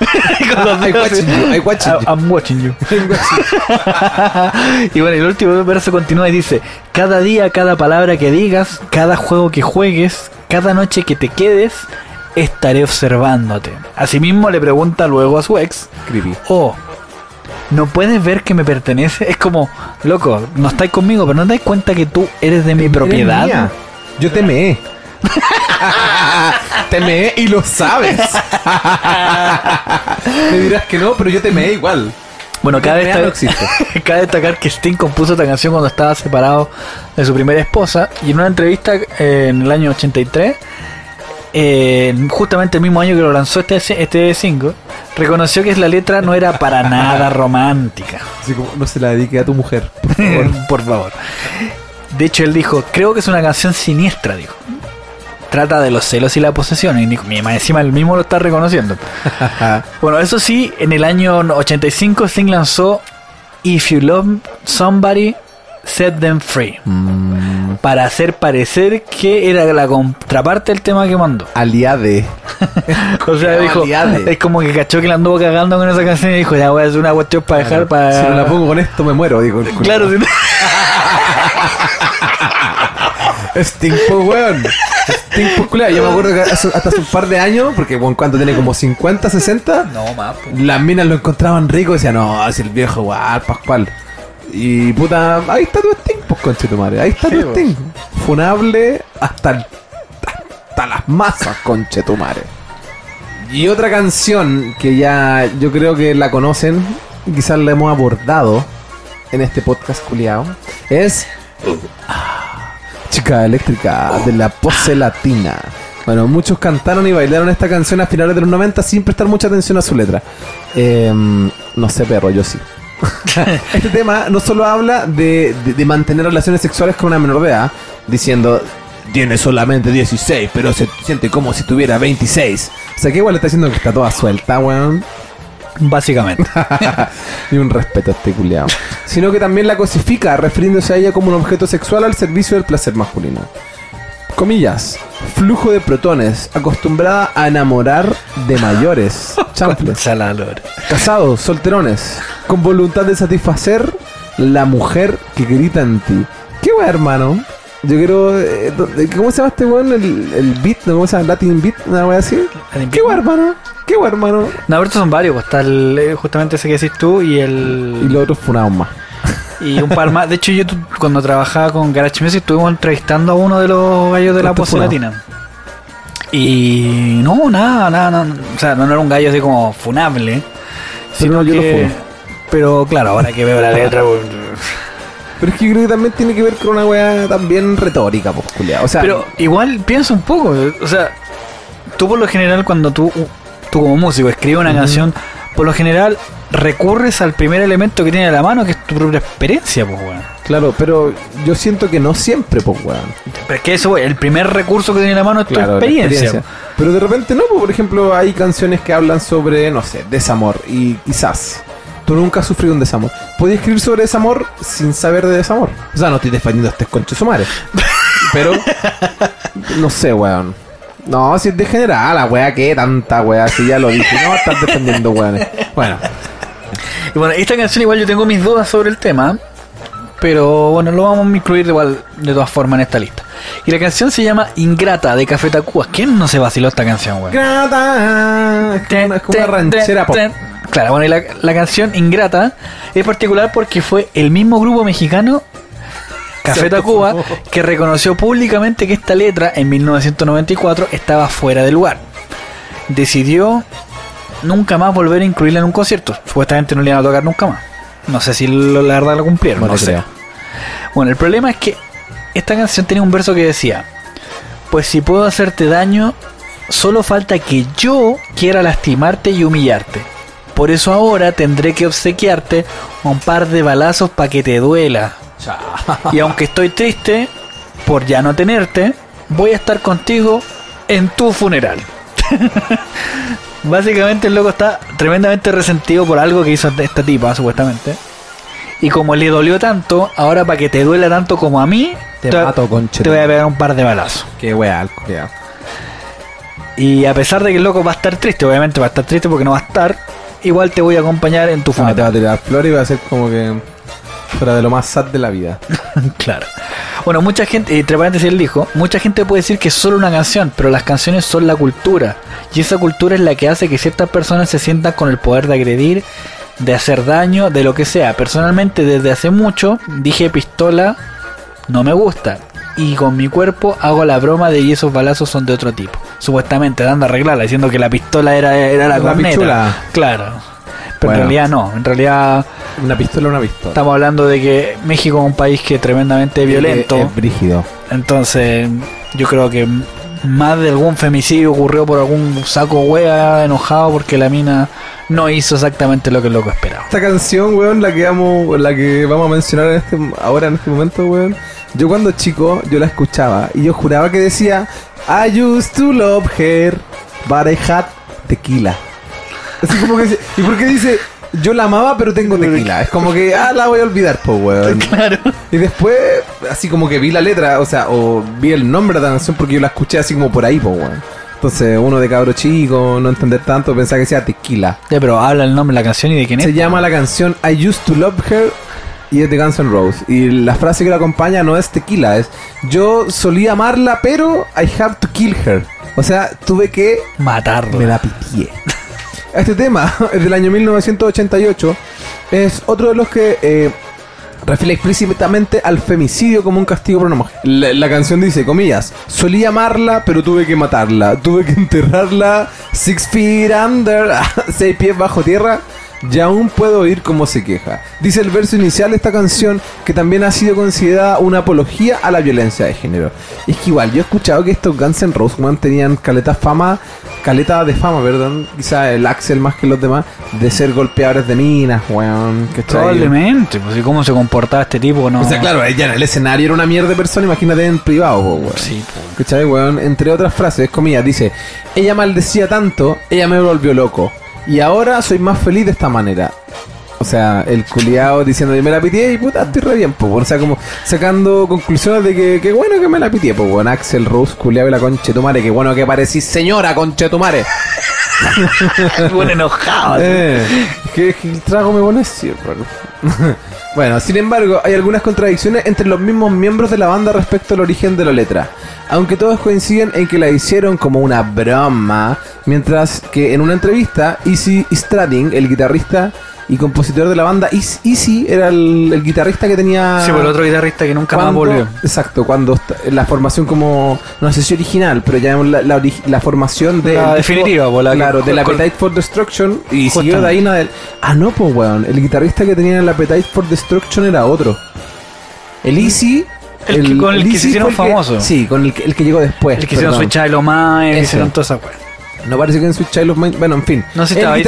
Watching you, watching you.
I'm watching you. y bueno, el último verso continúa y dice: Cada día, cada palabra que digas, cada juego que juegues, cada noche que te quedes, estaré observándote. Asimismo le pregunta luego a su ex:
Creepy.
Oh, ¿no puedes ver que me pertenece? Es como, loco, no estáis conmigo, pero no te das cuenta que tú eres de mi
Eres
propiedad.
mía. Yo te meé. te meé y lo sabes. Me dirás que no, pero yo te meé igual.
Bueno, cabe,
no existe.
cabe destacar que Sting compuso esta canción cuando estaba separado de su primera esposa y en una entrevista eh, en el año 83, eh, justamente el mismo año que lo lanzó este, este single, reconoció que la letra no era para nada romántica.
Así como, no se la dedique a tu mujer, por favor.
Por favor. De hecho, él dijo, creo que es una canción siniestra, dijo. Trata de los celos y la posesión. Y dijo, "Mi- más encima él mismo lo está reconociendo. Bueno, eso sí, en el año 85 Sting lanzó If You Love Somebody, Set Them Free.
Mm,
Para hacer parecer que era la contraparte del tema que mandó.
aliade.
O sea, dijo,
aliade.
es como que cachó que la anduvo cagando con esa canción y dijo, ya voy a hacer una cuestión para dejar para...
Si no la pongo con esto me muero, digo.
Claro, si no-
Sting, pues, weón. Sting, pues, culiao. Yo me acuerdo que hace- hasta hace un par de años, porque, bueno, cuando tiene como 50, 60,
No, más. po.
las minas lo encontraban rico y decían, no, es el viejo, guau, Pascual. Y puta, ahí está tu Sting, pues, conche tu madre. Ahí está tu
po.
Sting. Funable hasta, el- hasta las masas, conche tu madre. Y otra canción que ya yo creo que la conocen, quizás la hemos abordado en este podcast culiao, es ah, Chica Eléctrica de la pose latina. Bueno, muchos cantaron y bailaron esta canción a finales de los 90 sin prestar mucha atención a su letra. Em, no sé, perro, yo sí. este tema no solo habla de, de- de mantener relaciones sexuales con una menor de edad, diciendo tiene solamente 16, pero se siente como si tuviera 26. O sea que igual le está diciendo que está toda suelta, weón.
Básicamente.
y un respeto a este. Sino que también la cosifica, refiriéndose a ella como un objeto sexual al servicio del placer masculino. Comillas. Flujo de protones, acostumbrada a enamorar de mayores. Chanfles. Casados, solterones, con voluntad de satisfacer la mujer que grita en ti. ¿Qué weá, hermano? Yo quiero. eh, do- ¿Cómo se llama este weón? El, el beat, ¿no? ¿cómo se llama? Latin beat, una weá así. ¿Qué weá, hermano? ¿Qué weá, hermano?
No, pero estos son varios. pues, Está el- eh, justamente ese que decís tú y el.
Y los otros funados más.
Y un par más. De hecho, yo cuando trabajaba con Garage Music estuvimos entrevistando a uno de los gallos de la pose latina. Y no, nada, nada, nada. O sea, no, era un gallo así como funable. Sino
yo lo
que. Pero claro, ahora que veo la letra.
Pero es que yo creo que también tiene que ver con una weá también retórica, pues, culiao. O sea,
Pero igual piensa un poco. O sea, tú por lo general, cuando tú, tú como músico escribes una canción, por lo general recurres al primer elemento que tiene a la mano, que es tu propia experiencia, pues, weón.
claro, pero yo siento que no siempre, pues, weón.
Pero es que eso, el primer recurso que tiene a la mano es tu
Claro, la
experiencia.
Pero de repente no, pues, por ejemplo, hay canciones que hablan sobre, no sé, desamor. Y quizás tú nunca has sufrido un desamor. Puedes escribir sobre desamor sin saber de desamor. O sea, no estoy defendiendo a este conche sumares. Pero, no sé, weón. No, si es de general, la weá que tanta weá, si ya lo dije. No estás defendiendo weones. Bueno,
Y bueno, esta canción igual yo tengo mis dudas sobre el tema, pero bueno, lo vamos a incluir de igual de todas formas en esta lista. Y la canción se llama Ingrata de Café Tacuba. ¿Quién no se vaciló esta canción, weón?
Grata. Es como una, es como una ranchera pop.
Claro, bueno, y la, la canción Ingrata es particular porque fue el mismo grupo mexicano, Café Tacuba, que reconoció públicamente que esta letra en 1994 estaba fuera de lugar. Decidió nunca más volver a incluirla en un concierto. Supuestamente no le iban a tocar nunca más. No sé si lo- la verdad lo cumplieron.
Bueno,
no sé. Bueno, el problema es que esta canción tenía un verso que decía, pues si puedo hacerte daño, solo falta que yo quiera lastimarte y humillarte. Por eso ahora tendré que obsequiarte un par de balazos para que te duela. Y aunque estoy triste por ya no tenerte, voy a estar contigo en tu funeral. Básicamente el loco está tremendamente resentido por algo que hizo esta tipa, supuestamente. Y como le dolió tanto, ahora para que te duela tanto como a mí,
Te mato, conche
te voy a pegar un par de balazos.
Qué el culiao.
Y a pesar de que el loco va a estar triste, obviamente va a estar triste porque no va a estar, igual te voy a acompañar en tu
Ah, te va a
funeral.
tirar flores y va a ser como que fuera de lo más sad de la vida.
claro. Bueno, mucha gente, y entre paréntesis él dijo, mucha gente puede decir que es solo una canción, pero las canciones son la cultura. Y esa cultura es la que hace que ciertas personas se sientan con el poder de agredir, de hacer daño, de lo que sea. Personalmente, desde hace mucho, dije pistola, no me gusta. Y con mi cuerpo hago la broma de y esos balazos son de otro tipo. Supuestamente dando a arreglarla, diciendo que la pistola era, era la,
La
corneta.
pichula.
Claro. Pero
Bueno.
en realidad no. En realidad
Una pistola, una pistola.
estamos hablando de que México es un país que es tremendamente violento.
Es, es brígido.
Entonces, yo creo que más de algún femicidio ocurrió por algún saco wea enojado porque la mina no hizo exactamente lo que el loco esperaba.
Esta canción, weón, la que vamos, la que vamos a mencionar en este, ahora en este momento, weón. Yo cuando chico, yo la escuchaba y yo juraba que decía I used to love her, but I had tequila. Así como que dice- ¿Y por qué dice yo la amaba pero tengo tequila? Es como que, ah, la voy a olvidar, pues, weón.
Claro.
Y después, así como que vi la letra, o sea, o vi el nombre de la canción porque yo la escuché así como por ahí, pues, weón. Entonces, uno de cabro chico, no entender tanto, pensaba que decía tequila.
Ya, pero habla el nombre de la canción y de quién es.
Se llama la canción I Used to Love Her y es de Guns N' Roses. Y la frase que la acompaña no es tequila, es yo solía amarla, pero I have to kill her. O sea, tuve que
Matarla.
me la pitié. Este tema del año 1988. Es otro de los que eh, refiere explícitamente al femicidio como un castigo por. La, canción dice, comillas, solía amarla, pero tuve que matarla. Tuve que enterrarla six feet under, seis pies bajo tierra. Y aún puedo oír cómo se queja. Dice el verso inicial de esta canción que también ha sido considerada una apología a la violencia de género. Es que igual, yo he escuchado que estos Guns N' Roses tenían caleta fama, caleta de fama, perdón, quizá el Axel más que los demás, de ser golpeadores de minas, weón.
Probablemente, pues y cómo se comportaba este tipo, no.
O sea, claro, ella en el escenario era una mierda de persona, imagínate en privado, weón.
Sí, pues.
¿Cachai, weón? Entre otras frases, comillas, dice, ella maldecía tanto, ella me volvió loco. Y ahora soy más feliz de esta manera. O sea, el culiao diciendo, yo me la pitié y puta, estoy re bien, po. O sea, como sacando conclusiones de que, que bueno que me la pitié, pues, weón. Axel Rose, culiao y la conche tu madre, que bueno que parecís señora, conche tu madre.
Bueno, enojado.
Eh, que, que el trago me pone hermano. Bueno, sin embargo, hay algunas contradicciones entre los mismos miembros de la banda respecto al origen de la letra. Aunque todos coinciden en que la hicieron como una broma, mientras que en una entrevista, Easy Strading, el guitarrista y compositor de la banda, Easy era el, el guitarrista que tenía...
Sí, por el otro guitarrista que nunca más volvió.
Exacto, cuando la formación como, no sé si original, pero ya la, la, la formación de...
La
el
definitiva, la que-
claro, del
con-
Appetite for Destruction y siguió de ahí en adel- Ah, no, pues weón, el guitarrista que tenía el Appetite for Destruction era otro. El Easy...
El que- con el que se hicieron
el que-
famosos.
Sí, con el que, el que llegó después.
El que hicieron
perdón.
Switch Child of Mine, hicieron toda esa weá.
No parece que en Switch Child of Mine... Bueno, en fin.
No sé si
el
ahí.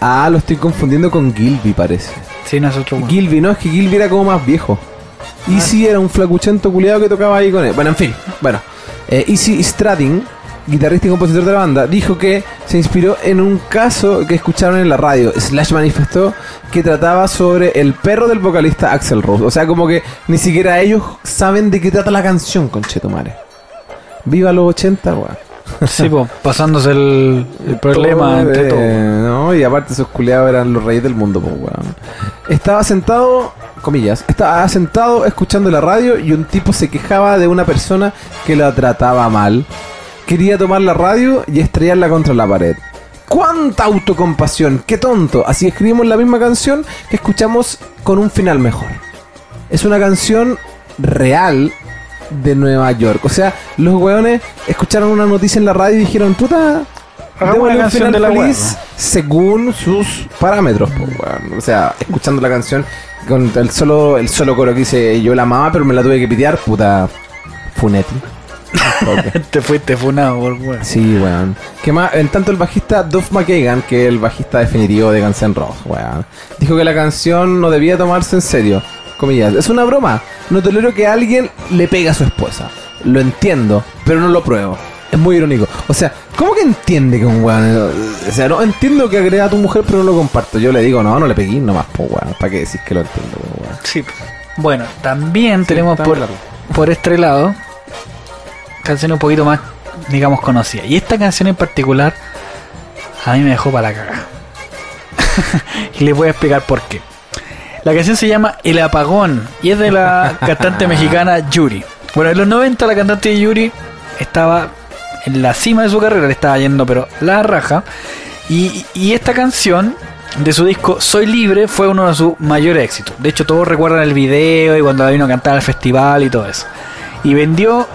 Ah, lo estoy confundiendo con Gilby, parece.
Sí, no es otro weón.
Gilby, no, es que Gilby era como más viejo.
Ah.
Easy era un flacuchento culiado que tocaba ahí con él. Bueno, en fin, bueno. Eh, Easy Strading, guitarrista y compositor de la banda, dijo que se inspiró en un caso que escucharon en la radio. Slash manifestó que trataba sobre el perro del vocalista Axel Rose. O sea, como que ni siquiera ellos saben de qué trata la canción, conchetumare. Viva los 80, weón.
Sí, pues, pasándose el, el problema
Todo,
entre todos.
No, y aparte esos culiados eran los reyes del mundo, pues, weón. Estaba sentado, comillas, estaba sentado escuchando la radio y un tipo se quejaba de una persona que la trataba mal. Quería tomar la radio y estrellarla contra la pared. ¡Cuánta autocompasión! ¡Qué tonto! Así escribimos la misma canción que escuchamos con un final mejor. Es una canción real de Nueva York. O sea, los weones escucharon una noticia en la radio y dijeron, puta,
Hagamos
un
canción de la
feliz según sus parámetros. O sea, escuchando la canción con el solo, el solo coro que dice yo la amaba pero me la tuve que pitear, puta, Funetti. Ok.
Te fuiste funado por weón.
Sí, weón. Que más, en tanto el bajista Duff McKagan, que es el bajista definitivo de Guns N' Roses, weón, dijo que la canción no debía tomarse en serio. Comillas, es una broma. No tolero que alguien le pegue a su esposa. Lo entiendo, pero no lo pruebo. Es muy irónico. O sea, ¿cómo que entiende que un weón... O sea, no entiendo que agrega a tu mujer, pero no lo comparto. Yo le digo, no, no le pegué nomás, po, weón. ¿Para qué decís que lo entiendo, weón?
Sí. Bueno, también tenemos por,
largo.
por este lado canciones un poquito más digamos, conocida. Y esta canción en particular a mí me dejó para la cagada. y les voy a explicar por qué. La canción se llama El Apagón y es de la cantante mexicana Yuri. Bueno, en los 90 la cantante Yuri estaba en la cima de su carrera, le estaba yendo pero la raja. Y, y esta canción de su disco Soy Libre fue uno de sus mayores éxitos. De hecho, todos recuerdan el video y cuando la vino a cantar al festival y todo eso. Y vendió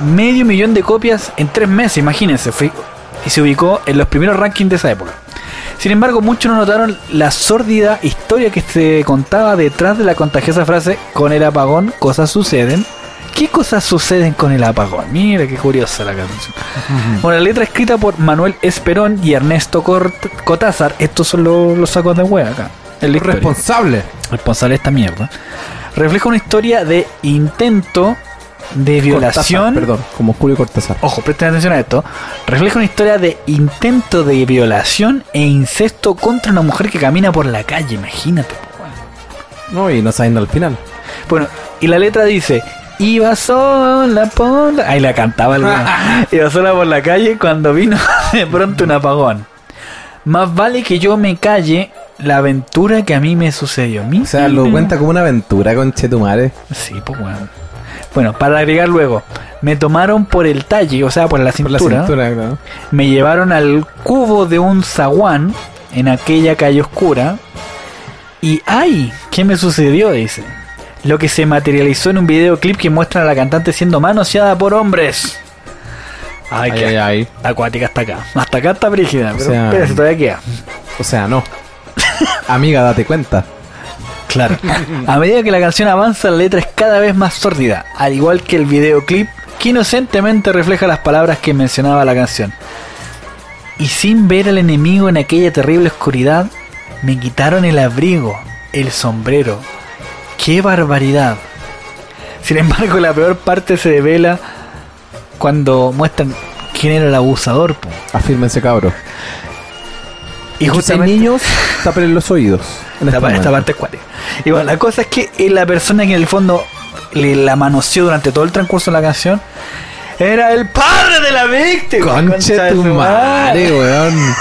medio millón de copias en tres meses, imagínense. Fue, y se ubicó en los primeros rankings de esa época. Sin embargo, muchos no notaron la sórdida historia que se contaba detrás de la contagiosa frase con el apagón cosas suceden. ¿Qué cosas suceden con el apagón? Mira qué curiosa la canción. Bueno, la letra escrita por Manuel Esperón y Ernesto Cort- Cotázar. Estos son los, los sacos de hueá acá. historia.
Responsable.
Responsable de esta mierda. Refleja una historia de intento de violación.
Cortázar, perdón, como Julio Cortázar.
Ojo, presten atención a esto. Refleja una historia de intento de violación e incesto contra una mujer que camina por la calle. Imagínate.
No, y no sabiendo al final.
Bueno, y la letra dice: Iba sola por la... Ahí la cantaba el. Iba sola por la calle cuando vino de pronto un apagón. Más vale que yo me calle la aventura que a mí me sucedió.
O sea, lo cuenta como una aventura con Chetumare.
Sí, pues bueno. Bueno, para agregar luego, me tomaron por el talle, o sea, por la
Por la
cintura.
claro.
Me llevaron al cubo de un zaguán en aquella calle oscura. Y ¡ay! ¿Qué me sucedió? Dice. Lo que se materializó en un videoclip que muestra a la cantante siendo manoseada por hombres. Ay,
Ay,
qué
ay, ay.
acuática hasta acá. Hasta acá está brígida, pero
sea-
espérate, todavía queda.
O sea, no. Amiga, date cuenta.
Claro. A medida que la canción avanza, la letra es cada vez más sórdida, al igual que el videoclip, que inocentemente refleja las palabras que mencionaba la canción. Y sin ver al enemigo en aquella terrible oscuridad, me quitaron el abrigo, el sombrero. ¡Qué barbaridad! Sin embargo, la peor parte se devela cuando muestran quién era el abusador. po.
Afírmense, cabros.
Y
Y
justamente...
niños, tapen los oídos. En
Esta, esta parte es cuática. Y bueno, la cosa es que eh, la persona que en el fondo le la manoseó durante todo el transcurso de la canción era el padre de la víctima.
Conche tu madre, weón.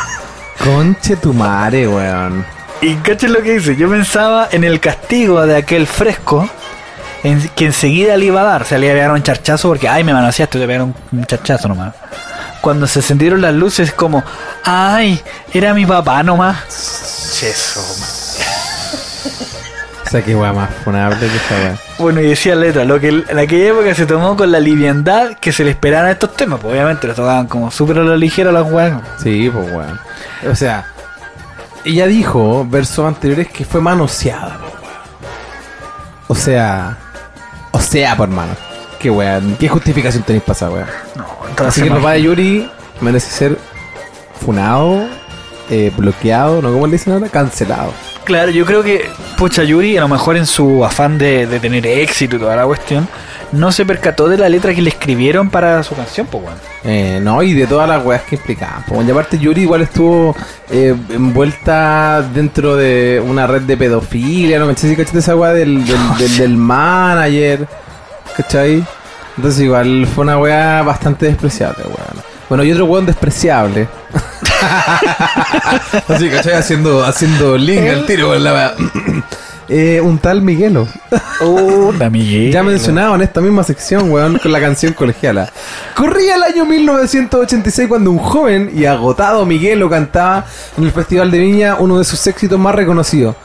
Conche tu madre, weón.
Y cachen lo que dice. Yo pensaba en el castigo de aquel fresco en, que enseguida le iba a dar. O sea, le iba a pegar un charchazo porque, ay, me manoseaste, te pegaron un, un charchazo nomás. Cuando se encendieron las luces, es como, ay, era mi papá nomás. Eso,
O sea, qué weá más funable que esta weá.
Bueno, y decía letra, lo que en aquella época se tomó con la liviandad que se le esperaban a estos temas, pues obviamente los tocaban como súper a la ligera las weas.
Sí, pues weón. O sea, ella dijo, versos anteriores, que fue manoseada, weón. O sea, o sea, por mano. Qué weón, qué justificación tenéis para esa weón.
No,
Así que el papá de Yuri merece ser funado, eh, bloqueado, ¿no? ¿Cómo le dicen ahora? Cancelado.
Claro, yo creo que Pucha Yuri, a lo mejor en su afán de, de tener éxito y toda la cuestión, no se percató de la letra que le escribieron para su canción, pues weón.
Eh, no, y de todas las weas que implicaban. po. Y aparte Yuri igual estuvo eh, envuelta dentro de una red de pedofilia, ¿no? ¿Cachai? ¿Cachai? Esa wea del, del, del, del manager, ¿cachai? Entonces igual fue una wea bastante despreciable, weón. Bueno, y otro weón despreciable. Así, ¿cachai? Haciendo, haciendo link al tiro con la. Eh, un tal Miguelo.
Oh, la Miguel.
Ya mencionado en esta misma sección, weón, con la canción colegiala. Corría el año 1986 cuando un joven y agotado Miguelo cantaba en el Festival de Viña uno de sus éxitos más reconocidos.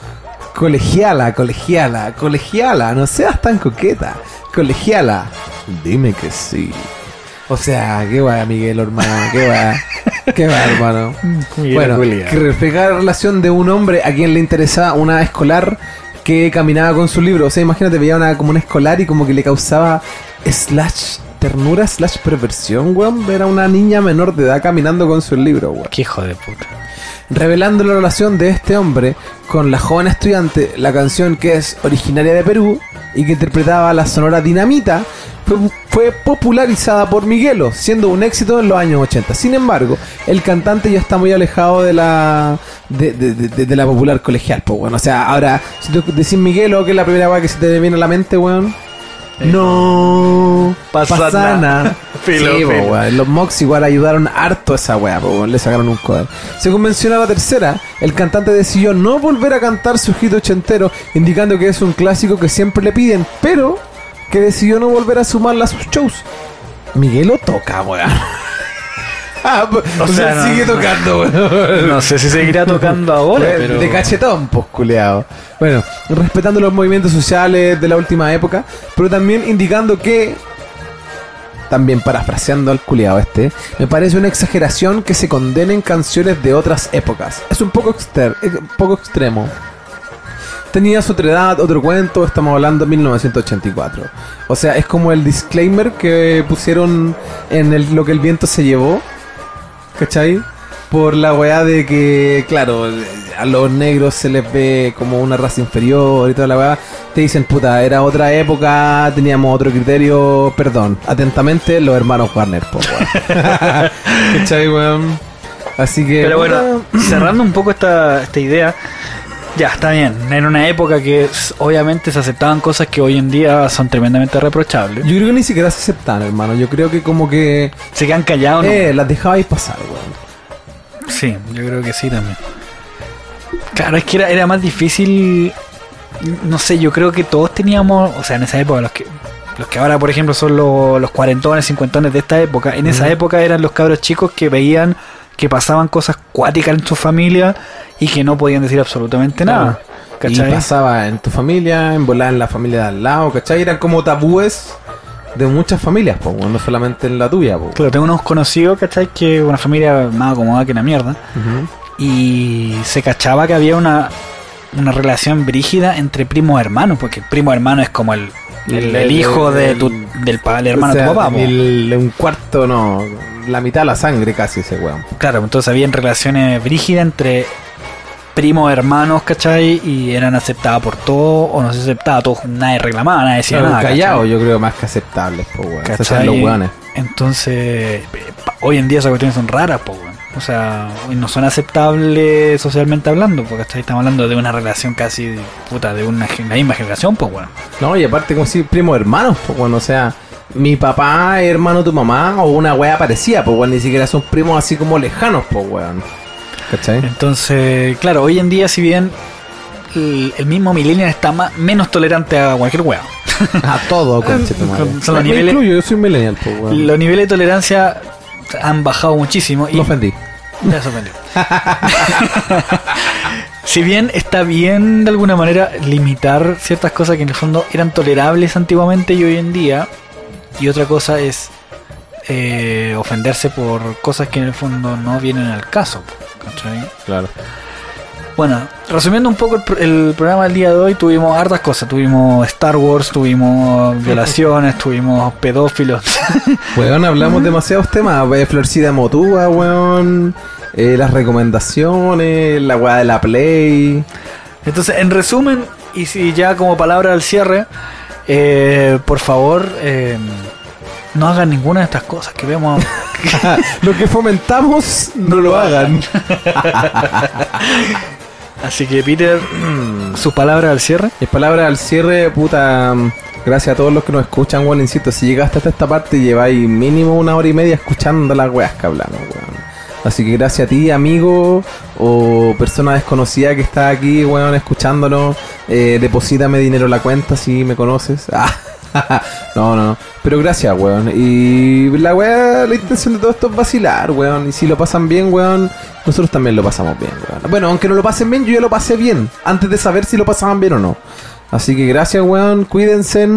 Colegiala, colegiala, colegiala, no seas tan coqueta. Colegiala, dime que sí. O sea, qué va, Miguel, hermano, qué va. Qué va, hermano.
Miguel
Bueno,
Julia.
que refleja la relación de un hombre a quien le interesaba una escolar que caminaba con su libro. O sea, imagínate, veía una, como una escolar y como que le causaba slash ternura, slash perversión, weón. Ver a una niña menor de edad caminando con su libro, weón.
Qué hijo de puta.
Revelando la relación de este hombre con la joven estudiante, la canción que es originaria de Perú y que interpretaba la sonora Dinamita, fue, popularizada por Miguelo, siendo un éxito en los años 80. Sin embargo, el cantante ya está muy alejado de la de, de- de- de la popular colegial, pues bueno. O sea, ahora, si tú decís Miguelo, que es la primera weá que se te viene a la mente, weón. No
Pasa
pasa,
nada.
nada.
Filo,
po, weón. Los Mox igual ayudaron harto a esa weá, le sacaron un cover. Según menciona la tercera, el cantante decidió no volver a cantar su hit ochentero, indicando que es un clásico que siempre le piden, pero que decidió no volver a sumarla a sus shows. Miguelo toca, weón. Ah, po- o, sea,
sea, no,
sigue tocando, weón.
No sé si seguirá tocando ahora, pero...
De cachetón, pues, culeado. Bueno, respetando los movimientos sociales de la última época, pero también indicando que. También parafraseando al culeado este, me parece una exageración que se condenen canciones de otras épocas. Es un poco, exter eh, poco extremo. Tenías otra edad, otro cuento, estamos hablando de 1984. O sea, es como el disclaimer que pusieron en el, lo que el viento se llevó. ¿Cachai? Por la weá de que, claro, a los negros se les ve como una raza inferior y toda la weá. Te dicen, puta, era otra época, teníamos otro criterio, perdón. Atentamente, los hermanos Warner, po, weón. ¿Cachai, weón? Así que.
Pero bueno, cerrando un poco esta, esta idea, ya está bien. Era una época que obviamente se aceptaban cosas que hoy en día son tremendamente reprochables.
Yo creo que ni siquiera se aceptan, hermano. Yo creo que como que.
Se quedan callados, ¿no?
Eh, las dejabais pasar, weón.
Sí, yo creo que sí también. Claro, es que era, era más difícil. No sé, yo creo que todos teníamos, o sea, en esa época, los que, los que ahora, por ejemplo, son los, los cuarentones, cincuentones de esta época, en esa época eran los cabros chicos que veían que pasaban cosas cuáticas en su familia y que no podían decir absolutamente nada.
Y
¿Cachai?
pasaba en tu familia, en volar en la familia de al lado, ¿cachai? Eran como tabúes de muchas familias, po, no solamente en la tuya, po.
Claro, tengo unos conocidos, ¿cachai? Que una familia más acomodada que la mierda.
Ujú.
y se cachaba que había una, una relación brígida entre primos hermanos, porque el primo hermano es como el, el,
El-
el hijo de tu, del, del hermano
O sea,
de tu papá.
el- un cuarto, no, la mitad de la sangre casi ese weón.
Claro, entonces habían relaciones brígidas entre primos hermanos, ¿cachai? Y eran aceptadas por todos, o no se aceptaba, todos, nadie reclamaba, nadie decía
Claro,
nada.
callado,
¿cachai?
yo creo más que aceptables, po, weón. Esos
¿Cachai?
son los weones.
Entonces, eh, hoy en día esas cuestiones son raras, po, weón. O sea, no son aceptables socialmente hablando, porque estamos hablando de una relación casi, puta, de una, la misma generación, pues, weón.
No, y aparte como si primos hermanos, pues bueno, o sea, mi papá es hermano de tu mamá o una wea parecida, pues bueno, ni siquiera son primos así como lejanos, pues weón. ¿Cachai?
Entonces, claro, hoy en día, si bien el, el mismo millennial está más, menos tolerante a cualquier weá,
A todo, conchetumadre.
Con- son los
Me
niveles-
incluyo, yo soy millennial, pues weón.
los niveles de tolerancia han bajado muchísimo. Y
Me ofendí.
me sorprendió. si bien está bien de alguna manera limitar ciertas cosas que en el fondo eran tolerables antiguamente y hoy en día, y otra cosa es eh, ofenderse por cosas que en el fondo no vienen al caso. ¿cachai?
Claro.
Bueno, resumiendo un poco el, el programa del día de hoy, tuvimos hartas cosas. Tuvimos Star Wars, tuvimos violaciones, tuvimos pedófilos.
Weón, hablamos demasiados temas. eh, Florcida Motúa, weón. eh, las recomendaciones, la weá de la Play.
Entonces, en resumen, y si ya como palabra al cierre, eh, por favor, eh, no hagan ninguna de estas cosas que vemos.
lo que fomentamos, no lo hagan.
Así que, Peter, sus palabras al cierre.
Mis palabras al cierre, puta. mm, Gracias a todos los que nos escuchan, weón. Insisto, si llegaste hasta esta parte, lleváis mínimo una hora y media escuchando las weas que hablamos, weón. Así que gracias a ti, amigo o persona desconocida que está aquí, weón, escuchándonos. Eh, deposítame dinero en la cuenta si me conoces. Ah, no, no, no. Pero gracias, weón. Y la wea, la intención de todo esto es vacilar, weón. Y si lo pasan bien, weón, nosotros también lo pasamos bien, weón. Bueno, aunque no lo pasen bien, yo ya lo pasé bien. Antes de saber si lo pasaban bien o no. Así que gracias, weón. Cuídense.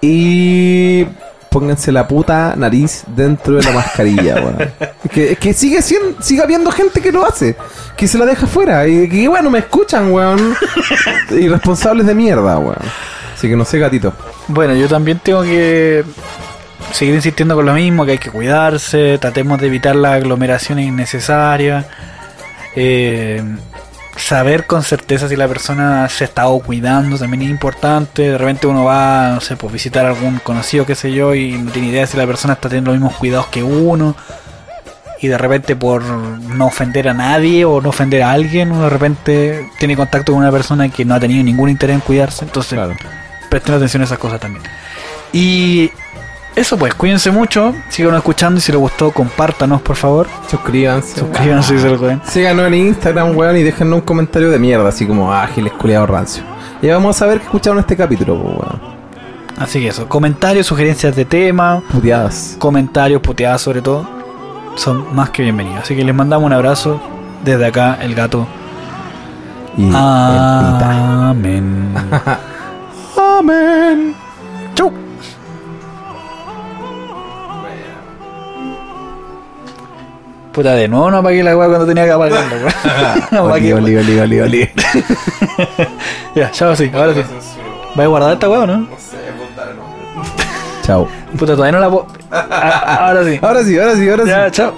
Y pónganse la puta nariz dentro de la mascarilla, weón. Es que, es que sigue siendo, sigue habiendo gente que lo hace. Que se la deja fuera. Y que, bueno, me escuchan, weón. Irresponsables de mierda, weón. Así que no sé, gatito.
Bueno, yo también tengo que seguir insistiendo con lo mismo, que hay que cuidarse, tratemos de evitar las aglomeraciones innecesarias, eh, saber con certeza si la persona se ha estado cuidando también es importante, de repente uno va, no sé, pues visitar a algún conocido, qué sé yo, y no tiene idea si la persona está teniendo los mismos cuidados que uno, y de repente por no ofender a nadie o no ofender a alguien, uno de repente tiene contacto con una persona que no ha tenido ningún interés en cuidarse, entonces
Claro.
presten atención a esas cosas también. Y eso pues, cuídense mucho, sigan escuchando y si les gustó, compártanos por favor.
Suscríbanse.
Suscríbanse si se lo pueden.
Síganos en Instagram, weón, y déjenos un comentario de mierda, así como ágiles, culiados, rancio. Y vamos a saber que escucharon este capítulo, po, weón.
Así que eso, comentarios, sugerencias de tema,
Puteadas.
comentarios, puteadas sobre todo, son más que bienvenidos. Así que les mandamos un abrazo desde acá, el gato.
Y el
Amén.
Amén.
Puta, de nuevo no apagué la weá cuando tenía que apagarla, weón.
Oli, oli, oli, oli.
Ya, ya sí, ahora sí. ¿Vas a guardar esta weá o no?
Chao.
Puta, todavía no la puedo. Ah, Ahora sí.
Ahora sí, ahora sí, ahora sí.
Ya, chao.